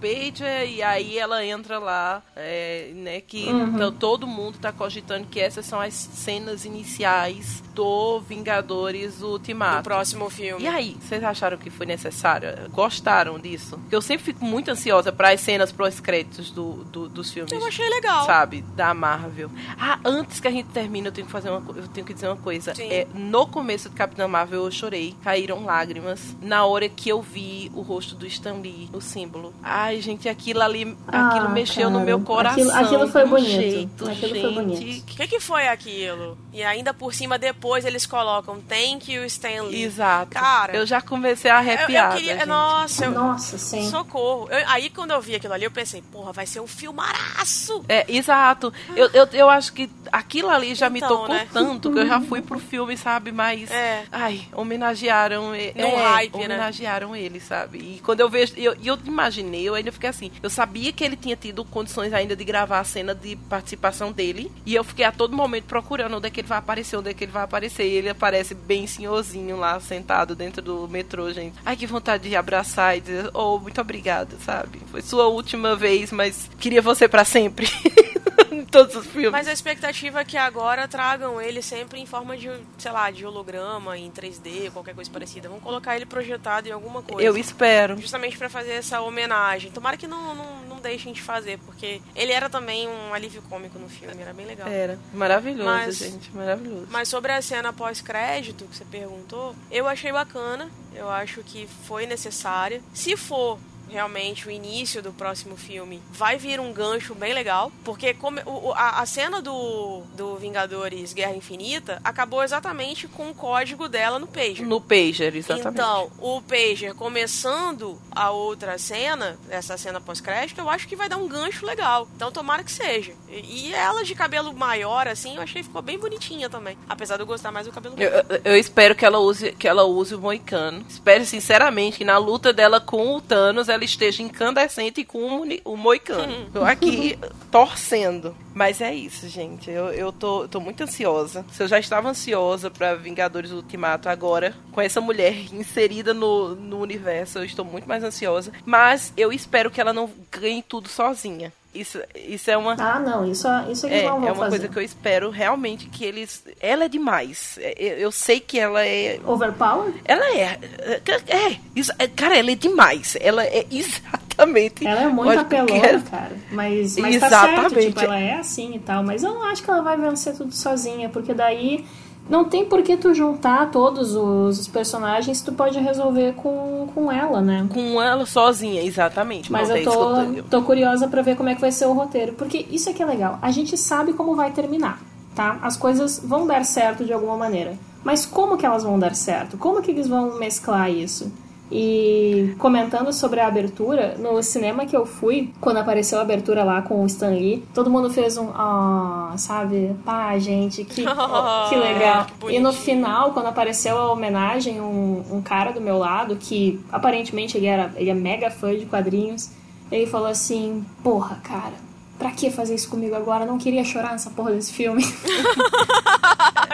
pager e aí ela entra lá, é, né? Que Uhum. então, todo mundo tá cogitando que essas são as cenas iniciais do Vingadores Ultimato. No próximo filme. E aí, vocês acharam que foi necessário? Gostaram disso? Porque eu sempre fico muito ansiosa para as cenas pós-créditos do, do- dos filmes. Eu achei legal. Sabe, da Marvel. Ah, antes que a gente termine, eu tenho que fazer uma, eu tenho que dizer uma coisa. Sim. É, no começo do Capitã Marvel eu chorei, caíram lágrimas na hora que eu vi o rosto do Stan Lee, o símbolo. Ai, gente, aquilo ali, Ah, aquilo mexeu no cara, meu coração. aquilo- aquilo foi bonito. Jeito, Aquilo foi gente, bonito. O que, que foi aquilo? E ainda por cima, depois eles colocam Thank you, Stan Lee. Exato. Cara, eu já comecei a Eu, arrepiar. eu queria. gente. Nossa, eu, Nossa, sim. socorro. Eu- aí quando eu vi aquilo ali, eu pensei, porra, vai ser um filmaraço. É, exato. Eu, eu, eu acho que aquilo ali já me Então, tocou né? tanto que eu já fui pro filme, sabe? Mas. É. Ai, homenagearam ele. No é, hype, né? homenagearam ele, sabe? E quando eu vejo. E eu, eu imaginei, eu ainda fiquei assim. Eu sabia que ele tinha tido condições ainda de gravar a cena de participação dele. E eu fiquei a todo momento procurando onde é que ele vai aparecer, onde é que ele vai aparecer. E ele aparece bem senhorzinho lá, sentado dentro do metrô, gente. Ai, que vontade de abraçar e dizer, oh, muito obrigada, sabe? Foi sua última vez, mas queria você pra sempre. em todos os filmes. Mas a expectativa é que agora tragam ele sempre em forma de, sei lá, de holograma, em 3D, qualquer coisa parecida. Vão colocar ele projetado em alguma coisa. Eu espero. Justamente pra fazer essa homenagem. Tomara que não, não, não deixem de fazer, porque ele era também um alívio cômico no filme, era bem legal. Era. Maravilhoso, Mas- gente. Maravilhoso. Mas sobre a cena pós-crédito que você perguntou, eu achei bacana. Eu acho que foi necessária. Se for realmente o início do próximo filme, vai vir um gancho bem legal. Porque como, o- a, a cena do, do Vingadores Guerra Infinita acabou exatamente com o código dela no pager. No Pager, exatamente. Então, o Pager começando a outra cena, essa cena pós-crédito, eu acho que vai dar um gancho legal. Então, tomara que seja. E, e ela de cabelo maior, assim, eu achei que ficou bem bonitinha também. Apesar de eu gostar mais do cabelo Eu, eu- eu espero que ela use que ela use o Moicano. Espero sinceramente que na luta dela com o Thanos ela esteja incandescente com o, Moicano. Tô aqui torcendo. Mas é isso, gente. Eu, eu tô, tô muito ansiosa. Se eu já estava ansiosa pra Vingadores Ultimato, agora, com essa mulher inserida no, no universo, eu estou muito mais ansiosa. Mas eu espero que ela não ganhe tudo sozinha. Isso, isso é uma. Ah, não, isso, isso eles É, não vão é uma fazer. coisa que eu espero realmente que eles. Ela é demais. É, Eu, eu sei que ela é. Overpower? Ela é. É, é, isso- é, cara, ela é demais. Ela é exatamente. Ela é muito apelona, quero- cara. Mas, mas tá certo, Exatamente. tipo, ela é assim e tal. Mas eu não acho que ela vai vencer tudo sozinha, porque daí não tem por que tu juntar todos os, personagens, tu pode resolver com, com ela, né? Com ela sozinha, exatamente. Mas eu é tô, tô curiosa pra ver como é que vai ser o roteiro. Porque isso é que é legal. A gente sabe como vai terminar, tá? As coisas vão dar certo de alguma maneira. Mas como que elas vão dar certo? Como que eles vão mesclar isso? E comentando sobre a abertura, no cinema que eu fui, quando apareceu a abertura lá com o Stan Lee, todo mundo fez um, ah, sabe? Pá, gente, que, que legal. Que e no final, quando apareceu a homenagem, um, um cara do meu lado, que aparentemente ele, era, ele é mega fã de quadrinhos, ele falou assim: Porra, cara, pra que fazer isso comigo agora? Eu não queria chorar nessa porra desse filme.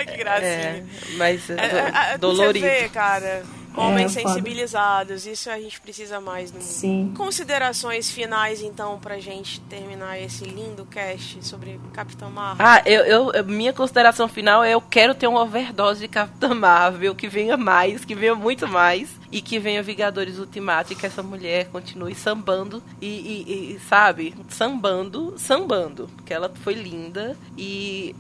que gracinha. É, mas é, É, é, é, dolorido. Você vê, cara, homens É, foda. sensibilizados, isso a gente precisa mais no mundo. Sim. Considerações finais, então, pra gente terminar esse lindo cast sobre Capitão Marvel. Ah, eu, eu- minha consideração final é eu quero ter uma overdose de Capitã Marvel, que venha mais, que venha muito mais, e que venha Vingadores Ultimato e que essa mulher continue sambando e, e- e, sabe, sambando, sambando, porque ela foi linda e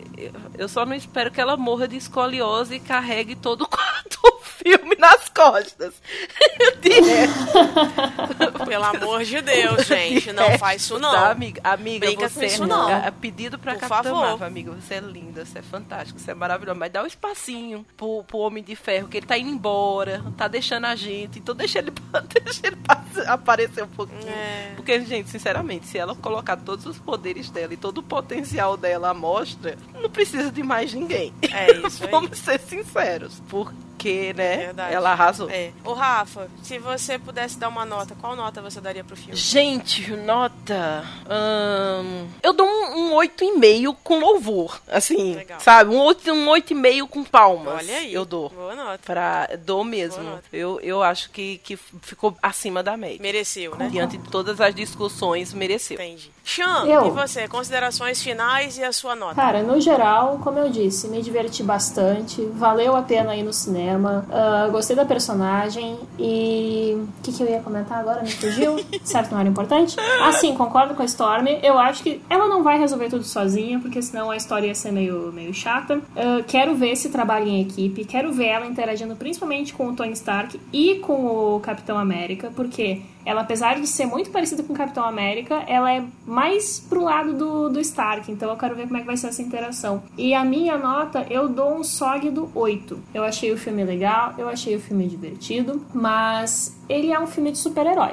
eu- só não espero que ela morra de escoliose e carregue todo o filme nas costas. Direto. Pelo amor de Deus, gente, não É, faz isso não. Tá, amiga, amiga Brinca você isso não. é, é pedido pra Por Capitã favor. Marvel, amiga. Você é linda, você é fantástica, você é maravilhosa. Mas dá um espacinho pro, pro Homem de Ferro, que ele tá indo embora, tá deixando a gente. Então deixa ele, deixa ele aparecer um pouquinho. É. Porque, gente, sinceramente, se ela colocar todos os poderes dela e todo o potencial dela à mostra, não precisa de mais ninguém. É isso. Vamos ser sinceros. Porque né, Verdade. ela arrasou. É. Ô, Rafa, se você pudesse dar uma nota, qual nota você daria pro filme? Gente, nota. ahn, eu dou um, um 8,5 com louvor. Assim, Legal. sabe? Um 8, um 8,5 com palmas. Olha aí. Eu dou. Boa nota. Pra, dou mesmo. Boa nota. Eu, eu acho que, que ficou acima da média. Mereceu, né? Diante de todas as discussões, mereceu. Entendi. Xan, Eu. e você? Considerações finais e a sua nota? Cara, no geral, como eu disse, me diverti bastante, valeu a pena ir no cinema, ah, gostei da personagem e. O que, que eu ia comentar agora? Me fugiu? certo, não era importante? Ah, sim, concordo com a Storm. Eu acho que ela não vai resolver tudo sozinha, porque senão a história ia ser meio, meio chata. Ah, quero ver esse trabalho em equipe, quero ver ela interagindo principalmente com o Tony Stark e com o Capitão América, porque ela, apesar de ser muito parecida com o Capitão América, ela é mais pro lado do, do Stark. Então eu quero ver como é que vai ser essa interação. E a minha nota, eu dou um sólido 8. Eu achei o filme legal, eu achei o filme divertido, mas ele é um filme de super-herói.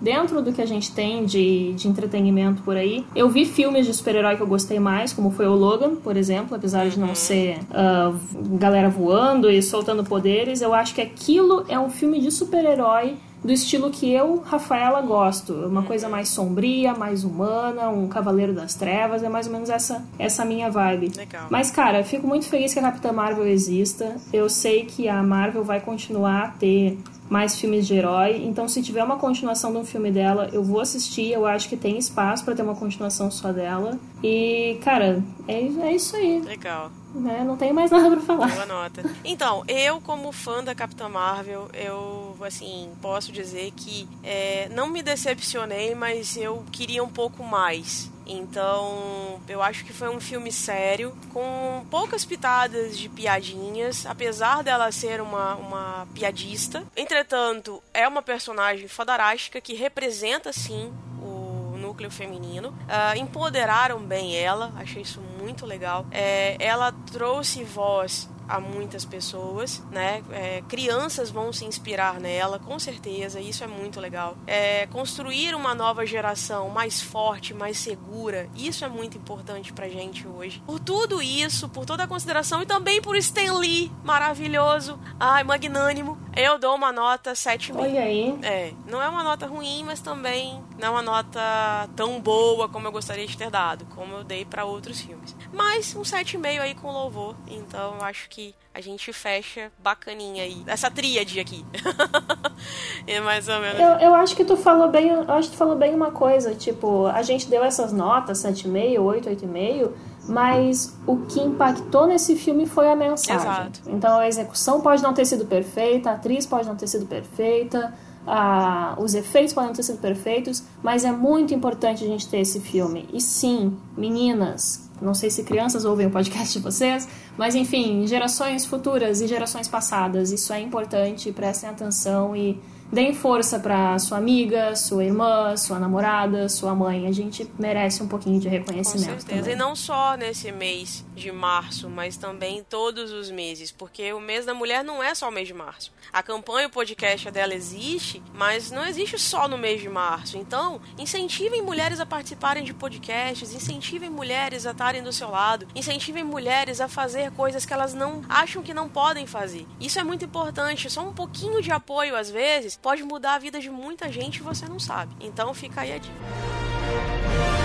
Dentro do que a gente tem de, de entretenimento por aí, eu vi filmes de super-herói que eu gostei mais, como foi o Logan, por exemplo, apesar de não ser ah, galera voando e soltando poderes, eu acho que aquilo é um filme de super-herói do estilo que eu, Rafaela, gosto. Uma coisa mais sombria, mais humana, um Cavaleiro das Trevas, é mais ou menos essa essa minha vibe. Legal. Mas, cara, fico muito feliz que a Capitã Marvel exista. Eu sei que a Marvel vai continuar a ter mais filmes de herói. Então, se tiver uma continuação de um filme dela, eu vou assistir. Eu acho que tem espaço pra ter uma continuação só dela. E, cara, é, é isso aí. Legal. Né? Não tenho mais nada pra falar. Boa nota. Então, eu, como fã da Capitã Marvel, eu, assim, posso dizer que é, não me decepcionei, mas eu queria um pouco mais. Então, eu acho que foi um filme sério, com poucas pitadas de piadinhas, apesar dela ser uma, uma piadista. Entretanto, é uma personagem fodástica que representa, sim, o núcleo feminino. Ah, empoderaram bem ela, achei isso muito legal. É, ela trouxe voz a muitas pessoas, né? É, crianças vão se inspirar nela, com certeza, isso é muito legal. É, construir uma nova geração mais forte, mais segura, isso é muito importante pra gente hoje. Por tudo isso, por toda a consideração e também por Stan Lee, maravilhoso, ai, magnânimo, eu dou uma nota 7,5. Olha aí. É, não é uma nota ruim, mas também não é uma nota tão boa como eu gostaria de ter dado, como eu dei pra outros filmes. Mas um 7,5 aí com louvor, então eu acho que a gente fecha bacaninha aí, essa tríade aqui. é mais ou menos. Eu, eu acho que tu falou bem, eu acho que tu falou bem uma coisa, tipo, a gente deu essas notas, 7,5, 8, 8,5, mas o que impactou nesse filme foi a mensagem. Exato. Então a execução pode não ter sido perfeita, a atriz pode não ter sido perfeita, a- os efeitos podem ter sido perfeitos, mas é muito importante a gente ter esse filme. E sim, meninas, não sei se crianças ouvem o podcast de vocês, mas enfim, gerações futuras e gerações passadas, isso é importante, prestem atenção e deem força pra sua amiga, sua irmã, sua namorada, sua mãe. A gente merece um pouquinho de Com reconhecimento. certeza. também. E não só nesse mês de março, mas também todos os meses. Porque o mês da mulher não é só o mês de março. A campanha, o podcast dela existe, mas não existe só no mês de março. Então, incentivem mulheres a participarem de podcasts, incentivem mulheres a estarem do seu lado, incentivem mulheres a fazer coisas que elas não acham que não podem fazer. Isso é muito importante. Só um pouquinho de apoio, às vezes, pode mudar a vida de muita gente e você não sabe. Então, fica aí a dica.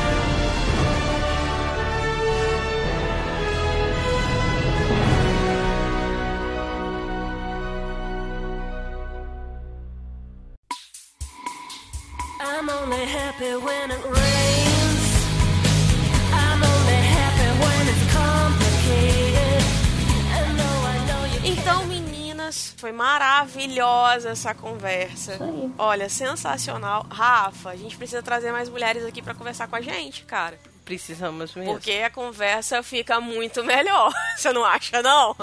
I'm only happy when it rains. I'm only happy when it's complicated. And though I know you Então, meninas, foi maravilhosa essa conversa. Isso aí. Olha, sensacional. Rafa, a gente precisa trazer mais mulheres aqui pra conversar com a gente, cara. Precisamos mesmo. Porque a conversa fica muito melhor. Você não acha, não?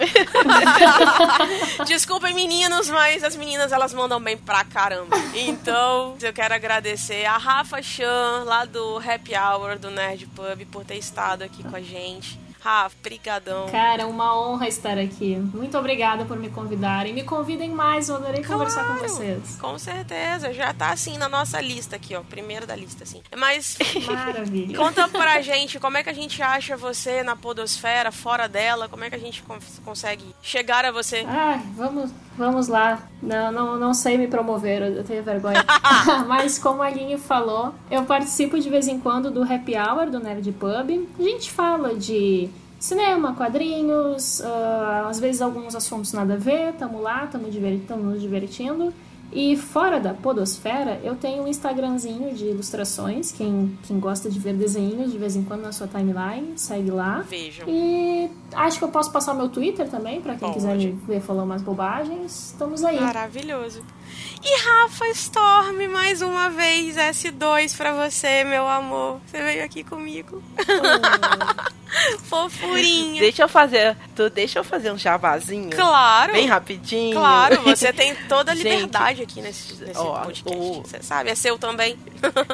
Desculpem, meninos, mas as meninas elas mandam bem pra caramba. Então, eu quero agradecer a Rafa Chan, lá do Happy Hour do Nerd Pub, por ter estado aqui com a gente. Rafa, brigadão. Cara, uma honra estar aqui. Muito obrigada por me convidarem. Me convidem mais, eu adorei conversar com Claro, vocês. Com certeza, já tá assim na nossa lista aqui, ó. Primeiro da lista, assim. Mas Maravilha. conta pra gente como é que a gente acha você na podosfera, fora dela, como é que a gente con- consegue chegar a você. Ai, vamos, vamos lá. Não, não, não sei me promover, eu tenho vergonha. Mas como a Aline falou, eu participo de vez em quando do Happy Hour do Nerd Pub. A gente fala de cinema, quadrinhos, ah, às vezes alguns assuntos nada a ver, tamo lá, tamo, diver- tamo nos divertindo. E fora da podosfera, eu tenho um Instagramzinho de ilustrações. Quem, quem gosta de ver desenhos de vez em quando na sua timeline, segue lá. Vejam. E acho que eu posso passar meu Twitter também, pra quem Pode. quiser me ver falando umas bobagens. Estamos aí. Maravilhoso. E Rafa Storm, mais uma vez, S2 pra você, meu amor. Você veio aqui comigo. Fofurinha. Deixa eu fazer. Tu deixa eu fazer um jabazinho. Claro. Bem rapidinho. Claro, você tem toda a Gente, liberdade aqui nesse, nesse ó, podcast. o- Você sabe, é seu também.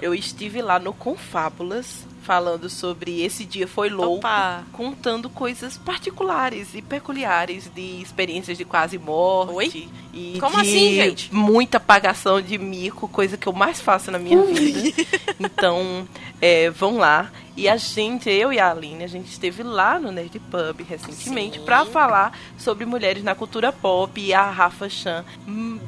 Eu estive lá no Confábulas falando sobre esse dia foi louco, Opa. contando coisas particulares e peculiares de experiências de quase morte Oi? e Como assim, gente? muita pagação de mico, coisa que eu mais faço na minha vida. Então, é, vão lá. E a gente, eu e a Aline, a gente esteve lá no Nerd Pub recentemente para falar sobre mulheres na cultura pop e a Rafa Chan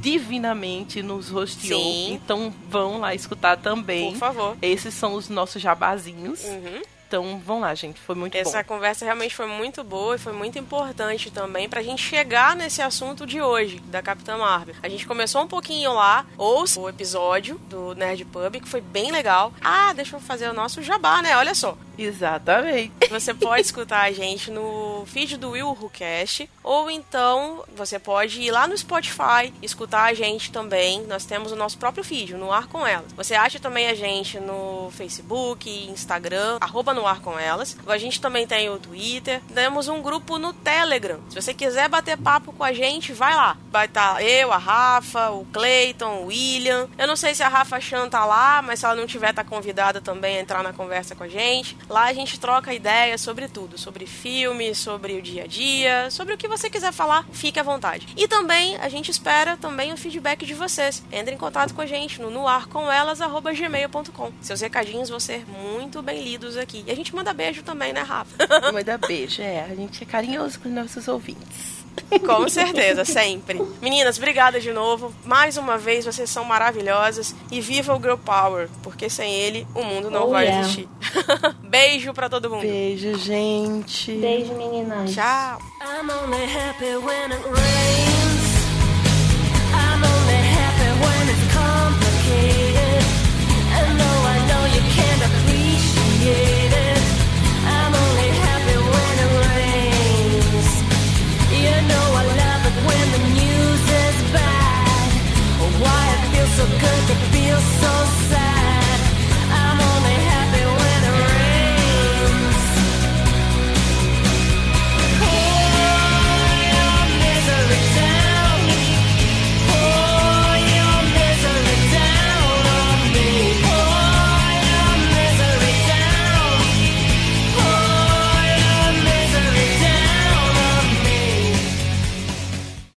divinamente nos rosteou. Sim. Então vão lá escutar também. Por favor. Esses são os nossos jabazinhos. Uhum. Então vão lá, gente. Foi muito Essa bom. conversa realmente foi muito boa e foi muito importante também pra gente chegar nesse assunto de hoje, da Capitã Marvel. A gente começou um pouquinho lá, ouça o episódio do Nerd Pub, que foi bem legal. Ah, deixa eu fazer o nosso jabá, né? Olha só. Exatamente. Você pode escutar a gente no feed do Will Who Cast, ou então você pode ir lá no Spotify escutar a gente também. Nós temos o nosso próprio feed, no Ar Com Elas. Você acha também a gente no Facebook, Instagram, arroba no Ar Com Elas. A gente também tem o Twitter. Temos um grupo no Telegram. Se você quiser bater papo com a gente, vai lá. Vai estar eu, a Rafa, o Clayton, o William. Eu não sei se a Rafa Chan tá lá, mas se ela não tiver, tá convidada também a entrar na conversa com a gente. Lá a gente troca ideias sobre tudo, sobre filmes, sobre o dia a dia, sobre o que você quiser falar, fique à vontade. E também a gente espera também o feedback de vocês. Entre em contato com a gente no noarcomelas@gmail.com. Seus recadinhos vão ser muito bem lidos aqui. E a gente manda beijo também, né, Rafa? Manda beijo. É, a gente é carinhoso com os nossos ouvintes. Com certeza, sempre. Meninas, obrigada de novo. Mais uma vez, vocês são maravilhosas. E viva o Girl Power, porque sem ele o mundo não Oh, vai yeah. existir. Beijo pra todo mundo. Beijo, gente. Beijo, meninas. Tchau. I'm only happy when it rains. I'm only happy when it's complicated. And though I know you can't appreciate so good, it so